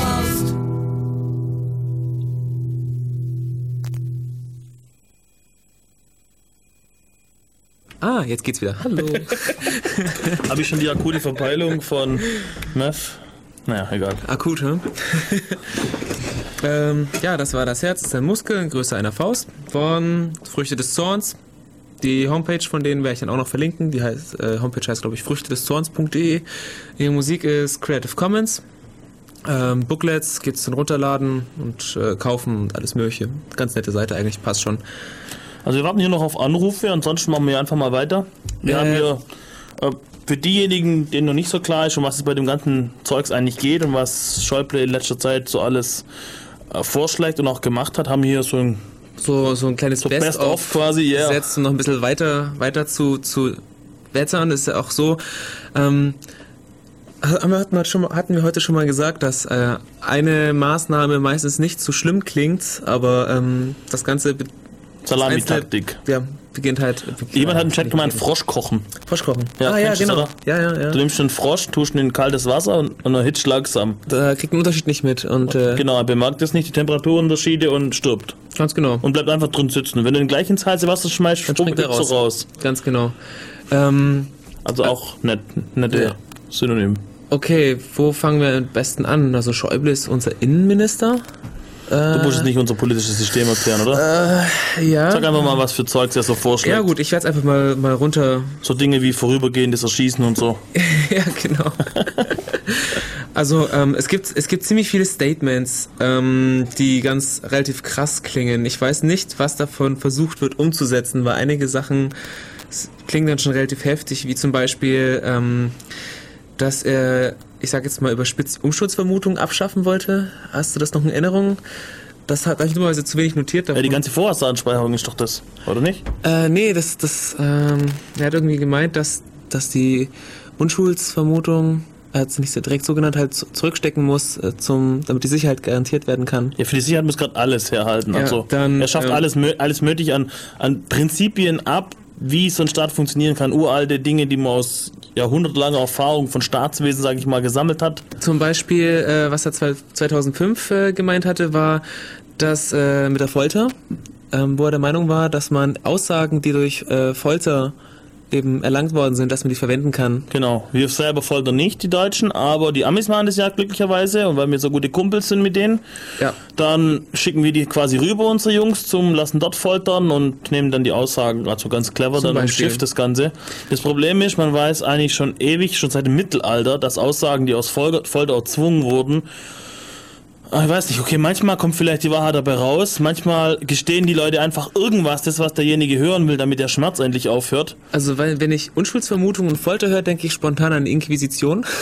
Ah, jetzt geht's wieder. Hallo. Habe ich schon die akute Verpeilung von Meth? Naja, egal. Akut, hm? ähm, ja, das war das Herz, das ist ein Muskel in Größe einer Faust von Früchte des Zorns. Die Homepage von denen werde ich dann auch noch verlinken. Die heißt, äh, Homepage heißt, glaube ich, früchtedeszorns.de. Ihre Musik ist Creative Commons. Ähm, Booklets geht's dann runterladen und äh, kaufen und alles mögliche. Ganz nette Seite eigentlich, passt schon. Also wir warten hier noch auf Anrufe, ansonsten machen wir einfach mal weiter. Wir Äh. haben hier äh, für diejenigen, denen noch nicht so klar ist, um was es bei dem ganzen Zeugs eigentlich geht und was Schäuble in letzter Zeit so alles äh, vorschlägt und auch gemacht hat, haben wir hier so ein so, so ein kleines so Best Best-of of quasi, ja. gesetzt, um noch ein bisschen weiter, weiter zu, zu wettern. Das ist ja auch so, ähm, haben wir, hatten, wir heute schon mal gesagt, dass äh, eine Maßnahme meistens nicht so schlimm klingt, aber ähm, das Ganze Salamitaktik. das Ja, beginnt halt. Jemand hat im Chat gemeint, Frosch kochen. Frosch kochen. Ja, ah ja, das, genau. Ja, ja, ja. Du nimmst einen Frosch, tust ihn in kaltes Wasser und, und er hitzt langsam. Da kriegt einen Unterschied nicht mit. Und, äh, Genau, er bemerkt jetzt nicht die Temperaturunterschiede und stirbt. Ganz genau. Und bleibt einfach drin sitzen. Und wenn du ihn gleich ins heiße Wasser schmeißt, Dann springt er springt er raus. raus. Ganz genau. Ähm, Also auch nett, nette Ja. Synonym. Okay, wo fangen wir am besten an? Also Schäuble ist unser Innenminister. Du musst jetzt nicht unser politisches System erklären, oder? Äh, ja. Sag einfach mal, was für Zeugs er so vorschlägt. Ja gut, ich werde es einfach mal, mal runter. So Dinge wie vorübergehendes Erschießen und so. ja, genau. also ähm, es, gibt, es gibt ziemlich viele Statements, ähm, die ganz relativ krass klingen. Ich weiß nicht, was davon versucht wird umzusetzen, weil einige Sachen klingen dann schon relativ heftig, wie zum Beispiel, ähm, dass er, ich sag jetzt mal, überspitzt Umsturzvermutung abschaffen wollte. Hast du das noch in Erinnerung? Das hat ich dummerweise zu wenig notiert. Ja, Davon. die ganze Vorratsanspeicherung ist doch das, oder nicht? Äh, nee, das, das, ähm, er hat irgendwie gemeint, dass, dass die Unschuldsvermutung, er hat es nicht so direkt so genannt, halt zu- zurückstecken muss, äh, zum, damit die Sicherheit garantiert werden kann. Ja, für die Sicherheit muss gerade alles herhalten. Ja, also, dann, er schafft ähm, alles, alles möglich an, an Prinzipien ab, wie so ein Staat funktionieren kann. Uralte Dinge, die man aus jahrhundertelanger Erfahrung von Staatswesen, sage ich mal, gesammelt hat. Zum Beispiel, äh, was er zwei- 2005 äh, gemeint hatte, war, dass äh, mit der Folter, ähm, wo er der Meinung war, dass man Aussagen, die durch äh, Folter eben erlangt worden sind, dass man die verwenden kann. Genau. Wir selber foltern nicht, die Deutschen, aber die Amis machen das ja glücklicherweise und weil wir so gute Kumpels sind mit denen, ja. dann schicken wir die quasi rüber, unsere Jungs, zum lassen dort foltern und nehmen dann die Aussagen, also ganz clever, Zum dann Beispiel. umschifft das Ganze. Das Problem ist, man weiß eigentlich schon ewig, schon seit dem Mittelalter, dass Aussagen, die aus Folter, erzwungen wurden, Ich weiß nicht, okay, manchmal kommt vielleicht die Wahrheit dabei raus, manchmal gestehen die Leute einfach irgendwas, das, was derjenige hören will, damit der Schmerz endlich aufhört. Also, weil, wenn ich Unschuldsvermutung und Folter höre, denke ich spontan an Inquisition.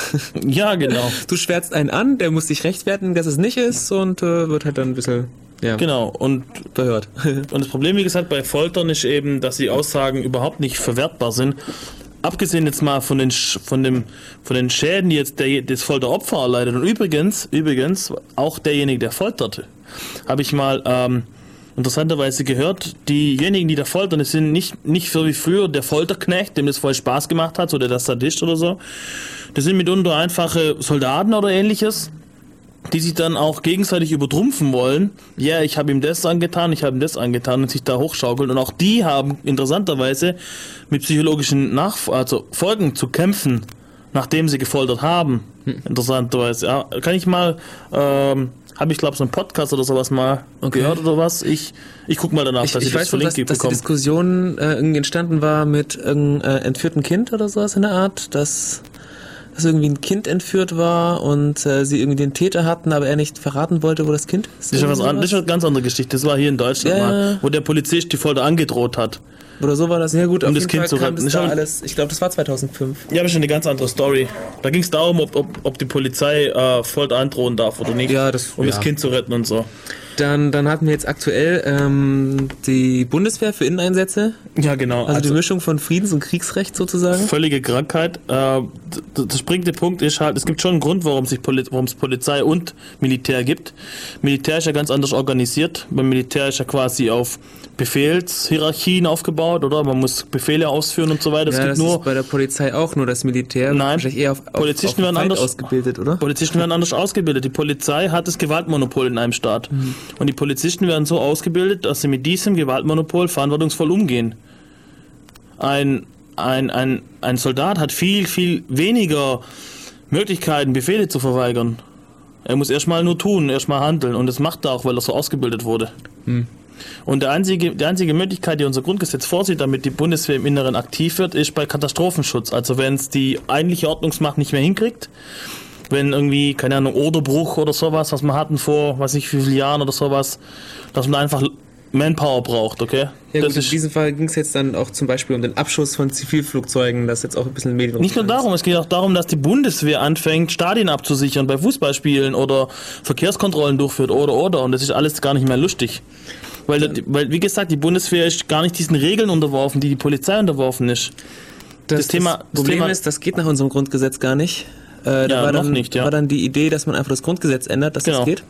Ja, genau. Du schwärzt einen an, der muss sich rechtfertigen, dass es nicht ist und äh, wird halt dann ein bisschen, ja. Genau, und verhört. Und das Problem, wie gesagt, bei Foltern ist eben, dass die Aussagen überhaupt nicht verwertbar sind. Abgesehen jetzt mal von den, von dem, von den Schäden, die jetzt der, das Folteropfer erleidet. Und übrigens, übrigens, auch derjenige, der folterte, habe ich mal ähm, interessanterweise gehört, diejenigen, die da foltern, das sind nicht, nicht so wie früher der Folterknecht, dem das voll Spaß gemacht hat, oder der Sadist oder so. Das sind mitunter einfache Soldaten oder ähnliches, die sich dann auch gegenseitig übertrumpfen wollen. Ja, ich habe ihm das angetan, ich habe ihm das angetan und sich da hochschaukeln. Und auch die haben interessanterweise mit psychologischen Nachf also Folgen zu kämpfen, nachdem sie gefoltert haben. Interessanterweise. Ja, kann ich mal, ähm, habe ich glaube so einen Podcast oder sowas mal gehört oder was? Ich, ich guck mal danach, Ich, dass ich ich, das weiß nur, dass, verlinkt dass die bekomme. Diskussion äh, irgendwie entstanden war mit irgendeinem äh, entführten Kind oder sowas in der Art, dass, dass irgendwie ein Kind entführt war und äh, sie irgendwie den Täter hatten, aber er nicht verraten wollte, wo das Kind ist. Das ist, was an, das ist eine ganz andere Geschichte. Das war hier in Deutschland Ja, mal, wo der Polizist die Folter angedroht hat. Oder so war das. Ja gut, um auf das jeden Kind Fall zu retten. das Ich da alles, ich glaube, das war 2005. Ja, aber schon eine ganz andere Story. Da ging es darum, ob, ob, ob die Polizei äh, Folter androhen darf oder nicht. Ja, das- um das ja. Kind zu retten und so. Dann, dann hatten wir jetzt aktuell ähm, die Bundeswehr für Inneneinsätze. Ja, genau. Also, die Mischung von Friedens- und Kriegsrecht sozusagen. Völlige Krankheit. Äh, der springende Punkt ist halt, es gibt schon einen Grund, warum sich Poli es Polizei und Militär gibt. Militär ist ja ganz anders organisiert. Beim Militär ist ja quasi auf Befehlshierarchien aufgebaut, oder? Man muss Befehle ausführen und so weiter. Es ja, gibt das nur ist bei der Polizei auch nur das Militär. Nein, Wahrscheinlich eher auf, auf, Polizisten auf werden anders ausgebildet, oder? Polizisten werden anders ausgebildet. Die Polizei hat das Gewaltmonopol in einem Staat. Mhm. Und die Polizisten werden so ausgebildet, dass sie mit diesem Gewaltmonopol verantwortungsvoll umgehen. ein, ein, ein, ein Soldat hat viel, viel weniger Möglichkeiten, Befehle zu verweigern. Er muss erstmal nur tun, erstmal handeln und das macht er auch, weil er so ausgebildet wurde. Hm. Und der einzige, die einzige Möglichkeit, die unser Grundgesetz vorsieht, damit die Bundeswehr im Inneren aktiv wird, ist bei Katastrophenschutz. Also wenn es die eigentliche Ordnungsmacht nicht mehr hinkriegt, wenn irgendwie, keine Ahnung, Oderbruch oder sowas, was wir hatten vor, weiß ich wie vielen Jahren oder sowas, dass man einfach Manpower braucht, okay? Ja, das gut, in diesem Fall ging es jetzt dann auch zum Beispiel um den Abschuss von Zivilflugzeugen, das jetzt auch ein bisschen Medien. Nicht nur darum, es geht auch darum, dass die Bundeswehr anfängt, Stadien abzusichern bei Fußballspielen oder Verkehrskontrollen durchführt oder oder und das ist alles gar nicht mehr lustig. Weil, weil wie gesagt, die Bundeswehr ist gar nicht diesen Regeln unterworfen, die die Polizei unterworfen ist. Das, Das Thema- das Problem Thema- ist, das geht nach unserem Grundgesetz gar nicht. Äh, da Ja, war noch dann, nicht, ja. war dann die Idee, dass man einfach das Grundgesetz ändert, dass Genau. das geht.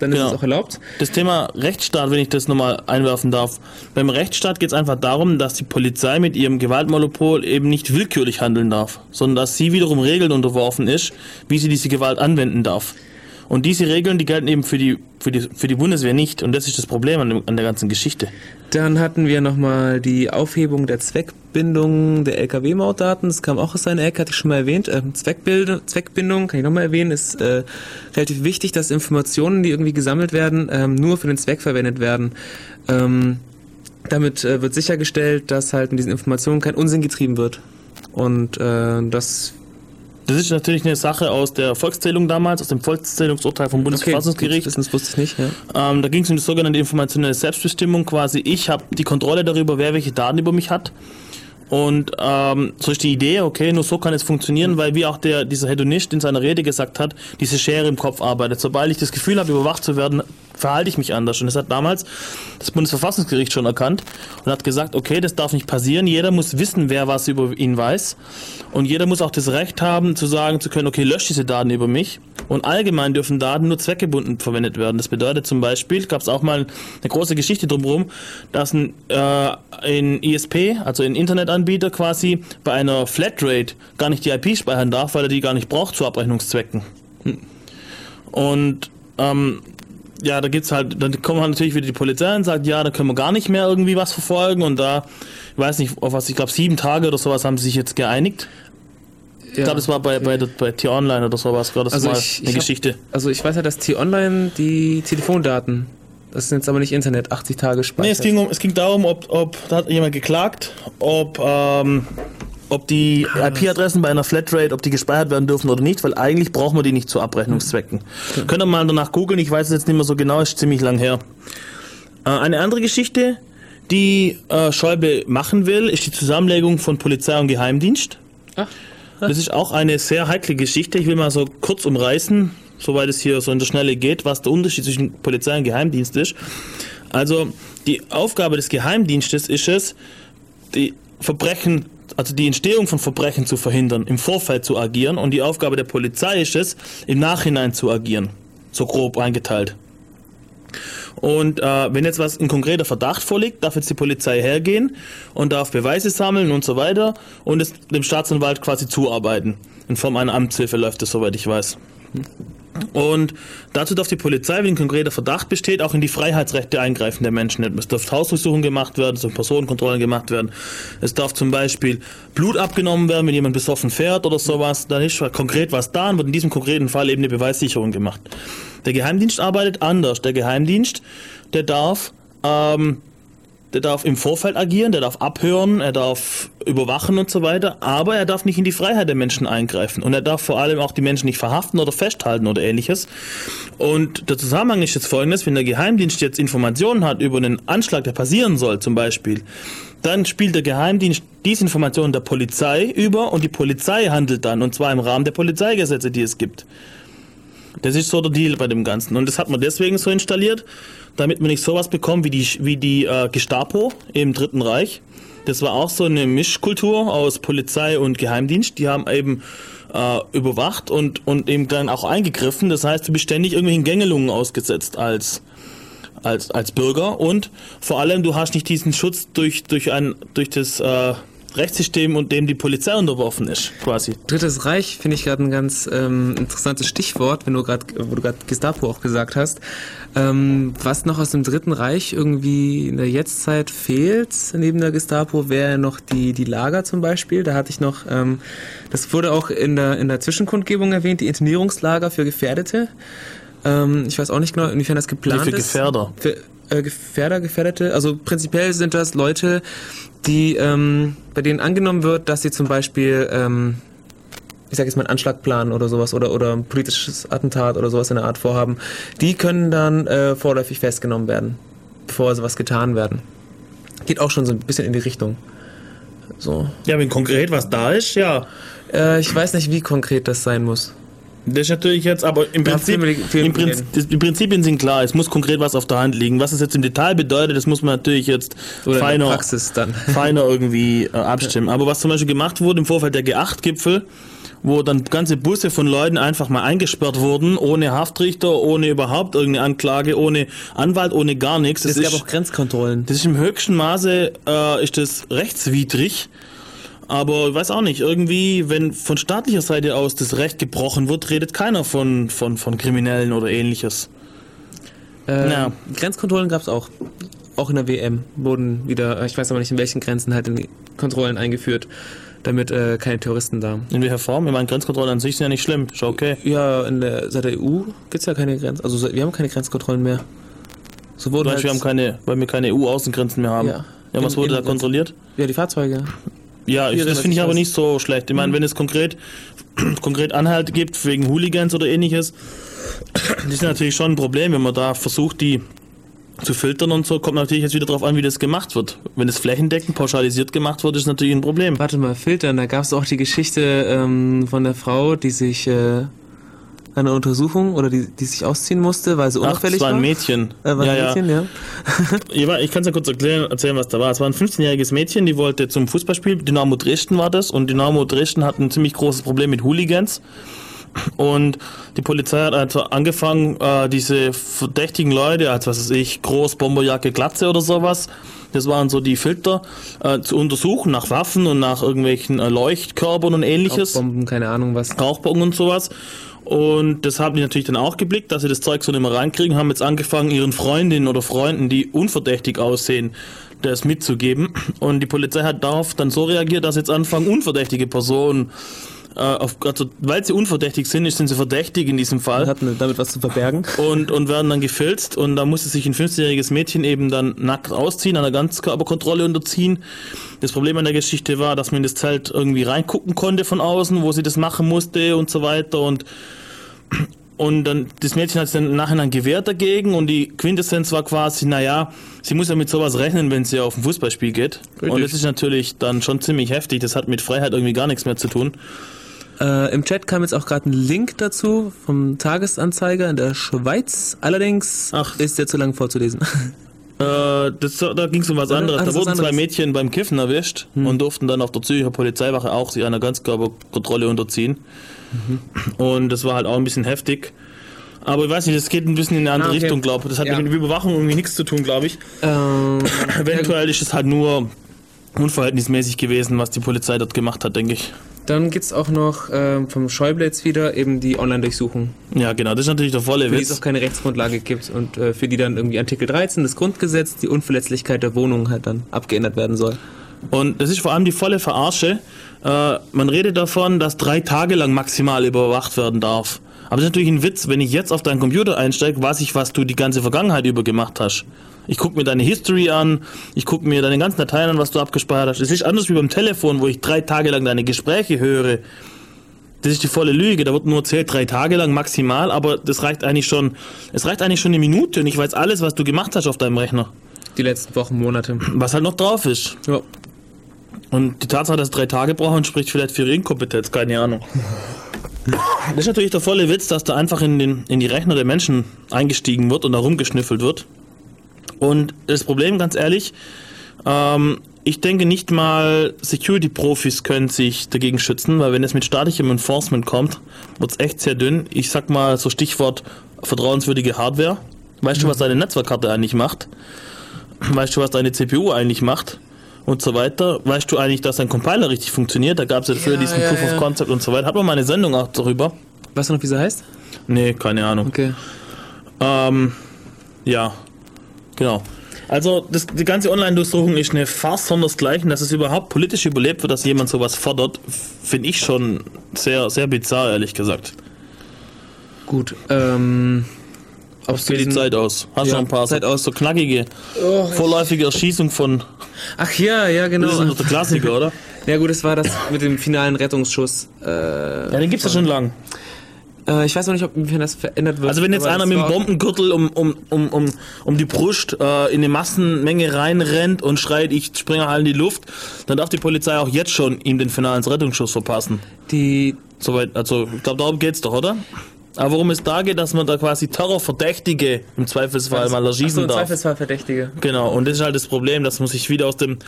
Dann ist Genau. es auch erlaubt. Das Thema Rechtsstaat, wenn ich das nochmal einwerfen darf. Beim Rechtsstaat geht es einfach darum, dass die Polizei mit ihrem Gewaltmonopol eben nicht willkürlich handeln darf, sondern dass sie wiederum Regeln unterworfen ist, wie sie diese Gewalt anwenden darf. Und diese Regeln, die gelten eben für die, für die, für die Bundeswehr nicht. Und das ist das Problem an, an der ganzen Geschichte. Dann hatten wir nochmal die Aufhebung der Zweckbindung der LKW-Mautdaten. Das kam auch aus seiner Ecke, hatte ich schon mal erwähnt. Ähm, Zweckbild Zweckbindung, kann ich nochmal erwähnen, ist äh, relativ wichtig, dass Informationen, die irgendwie gesammelt werden, ähm, nur für den Zweck verwendet werden. Ähm, damit äh, wird sichergestellt, dass halt mit diesen Informationen kein Unsinn getrieben wird. Und äh, das Das ist natürlich eine Sache aus der Volkszählung damals, aus dem Volkszählungsurteil vom Bundesverfassungsgericht. Okay, das wusste ich nicht, ja. Ähm, da ging es um die sogenannte informationelle Selbstbestimmung. Quasi, ich habe die Kontrolle darüber, wer welche Daten über mich hat. Und ähm, so ist die Idee, okay, nur so kann es funktionieren, weil wie auch der dieser Hedonist in seiner Rede gesagt hat, diese Schere im Kopf arbeitet. Sobald ich das Gefühl habe, überwacht zu werden, verhalte ich mich anders. Und das hat damals das Bundesverfassungsgericht schon erkannt und hat gesagt, okay, das darf nicht passieren. Jeder muss wissen, wer was über ihn weiß. Und jeder muss auch das Recht haben, zu sagen zu können, okay, lösch diese Daten über mich. Und allgemein dürfen Daten nur zweckgebunden verwendet werden. Das bedeutet zum Beispiel, gab es auch mal eine große Geschichte drumherum, dass ein, äh, ein ISP, also ein Internetanbieter quasi, bei einer Flatrate gar nicht die IP speichern darf, weil er die gar nicht braucht zu Abrechnungszwecken. Und ähm, ja, da gibt's halt, dann kommen halt natürlich wieder die Polizei und sagt, ja, da können wir gar nicht mehr irgendwie was verfolgen und da, ich weiß nicht, auf was, ich glaube sieben Tage oder sowas haben sie sich jetzt geeinigt. ich glaube, das war bei, bei, der- bei T-Online oder sowas, war das Also mal ich- eine ich hab- Geschichte. Also ich weiß ja, dass T-Online die Telefondaten, das sind jetzt aber nicht Internet, 80 Tage speichert. Nee, es ging, um, es ging darum, ob, ob, da hat jemand geklagt, ob, ähm, ob die IP-Adressen bei einer Flatrate, ob die gespeichert werden dürfen oder nicht, weil eigentlich brauchen wir die nicht zu Abrechnungszwecken. Könnt ihr mal danach googeln, ich weiß es jetzt nicht mehr so genau, ist ziemlich lang her. Äh, eine andere Geschichte, die äh, Schäuble machen will, ist die Zusammenlegung von Polizei und Geheimdienst. Das ist auch eine sehr heikle Geschichte. Ich will mal so kurz umreißen, soweit es hier so in der Schnelle geht, was der Unterschied zwischen Polizei und Geheimdienst ist. Also die Aufgabe des Geheimdienstes ist es, die Verbrechen, also die Entstehung von Verbrechen zu verhindern, im Vorfeld zu agieren und die Aufgabe der Polizei ist es, im Nachhinein zu agieren. So grob eingeteilt. Und äh, wenn jetzt was ein konkreter Verdacht vorliegt, darf jetzt die Polizei hergehen und darf Beweise sammeln und so weiter und es dem Staatsanwalt quasi zuarbeiten. In Form einer Amtshilfe läuft es, soweit ich weiß. Und dazu darf die Polizei, wenn ein konkreter Verdacht besteht, auch in die Freiheitsrechte eingreifen der Menschen. Es darf Hausdurchsuchungen gemacht werden, es dürfen Personenkontrollen gemacht werden. Es darf zum Beispiel Blut abgenommen werden, wenn jemand besoffen fährt oder sowas. Dann ist konkret was da und wird in diesem konkreten Fall eben eine Beweissicherung gemacht. Der Geheimdienst arbeitet anders. Der Geheimdienst, der darf ähm, der darf im Vorfeld agieren, der darf abhören, er darf überwachen und so weiter, aber er darf nicht in die Freiheit der Menschen eingreifen und er darf vor allem auch die Menschen nicht verhaften oder festhalten oder ähnliches. Und der Zusammenhang ist jetzt folgendes, wenn der Geheimdienst jetzt Informationen hat über einen Anschlag, der passieren soll zum Beispiel, dann spielt der Geheimdienst diese Informationen der Polizei über und die Polizei handelt dann und zwar im Rahmen der Polizeigesetze, die es gibt. Das ist so der Deal bei dem Ganzen. Und das hat man deswegen so installiert, damit man nicht sowas bekommt wie die, wie die äh, Gestapo im Dritten Reich. Das war auch so eine Mischkultur aus Polizei und Geheimdienst. Die haben eben äh, überwacht und, und eben dann auch eingegriffen. Das heißt, du bist ständig irgendwelchen Gängelungen ausgesetzt als, als, als Bürger und vor allem du hast nicht diesen Schutz durch, durch, ein, durch das äh, Rechtssystem und dem die Polizei unterworfen ist, quasi. Drittes Reich finde ich gerade ein ganz ähm, interessantes Stichwort, wenn du gerade, wo du gerade Gestapo auch gesagt hast. Ähm, was noch aus dem Dritten Reich irgendwie in der Jetztzeit fehlt, neben der Gestapo, wäre noch die, die Lager zum Beispiel. Da hatte ich noch, ähm, das wurde auch in der, in der Zwischenkundgebung erwähnt, die Internierungslager für Gefährdete. Ähm, ich weiß auch nicht genau, inwiefern das geplant Nee, für ist. Gefährder. Für, äh, Gefährder, Gefährdete. Also prinzipiell sind das Leute, die, ähm, bei denen angenommen wird, dass sie zum Beispiel, ähm, ich sage jetzt mal einen Anschlag planen oder sowas oder, oder ein politisches Attentat oder sowas in der Art vorhaben, die können dann äh, vorläufig festgenommen werden, bevor sowas getan werden. Geht auch schon so ein bisschen in die Richtung. So. Ja, wenn konkret was da ist, ja. Äh, ich weiß nicht, wie konkret das sein muss. Das ist natürlich jetzt, aber im Prinzip, im Prinzip die Prinzipien sind klar. Es muss konkret was auf der Hand liegen. Was es jetzt im Detail bedeutet, das muss man natürlich jetzt Oder in der feiner, Praxis dann. feiner irgendwie äh, abstimmen. Aber was zum Beispiel gemacht wurde im Vorfeld der G8-Gipfel, wo dann ganze Busse von Leuten einfach mal eingesperrt wurden, ohne Haftrichter, ohne überhaupt irgendeine Anklage, ohne Anwalt, ohne gar nichts. Es Das gab ist- auch Grenzkontrollen. das ist im höchsten Maße äh, ist das rechtswidrig. Aber ich weiß auch nicht, irgendwie, wenn von staatlicher Seite aus das Recht gebrochen wird, redet keiner von, von, von Kriminellen oder ähnliches. Äh, Ja. Grenzkontrollen gab es auch. Auch in der WM wurden wieder, ich weiß aber nicht in welchen Grenzen, halt in die Kontrollen eingeführt, damit äh, keine Terroristen da. In welcher Form? Ich meine, Grenzkontrollen an sich sind ja nicht schlimm, ist okay. Ja, in der, seit der EU gibt's ja keine Grenzen, also wir haben keine Grenzkontrollen mehr. So wurden weißt, halt, wir haben keine, weil wir keine EU-Außengrenzen mehr haben. Ja. Ja, was In- wurde da in- kontrolliert? ja, die Fahrzeuge. Ja, ich, das finde ich aber nicht so schlecht. Ich meine, wenn es konkret, konkret Anhalt gibt wegen Hooligans oder ähnliches, das ist natürlich schon ein Problem, wenn man da versucht, die zu filtern und so, kommt natürlich jetzt wieder darauf an, wie das gemacht wird. Wenn es flächendeckend pauschalisiert gemacht wird, ist natürlich ein Problem. Warte mal, filtern, da gab's auch die Geschichte ähm, von der Frau, die sich äh, eine Untersuchung oder die, die sich ausziehen musste, weil sie Ach, unauffällig es war ein war. Mädchen. Äh, war ja, ein Mädchen, ja. Ich, war- ich kann es ja kurz erklären, erzählen, was da war. Es war ein 15-jähriges Mädchen, die wollte zum Fußballspiel, Dynamo Dresden war das, und Dynamo Dresden hat ein ziemlich großes Problem mit Hooligans. Und die Polizei hat also angefangen, äh, diese verdächtigen Leute, als was weiß ich, Groß, Bomberjacke, Glatze oder sowas, das waren so die Filter, äh, zu untersuchen nach Waffen und nach irgendwelchen äh, Leuchtkörpern und ähnliches. Bomben, keine Ahnung was. Rauchbomben und sowas. Und das haben die natürlich dann auch geblickt, dass sie das Zeug so nicht mehr reinkriegen, haben jetzt angefangen, ihren Freundinnen oder Freunden, die unverdächtig aussehen, das mitzugeben. Und die Polizei hat darauf dann so reagiert, dass jetzt anfangen, unverdächtige Personen, äh, auf, also weil sie unverdächtig sind, sind sie verdächtig in diesem Fall. Hatten damit was zu verbergen. Und, und werden dann gefilzt und da musste sich ein 15-jähriges Mädchen eben dann nackt ausziehen, einer Ganzkörperkontrolle unterziehen. Das Problem an der Geschichte war, dass man in das Zelt irgendwie reingucken konnte von außen, wo sie das machen musste und so weiter und und dann, das Mädchen hat sich dann im Nachhinein gewehrt dagegen und die Quintessenz war quasi, naja, sie muss ja mit sowas rechnen, wenn sie auf ein Fußballspiel geht. Und Richtig. das ist natürlich dann schon ziemlich heftig, das hat mit Freiheit irgendwie gar nichts mehr zu tun. Äh, Im Chat kam jetzt auch gerade ein Link dazu vom Tagesanzeiger in der Schweiz. Allerdings ist der zu lang vorzulesen. Äh, das, da ging es um was anderes. Ah, Da wurden zwei. Mädchen beim Kiffen erwischt und durften dann auf der Zürcher Polizeiwache auch sich einer Ganzkörperkontrolle unterziehen. Und das war halt auch ein bisschen heftig. Aber ich weiß nicht, das geht ein bisschen in eine andere Ah, okay. Richtung, glaube ich. Das hat Ja. mit Überwachung irgendwie nichts zu tun, glaube ich. Ähm, Eventuell ist es halt nur unverhältnismäßig gewesen, was die Polizei dort gemacht hat, denke ich. Dann gibt's auch noch ähm, vom Schäuble jetzt wieder eben die Online-Durchsuchung. Ja, genau, das ist natürlich der volle Für die es Witz. auch keine Rechtsgrundlage gibt und äh, für die dann irgendwie Artikel 13 des Grundgesetzes die Unverletzlichkeit der Wohnung halt dann abgeändert werden soll. Und das ist vor allem die volle Verarsche. Äh, man redet davon, dass drei Tage lang maximal überwacht werden darf. Aber das ist natürlich ein Witz, wenn ich jetzt auf deinen Computer einsteige, weiß ich, was du die ganze Vergangenheit über gemacht hast. Ich gucke mir deine History an, ich gucke mir deine ganzen Dateien an, was du abgespeichert hast. Es ist anders wie beim Telefon, wo ich drei Tage lang deine Gespräche höre. Das ist die volle Lüge. Da wird nur erzählt, drei Tage lang maximal, aber das reicht eigentlich schon, es reicht eigentlich schon eine Minute und ich weiß alles, was du gemacht hast auf deinem Rechner. Die letzten Wochen, Monate. Was halt noch drauf ist. Ja. Und die Tatsache, dass es drei Tage brauchen, spricht vielleicht für ihre Inkompetenz, keine Ahnung. Das ist natürlich der volle Witz, dass da einfach in, den, in die Rechner der Menschen eingestiegen wird und da rumgeschnüffelt wird. Und das Problem, ganz ehrlich, ähm, ich denke nicht mal Security-Profis können sich dagegen schützen, weil wenn es mit staatlichem Enforcement kommt, wird es echt sehr dünn. Ich sag mal so Stichwort vertrauenswürdige Hardware. Weißt du, was deine Netzwerkkarte eigentlich macht? Weißt du, was deine CPU eigentlich macht? und so weiter. Weißt du eigentlich, dass ein Compiler richtig funktioniert? Da gab es ja früher diesen ja, Proof ja. of Concept und so weiter. Hat man mal eine Sendung auch darüber? Weißt du noch, wie sie heißt? Nee, keine Ahnung. Okay. Ähm, ja, genau. Also das, die ganze Online-Durchsuchung ist eine Farce sondersgleichen, dass es überhaupt politisch überlebt wird, dass jemand sowas fordert, finde ich schon sehr, sehr bizarr, ehrlich gesagt. Gut, ähm... Ob geht die Zeit aus? Hast du Ja, noch ein paar Zeit so, so knackige, Oh, vorläufige Erschießung von... Ach ja, ja, genau. Das ist doch der Klassiker, oder? Ja gut, das war das mit dem finalen Rettungsschuss. Äh, ja, den gibt's ja schon lang. Äh, ich weiß noch nicht, ob inwiefern das verändert wird. Also wenn jetzt einer mit dem Bombengürtel um, um, um, um, um die Brust äh, in eine Massenmenge reinrennt und schreit, ich springe halt in die Luft, dann darf die Polizei auch jetzt schon ihm den finalen Rettungsschuss verpassen. Die Soweit, also ich glaube, darum geht's doch, oder? Aber worum es da geht, dass man da quasi Terrorverdächtige im Zweifelsfall mal Ach so, erschießen im darf. Zweifelsfall Verdächtige. Genau, und das ist halt das Problem, dass man sich wieder aus dem,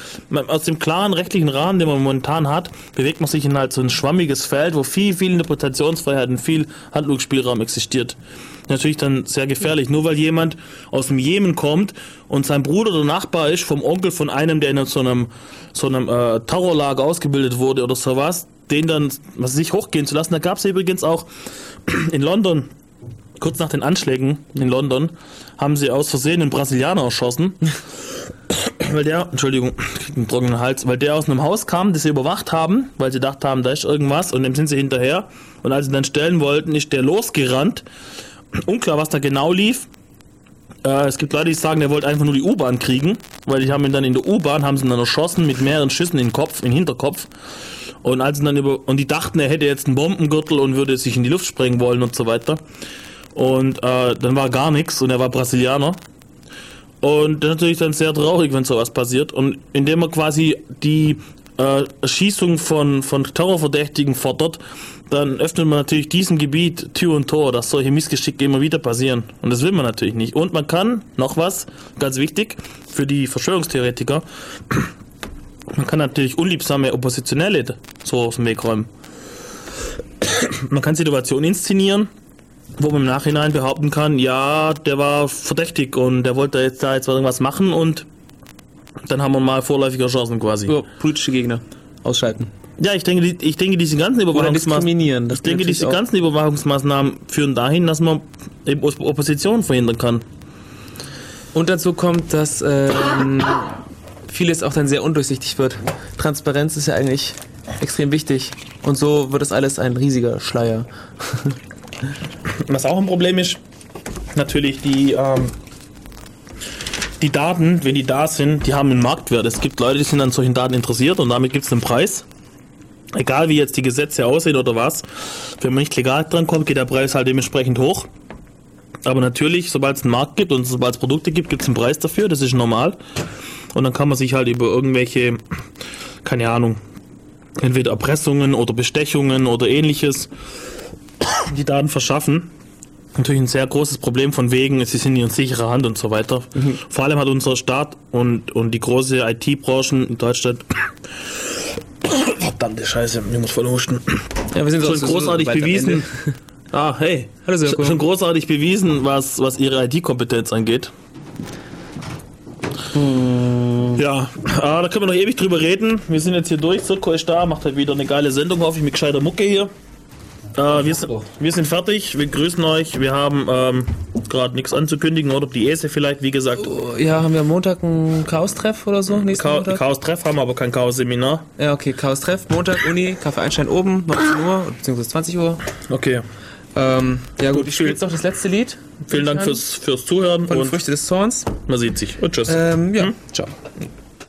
aus dem klaren rechtlichen Rahmen, den man momentan hat, bewegt man sich in halt so ein schwammiges Feld, wo viel, viel Interpretationsfreiheit und viel Handlungsspielraum existiert. Natürlich dann sehr gefährlich. Nur weil jemand aus dem Jemen kommt und sein Bruder oder Nachbar ist vom Onkel von einem, der in so einem, so einem äh, Terrorlager ausgebildet wurde oder sowas, den dann was weiß ich hochgehen zu lassen. Da gab es übrigens auch in London kurz nach den Anschlägen in London haben sie aus Versehen einen Brasilianer erschossen. weil der, Entschuldigung, ich krieg einen trockenen Hals, weil der aus einem Haus kam, das sie überwacht haben, weil sie gedacht haben, da ist irgendwas und dem sind sie hinterher. Und als sie dann stellen wollten, ist der losgerannt. Unklar, was da genau lief. Äh, es gibt Leute, die sagen, der wollte einfach nur die U-Bahn kriegen, weil die haben ihn dann in der U-Bahn, haben sie ihn dann erschossen mit mehreren Schüssen in den Kopf, in den Hinterkopf. Und als dann über, und die dachten, er hätte jetzt einen Bombengürtel und würde sich in die Luft sprengen wollen und so weiter. Und äh, dann war gar nichts und er war Brasilianer. Und das ist natürlich dann sehr traurig, wenn sowas passiert. Und indem man quasi die äh, Erschießung von, von Terrorverdächtigen fordert, dann öffnet man natürlich diesem Gebiet Tür und Tor, dass solche Missgeschicke immer wieder passieren. Und das will man natürlich nicht. Und man kann, noch was, ganz wichtig, für die Verschwörungstheoretiker, man kann natürlich unliebsame Oppositionelle so aus dem Weg räumen. Man kann Situationen inszenieren, wo man im Nachhinein behaupten kann, ja, der war verdächtig und der wollte jetzt da jetzt irgendwas machen und dann haben wir mal vorläufige Chancen quasi. Ja, politische Gegner ausschalten. Ja, ich denke, ich denke, diese ganzen Überwachungsmaßnahmen, ich denke, diese ganzen Überwachungsmaßnahmen führen dahin, dass man eben Op- Opposition verhindern kann. Und dazu kommt, dass ähm, vieles auch dann sehr undurchsichtig wird. Transparenz ist ja eigentlich extrem wichtig. Und so wird das alles ein riesiger Schleier. Was auch ein Problem ist, natürlich die, ähm, die Daten, wenn die da sind, die haben einen Marktwert. Es gibt Leute, die sind an solchen Daten interessiert und damit gibt es einen Preis. Egal wie jetzt die Gesetze aussehen oder was, wenn man nicht legal dran kommt, geht der Preis halt dementsprechend hoch. Aber natürlich, sobald es einen Markt gibt und sobald es Produkte gibt, gibt es einen Preis dafür, das ist normal. Und dann kann man sich halt über irgendwelche, keine Ahnung, entweder Erpressungen oder Bestechungen oder ähnliches die Daten verschaffen. Natürlich ein sehr großes Problem von wegen, sie sind in sicherer Hand und so weiter. Vor allem hat unser Staat und, und die große IT-Branchen in Deutschland verdammte Scheiße, ich muss voll husten. Ja, wir sind schon so- so großartig am bewiesen. Ah, hey. Hallo, schon großartig bewiesen, was, was ihre IT-Kompetenz angeht. Ja, ah, da können wir noch ewig drüber reden. Wir sind jetzt hier durch. Sirko ist da, macht halt wieder eine geile Sendung, hoffe ich, mit gescheiter Mucke hier. Äh, wir, sind, wir sind fertig, wir grüßen euch. Wir haben ähm, gerade nichts anzukündigen, oder die ESE vielleicht, wie gesagt. Ja, haben wir am Montag einen Chaos-Treff oder so? Montag? Chaos-Treff haben wir aber kein Chaos-Seminar. Ja, okay, Chaos-Treff, Montag, Uni, Kaffee Einstein oben, 19 Uhr, beziehungsweise 20 Uhr. Okay. Ähm, ja gut, ich spiele jetzt noch das letzte Lied. Vielen Dank fürs, fürs Zuhören Von und Früchte des Zorns. man sieht sich. Und tschüss. Ähm, ja, Hm? ciao.